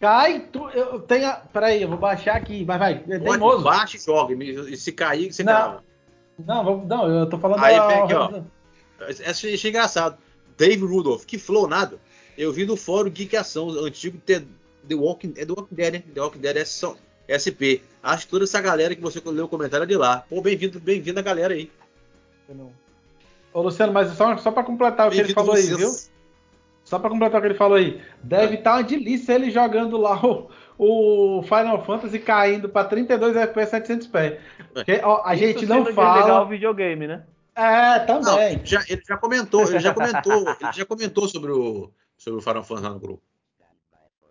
Cai, tu, eu tenho. Peraí, eu vou baixar aqui. Vai, vai. É teimoso. Baixa e joga. E se cair, você não, Não, não, eu tô falando. Aí, a... aqui, ó. Achei, achei engraçado. Dave Rudolph, que flow nada. Eu vi do fórum Geek Ação, antigo The, The Walking, é The Walking Dead, né? The Walking Dead é só, SP. Acho que toda essa galera que você leu o comentário é de lá. Pô, bem-vindo, bem-vindo a galera aí. Ô, Luciano, mas só, só pra completar o que ele falou aí, viu? Só pra completar o que ele falou aí. Deve estar é. tá uma delícia ele jogando lá o, o Final Fantasy caindo pra 32 FPS 700p. Porque, ó, a Isso gente não fala. legal o videogame, né? É, também. Não, já, ele já comentou, ele já comentou, *laughs* ele já comentou sobre o, sobre o Final Fantasy no grupo.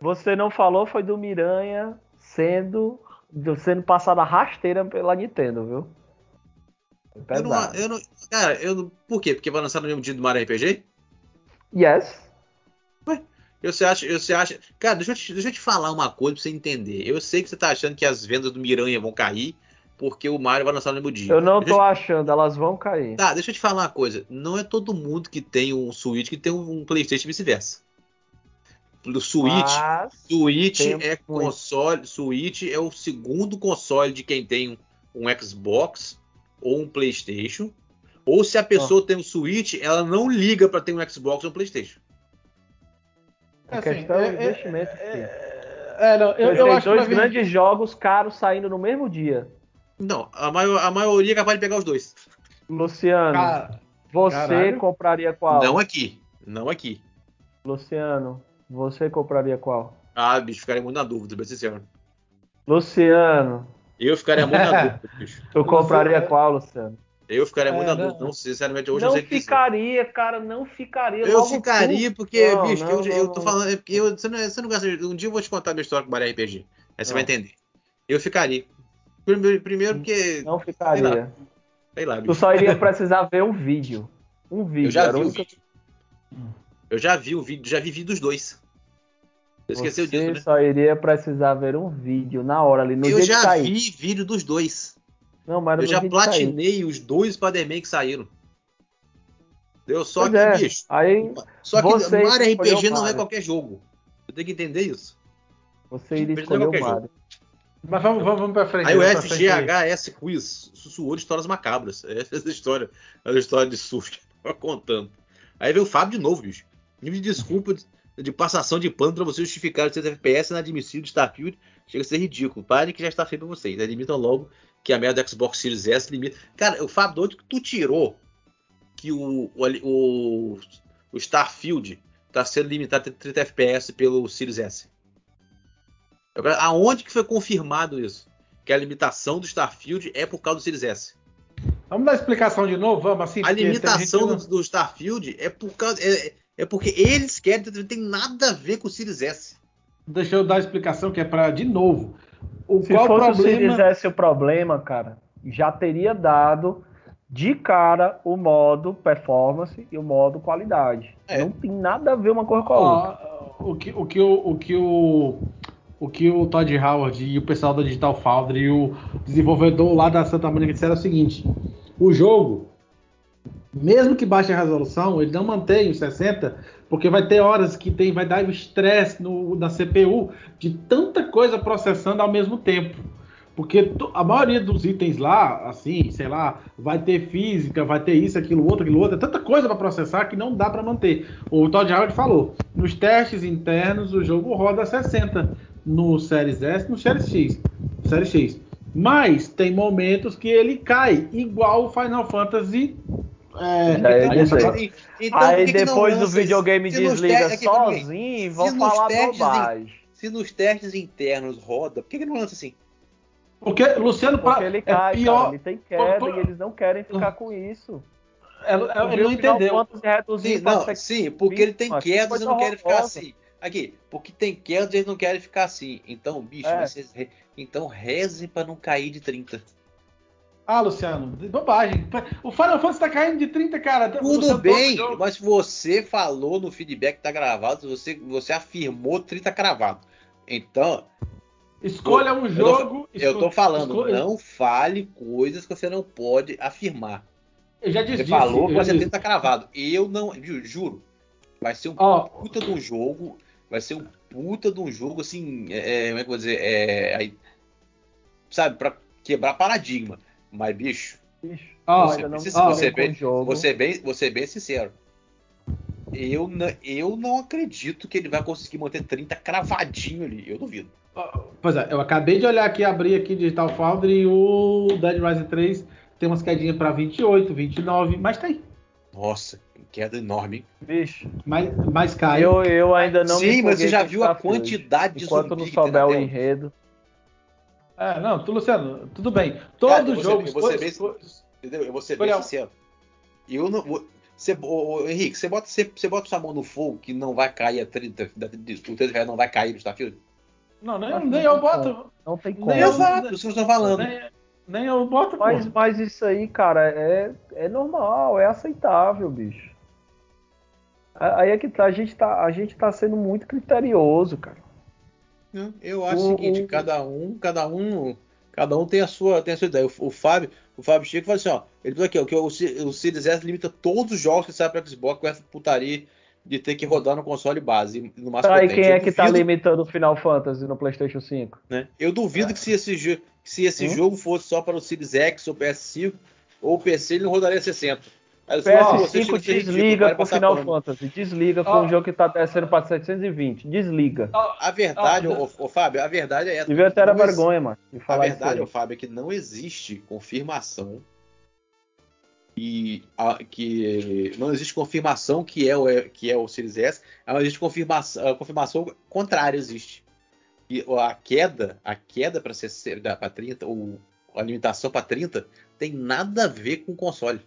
Você não falou foi do Miranha sendo sendo passado a rasteira pela Nintendo, viu? Eu não, eu não, cara, eu por quê? Porque vai lançar no mesmo dia do Mario RPG? Yes. Ué, você acha, você acha, cara, deixa eu, te, deixa eu te falar uma coisa pra você entender. Eu sei que você tá achando que as vendas do Miranha vão cair, porque o Mario vai lançar no mesmo dia. Eu não tô eu... achando, elas vão cair. Tá, deixa eu te falar uma coisa. Não é todo mundo que tem um Switch que tem um PlayStation e vice-versa. Switch, Switch é console, Switch é o segundo console de quem tem um, Xbox ou um PlayStation. Ou se a pessoa oh. tem um Switch, ela não liga para ter um Xbox ou um PlayStation. A assim, questão é, é investimento. É, é, é, não, eu, eu acho dois grandes jogos caros saindo no mesmo dia. Não, a, maior, a maioria é capaz de pegar os dois. Luciano, Car... você Caralho. compraria qual? Não aqui. Não aqui. Luciano, você compraria qual? Ah, bicho, ficaria muito na dúvida, bem sincero. Luciano. Eu ficaria muito na *laughs* dúvida, bicho. Tu compraria qual, Luciano? Eu ficaria muito é, na dúvida, não, sinceramente, hoje não sei ficaria, cara, não ficaria. Eu ficaria, porque, não, bicho, não, eu, eu tô falando, é porque eu, você, não, você não gosta Um dia eu vou te contar a minha história com o Mario RPG. Aí você vai entender. Eu ficaria. Primeiro porque. Não ficaria. Sei lá, sei lá tu só iria *laughs* precisar ver um vídeo. Um vídeo. Eu já vi o vídeo. Eu já vi o vídeo, já vi vídeo dos dois. Você esqueceu disso, né? só iria precisar ver um vídeo na hora ali no Eu já vi vídeo dos dois. Não, mas eu já platinei os dois Spider-Man que saíram. Deu só pois que, é. bicho. Aí só que Mario RPG não é qualquer jogo. Você tem que entender isso. Você iria escolher o Mario. Jogo. Mas vamos, vamos, vamos pra frente. Aí o FGHS Quiz sussurrou de histórias macabras. *laughs* Essa é a história, a história de surf que eu tava contando. Aí veio o Fábio de novo, bicho. Me desculpa, de passação de pano para você justificar os seus FPS inadmissível de Starfield chega a ser ridículo. Pare que já está feio para vocês. Admitam logo que a merda do Xbox Series S limita. Cara, o fato doido que tu tirou que o, o, o Starfield está sendo limitado a 30 FPS pelo Series S. Aonde que foi confirmado isso? Que a limitação do Starfield é por causa do Series S. Vamos dar a explicação de novo, vamos assim. A limitação do, do, Starfield é por causa é, é porque eles querem não tem nada a ver com o Series S. Deixa eu dar a explicação que é para de novo. O Se qual fosse problema... o Series S o problema, cara, já teria dado de cara o modo performance e o modo qualidade. É. Não tem nada a ver uma coisa com a outra. O que o, que o, o, que o, o que o Todd Howard e o pessoal da Digital Foundry e o desenvolvedor lá da Santa Mônica disseram é o seguinte: o jogo, mesmo que baixe a resolução, ele não mantém os 60, porque vai ter horas que tem, vai dar estresse na CPU de tanta coisa processando ao mesmo tempo. Porque a maioria dos itens lá, assim, sei lá, vai ter física, vai ter isso, aquilo, outro, aquilo outro, é tanta coisa para processar que não dá para manter. O Todd Howard falou: nos testes internos o jogo roda 60 no Series S, no Series X, Series X. Mas tem momentos que ele cai, igual o Final Fantasy. É, é aí, então, aí que depois que do videogame desliga sozinho e vão falar bobagem. Se nos testes internos roda, por que, que não lança assim? Porque, Luciano, Porque ele é cai, é pior... Cara, ele tem queda por, e eles não querem ficar com isso. Ela, ele não entendeu. Sim, não, sim, porque ele tem queda e não quer ficar assim. Aqui, porque tem queda e eles não querem ficar assim. Então, bicho, é. vocês, então reze para não cair de 30. Ah, Luciano, bobagem. O Final Fantasy tá caindo de 30, cara. Tudo bem, mas você falou no feedback que tá gravado, você, você afirmou 30 cravado. Então, Escolha um jogo. Eu tô, eu tô falando, escolha... não fale coisas que você não pode afirmar. Eu já disse. Você falou que você tenta cravado. Eu não. Juro. Vai ser um oh. puta de um jogo. Vai ser um puta de um jogo, assim. É, é como é que eu vou dizer? É, aí, sabe, pra quebrar paradigma. Mas, bicho. bicho oh, você, não, oh, você, bem, você, bem, você bem sincero. Eu, eu não acredito que ele vai conseguir manter 30 cravadinho ali. Eu duvido. Pois é, eu acabei de olhar aqui, abrir aqui Digital Foundry e o Dead Rising 3 tem umas quedinhas para 28, 29, mas tem. Nossa, queda enorme. Bicho. Mas, mas cai. Eu, eu ainda não Sim, mas você já viu a quantidade de Enquanto não souber o enredo. É, não, tu, Luciano, tudo bem. Todo Cara, jogo. Eu vou ser bem, entendeu? Eu vou ser bem sincero. Eu não. Você, ô, Henrique, você bota, você, você bota sua mão no fogo que não vai cair a 30, o 30 não vai cair no Starfield? Não, nem, nem eu boto. Não tem como. Nem Exato, isso que eu estou falando. Nem, nem eu boto. Mas, mas isso aí, cara, é, é normal, é aceitável, bicho. Aí é que tá, a gente tá, a gente tá sendo muito criterioso, cara. Eu acho o, seguinte, o... cada um, cada um, cada um tem a sua, tem a sua ideia. O, o Fábio, o Fábio Chico fala assim, ó, ele falou aqui, ó, que o, o Series S limita todos os jogos que saem para Xbox com essa putaria de ter que rodar no console base. No máximo tá, e quem é que tá limitando o Final Fantasy no PlayStation 5? Né? Eu duvido é. que se esse, se esse hum? jogo fosse só para o Series X ou PS5 ou PC, ele não rodaria 60. Mas, PS5 ó, desliga com o Final Fantasy. Desliga com o jogo que tá descendo para 720. Desliga. A verdade, ô, ô, Fábio, a verdade é essa. Devia ter a vergonha, mano. A verdade, ô, Fábio, é que não existe confirmação e a, que não existe confirmação que é o, que é o Series S, não existe confirmação, confirmação contrária existe. E a queda, a queda para para 30 ou a limitação para 30 tem nada a ver com o console.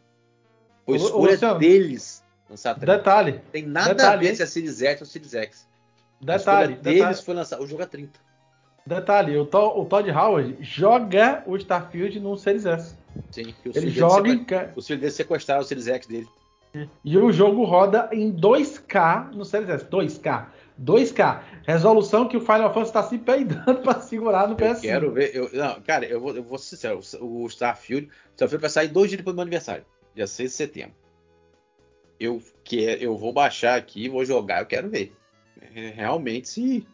Foi escolha Luciano, deles lançar 30. Detalhe. Tem nada detalhe, a ver se é Series S ou Series X. Detalhe. A detalhe. deles foi lançar o jogo a 30. Detalhe, o, to, o Todd Howard joga o Starfield no Series S. Sim, ele joga em... Os filhos dele sequestraram o Series X dele. E o jogo roda em 2K no Series S. 2K. 2K. Resolução que o Final Fantasy está se peidando *laughs* para segurar no PS5. Eu quero ver. Eu, não, cara, eu vou, eu vou ser sincero. O, Starfield, o Starfield vai sair dois dias depois do meu aniversário. Dia 6 de setembro. Eu, quer, eu vou baixar aqui, vou jogar, eu quero ver. Realmente se,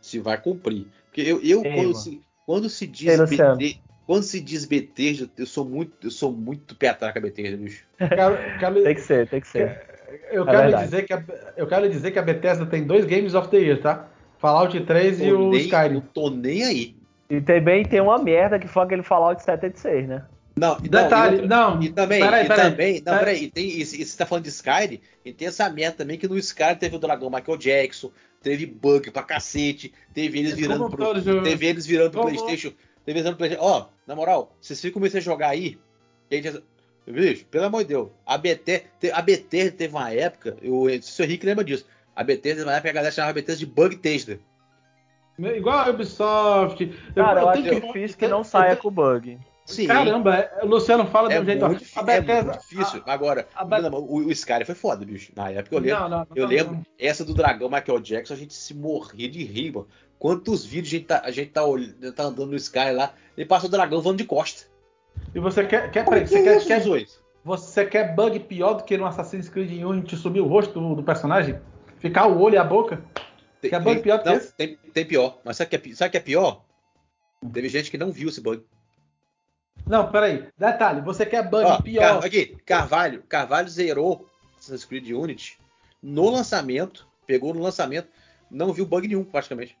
se vai cumprir. Porque eu, eu quando, se, quando se diz BT, quando se diz Bethesda, eu sou muito, eu sou muito pé atrás com a Bethesda, bicho. tem que ser, tem que ser. eu, é quero dizer que a, eu quero dizer que a Bethesda tem dois Games of the Year, tá? Fallout 3 e o Skyrim. Não tô nem aí. E também tem uma merda que foi aquele Fallout 76, né? Não, e Detalhe, não, não, e também, peraí, e peraí, também, não, peraí, e tem, e, e você tá falando de Skyrim, e tem essa merda também que no Skyrim teve o dragão Michael Jackson, teve bug pra cacete, teve eles virando pro, teve eles virando pro Playstation, teve eles virando pro Playstation, ó, na moral, vocês ficam começando a jogar aí, bicho, pelo amor de Deus, a BT, a BT teve uma época, eu, o seu Henrique lembra disso, a BT teve uma época a galera chamava a BT de bug tester. Igual a Ubisoft. Cara, eu, eu acho que difícil que não saia com bug. Sim. Caramba, é, o Luciano fala é de um jeito. Muito, a Bethesda, é muito difícil. A, Agora, a, o, o Skyrim foi foda, bicho. Na época eu lembro. Não, não, eu não, lembro essa do dragão Michael Jackson, a gente se morria de rir, mano. Quantos vídeos a gente tá, a gente tá, tá andando no Sky lá e passa o dragão voando de costa. E você quer. quer, peraí, você, quer, quer você quer bug pior do que no Assassin's Creed Unity sumir o rosto do, do personagem? Ficar o olho e a boca? Tem, quer bug tem, pior do que esse? Tem, tem pior. Mas sabe o que, é, sabe que é pior? Teve gente que não viu esse bug. Não, peraí. Detalhe, você quer bug Ó, pior. Car aqui, Carvalho. Carvalho zerou Assassin's Creed Unity no lançamento, pegou no lançamento, não viu bug nenhum, praticamente.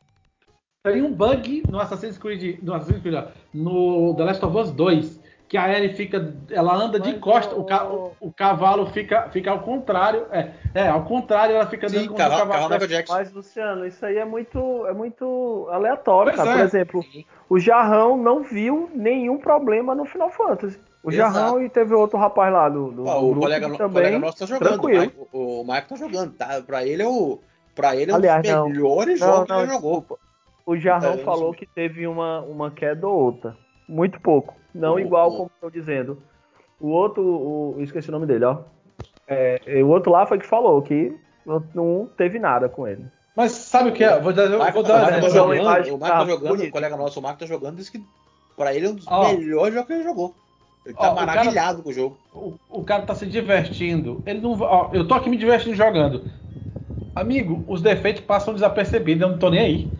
Tem um bug no Assassin's Creed, no Assassin's Creed, no The Last of Us 2, que a Ellie fica, ela anda Mas de costa, o, ca, o, o, cavalo fica, fica ao contrário, é, é, ao contrário, ela fica dando com o cavalo. cavalo Mas Luciano, isso aí é muito, é muito aleatório, cara. É. Por exemplo, o Jarrão não viu nenhum problema no Final Fantasy. O Exato. Jarrão e teve outro rapaz lá do, do, o colega, também. colega nosso tá jogando. Tranquilo. O, o Mike tá jogando, tá? Pra ele é o, pra ele é Aliás, um dos melhores não, jogos não, que ele jogou. O Jarrão então, falou que teve uma, uma queda ou outra. Muito pouco. Não o, igual o... como estou dizendo. O outro, o, esqueci o nome dele, ó. É, o outro lá foi que falou que não, não teve nada com ele. Mas sabe o que é? Vou dar, Marco, vou dar o Marco tá jogando, o Marco tá jogando, o colega nosso, o Marco tá jogando, disse que pra ele é um dos oh. melhores jogos que ele jogou. Ele tá oh, maravilhado cara, com o jogo. O, o, cara tá se divertindo. Ele não, ó, eu tô aqui me divertindo jogando. Amigo, os defeitos passam desapercebidos, eu não tô nem aí.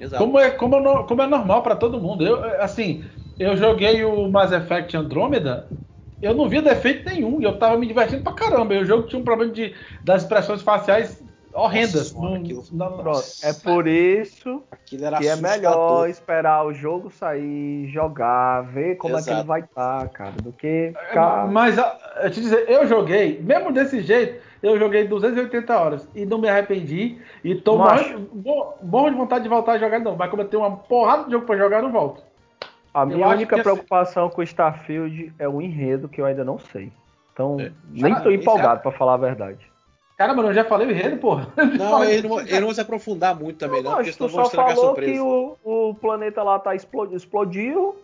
Exato. Como é, como, é, como é normal para todo mundo. Eu, assim, eu joguei o Mass Effect Andromeda, eu não vi defeito nenhum, e eu tava me divertindo pra caramba. E o jogo tinha um problema de, das expressões faciais horrendas. Nossa, é por isso que é melhor esperar o jogo sair, jogar, ver como Exato. é que ele vai estar, tá, cara, do que é, ficar... Mas, eu te dizer, eu joguei, mesmo desse jeito, eu joguei 280 horas e não me arrependi. E tô bom de vontade de voltar a jogar, não. Mas como eu tenho uma porrada de jogo pra jogar, eu não volto. A minha única preocupação com o Starfield é o enredo, que eu ainda não sei. Então, é. nem tô empolgado, é... para falar a verdade. Cara, mas eu já falei o enredo, porra. *laughs* Não, ele não, ele não vai se aprofundar muito também, não, não porque senão vão estragar falou que o, o planeta lá tá explodiu, explodiu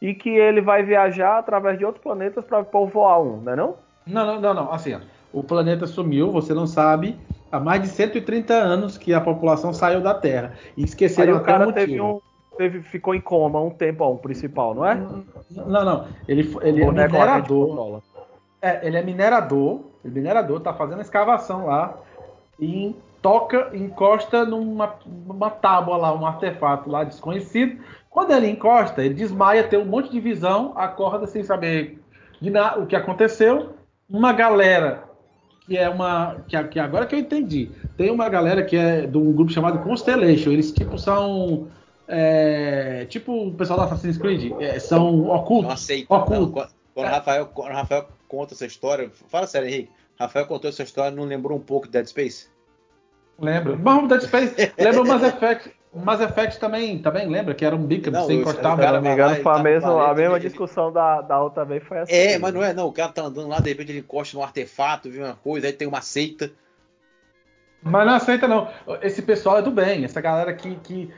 e que ele vai viajar através de outros planetas para povoar um, não é não? Não, não, não, não. Assim, ó, o planeta sumiu, você não sabe, há mais de 130 anos que a população saiu da Terra. E esqueceram Aí o cara teve um, teve, ficou em coma um tempo, ó, o principal, não é? Não, não. Ele, ele é minerador. É, ele é minerador. Ele é minerador, tá fazendo escavação lá. E toca, encosta numa uma tábua lá, um artefato lá desconhecido. Quando ele encosta, ele desmaia, tem um monte de visão, acorda sem saber o que aconteceu. Uma galera que é uma. Que, que agora que eu entendi. Tem uma galera que é de um grupo chamado Constellation. Eles tipo são é, tipo o pessoal da Assassin's Creed, é, são ocultos. Não aceito. Oculto. Não, quando, o Rafael, quando o Rafael conta essa história, fala sério, Henrique. Rafael contou essa história, não lembrou um pouco de Dead Space? Lembra. Mas Dead Space, *laughs* lembra o Mass Effect. Mass Effect também, também lembra que era um bico você encostava. Se não me engano, foi a mesma, a mesma discussão da, da outra vez foi assim. É, mas não é não. O cara tá andando lá, de repente ele encosta num artefato, viu uma coisa, aí tem uma seita. Mas não aceita não. Esse pessoal é do bem, essa galera que, que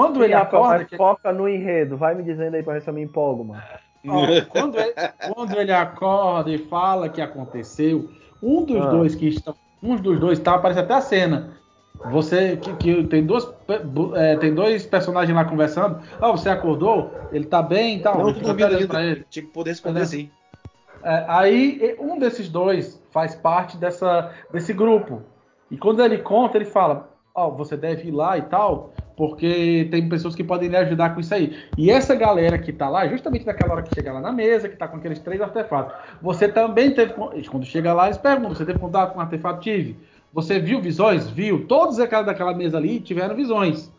quando ele acorda. Que... Foca no enredo, vai me dizendo aí pra ver se eu me empolgo, mano. quando, ele, quando, ele, acorda e fala que aconteceu, um dos ah. dois que estão. Um dos dois tá, aparece até a cena. Você que, que tem duas é, tem dois personagens lá conversando. Ah, você acordou? Ele tá bem e tal. Não, tudo bem pra ele. Tinha que poder responder sim. É, aí um desses dois faz parte dessa, desse grupo. E quando ele conta, ele fala: Ó, oh, você deve ir lá e tal porque tem pessoas que podem lhe ajudar com isso aí. E essa galera que tá lá, justamente naquela hora que chega lá na mesa, que tá com aqueles três artefatos, você também teve. Quando chega lá, eles perguntam: você teve contato com um artefato? Tive. Você viu visões? Viu. Todos aqueles daquela mesa ali tiveram visões.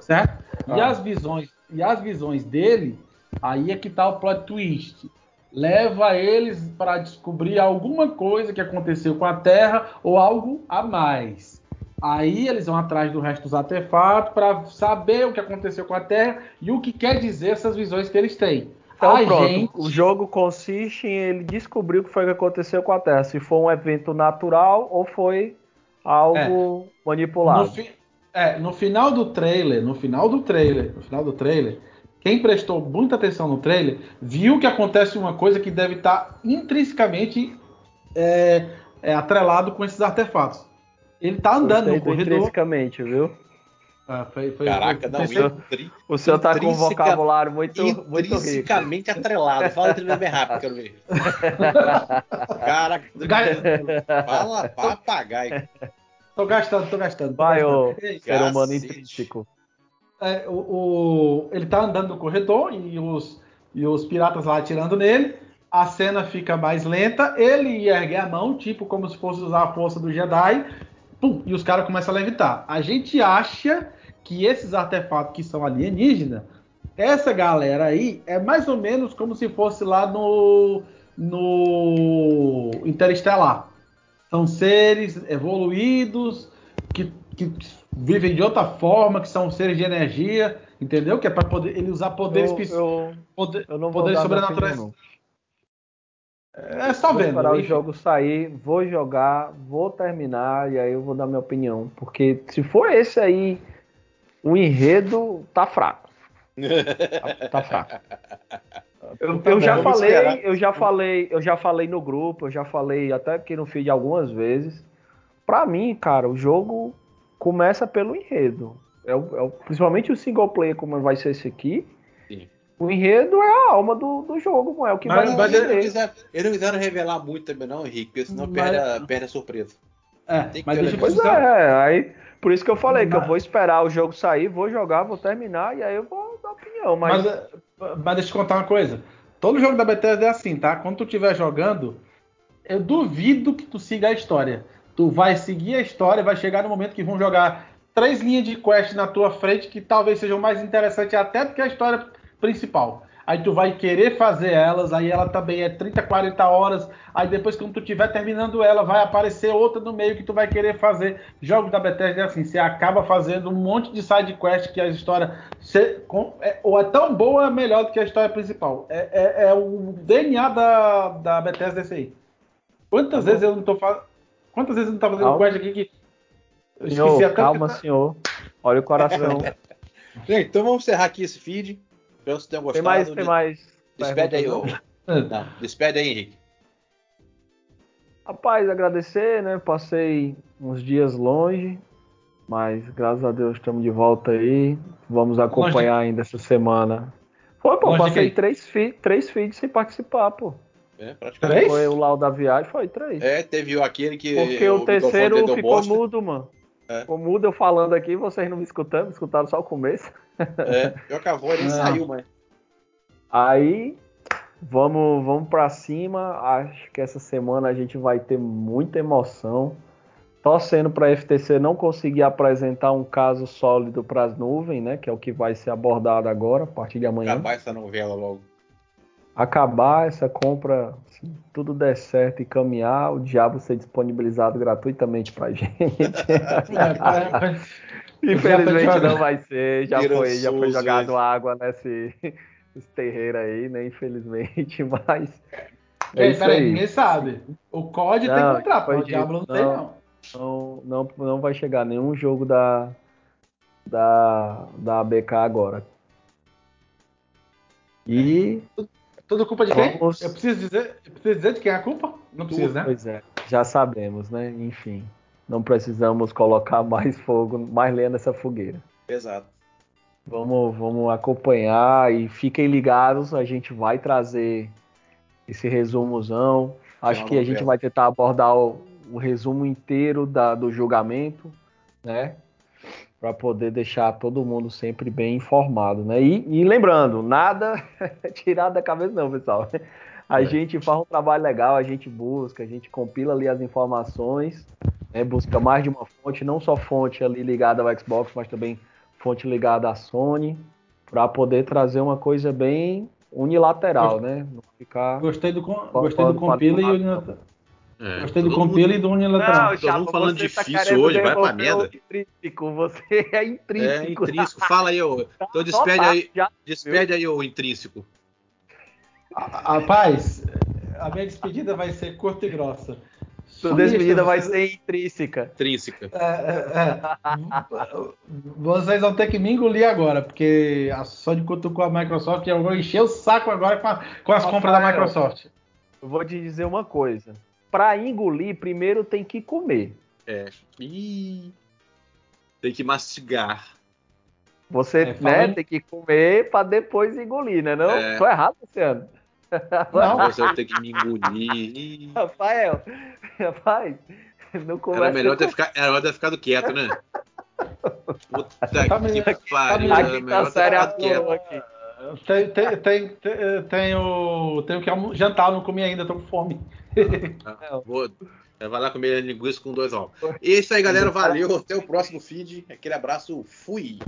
Certo? Ah. E as visões, e as visões dele, aí é que tá o plot twist. Leva eles para descobrir alguma coisa que aconteceu com a Terra ou algo a mais. Aí eles vão atrás do resto dos artefatos para saber o que aconteceu com a Terra e o que quer dizer essas visões que eles têm. Então, a pronto, gente... o jogo consiste em ele descobrir o que foi que aconteceu com a Terra, se foi um evento natural ou foi algo é, manipulado. No, fi... é, no final do trailer, no final do trailer, no final do trailer, quem prestou muita atenção no trailer viu que acontece uma coisa que deve estar intrinsecamente é, é, atrelado com esses artefatos. Ele tá andando no corredor. Intrinsecamente, viu? Ah, foi, foi, Caraca, não, intri... o senhor tá com um vocabulário muito, muito rico. Intrinsecamente atrelado. Fala de bem rápido, quero ver. *laughs* Caraca, fala papagaio. Tô gastando, tô gastando. Tô Vai, ô ser humano intrínseco. É, o, o, ele tá andando no corredor e os, e os piratas lá atirando nele. A cena fica mais lenta. Ele ergue a mão, tipo como se fosse usar a força do Jedi pum, e os caras começam a levitar. A gente acha que esses artefatos que são alienígenas, essa galera aí é mais ou menos como se fosse lá no, no Interestelar. São seres evoluídos que, que vivem de outra forma, que são seres de energia, entendeu? Que é para poder ele usar poderes, eu, eu, poder, eu poderes sobrenaturais. É só vou vendo. Esperar o jogo sair, vou jogar, vou terminar e aí eu vou dar minha opinião. Porque se for esse aí, o enredo tá fraco. tá, *laughs* tá fraco. Eu, eu, já falei, eu já falei, eu já falei no grupo, eu já falei até aqui no feed algumas vezes. Pra mim, cara, o jogo começa pelo enredo. É o, é o, principalmente o single player, como vai ser esse aqui. O enredo é a alma do, do jogo, não é o que mas, vai mas eles não, quiseram, eles não quiseram revelar muito também, não, Henrique, porque senão mas... perde, a, perde a surpresa. É, mas deixa pois é, aí por isso que eu falei mas... que eu vou esperar o jogo sair, vou jogar, vou terminar e aí eu vou dar opinião. Mas, mas, mas deixa eu contar uma coisa. Todo jogo da Bethesda é assim, tá? Quando tu estiver jogando, eu duvido que tu siga a história. Tu vai seguir a história, vai chegar no momento que vão jogar três linhas de quest na tua frente que talvez sejam mais interessantes até do que a história principal. Aí tu vai querer fazer elas, aí ela também é 30, 40 horas. Aí depois, quando tu tiver terminando ela, vai aparecer outra no meio que tu vai querer fazer. Jogos da Bethesda é assim, você acaba fazendo um monte de side quest que a história se, com, é, ou é tão boa ou é melhor do que a história principal. É, é, é o DNA da, da Bethesda esse aí. Quantas tá vezes eu não tô fazendo. Quantas vezes eu não tô fazendo calma. quest aqui que. Eu senhor, calma, que... senhor. Olha o coração. *laughs* Gente, então vamos encerrar aqui esse feed. Espero que tenham gostado. Tem mais, tem mais. Despede aí, ô. Não, despede aí, Henrique. Rapaz, agradecer, né? Passei uns dias longe, mas graças a Deus estamos de volta aí. Vamos acompanhar longe. ainda essa semana. Foi, pô, longe passei três, fi três feeds sem participar, pô. É, praticamente. Foi o Lau da viagem, foi três. É, teve aquele que. Porque o, o terceiro ficou bosta. mudo, mano. É. Ficou mudo eu falando aqui, vocês não me escutando, escutaram só o começo. É, pior que a voz nem saiu, mas. Aí, vamos, vamos para cima. Acho que essa semana a gente vai ter muita emoção. Torcendo para a FTC não conseguir apresentar um caso sólido para as nuvens, né? Que é o que vai ser abordado agora, a partir de amanhã. Acabar essa novela logo. Acabar essa compra, se tudo der certo e caminhar, o diabo ser disponibilizado gratuitamente para gente. *laughs* Infelizmente não vai ser, já foi, já foi jogado água nesse, *laughs* nesse terreiro aí, né? Infelizmente, *laughs* mas. É isso peraí, ninguém sabe. O COD não, tem que comprar, o Diablo não, não, tem, não. Não, não. Não vai chegar nenhum jogo da, da, da ABK agora. E. Tudo culpa de quem? Eu preciso dizer, eu preciso dizer de quem é a culpa? Não precisa, né? Pois é, já sabemos, né? Enfim não precisamos colocar mais fogo, mais lenha nessa fogueira. Exato. Vamos, vamos acompanhar e fiquem ligados, a gente vai trazer esse resumozão. Acho que a gente vai tentar abordar o, o resumo inteiro da, do julgamento, né? Para poder deixar todo mundo sempre bem informado, né? E, e lembrando, nada *laughs* tirado da cabeça não, pessoal. A é. gente faz um trabalho legal, a gente busca, a gente compila ali as informações, né? busca mais de uma fonte, não só fonte ali ligada ao Xbox, mas também fonte ligada à Sony, para poder trazer uma coisa bem unilateral, gostei, né? Não ficar. Gostei do, gostei do compila e unilateral. É, Gostei do compila e do unilateral. Não, Todo mundo falando tá difícil hoje, vai pra merda. Intrínseco, você é intrínseco. É intrínseco. Fala aí, ô. *laughs* Então despede aí, despede aí, ô intrínseco. Rapaz, a minha despedida vai ser curta e grossa. Sua despedida vai ser intrínseca. Intrínseca. É, é, é. Vocês vão ter que me engolir agora, porque a Sony cutucou a Microsoft e eu vou encher o saco agora com, a, com as compras da Microsoft. Eu vou te dizer uma coisa para engolir, primeiro tem que comer. É. Ih, tem que mastigar. Você é, né, tem que comer para depois engolir, né? Não? É. Tô errado, Luciano. Não, você tem que me engolir. Rafael, rapaz, não começa. Era melhor ter, ficar, era melhor ter ficado quieto, né? *laughs* Puta tá que pariu. Aqui tá sério aqui. Tem, tem, tem, tenho, tenho que jantar, não comi ainda, tô com fome. Ah, vai lá comer linguiça com dois ovos. E é isso aí, galera. Valeu. Até o próximo feed. Aquele abraço. Fui.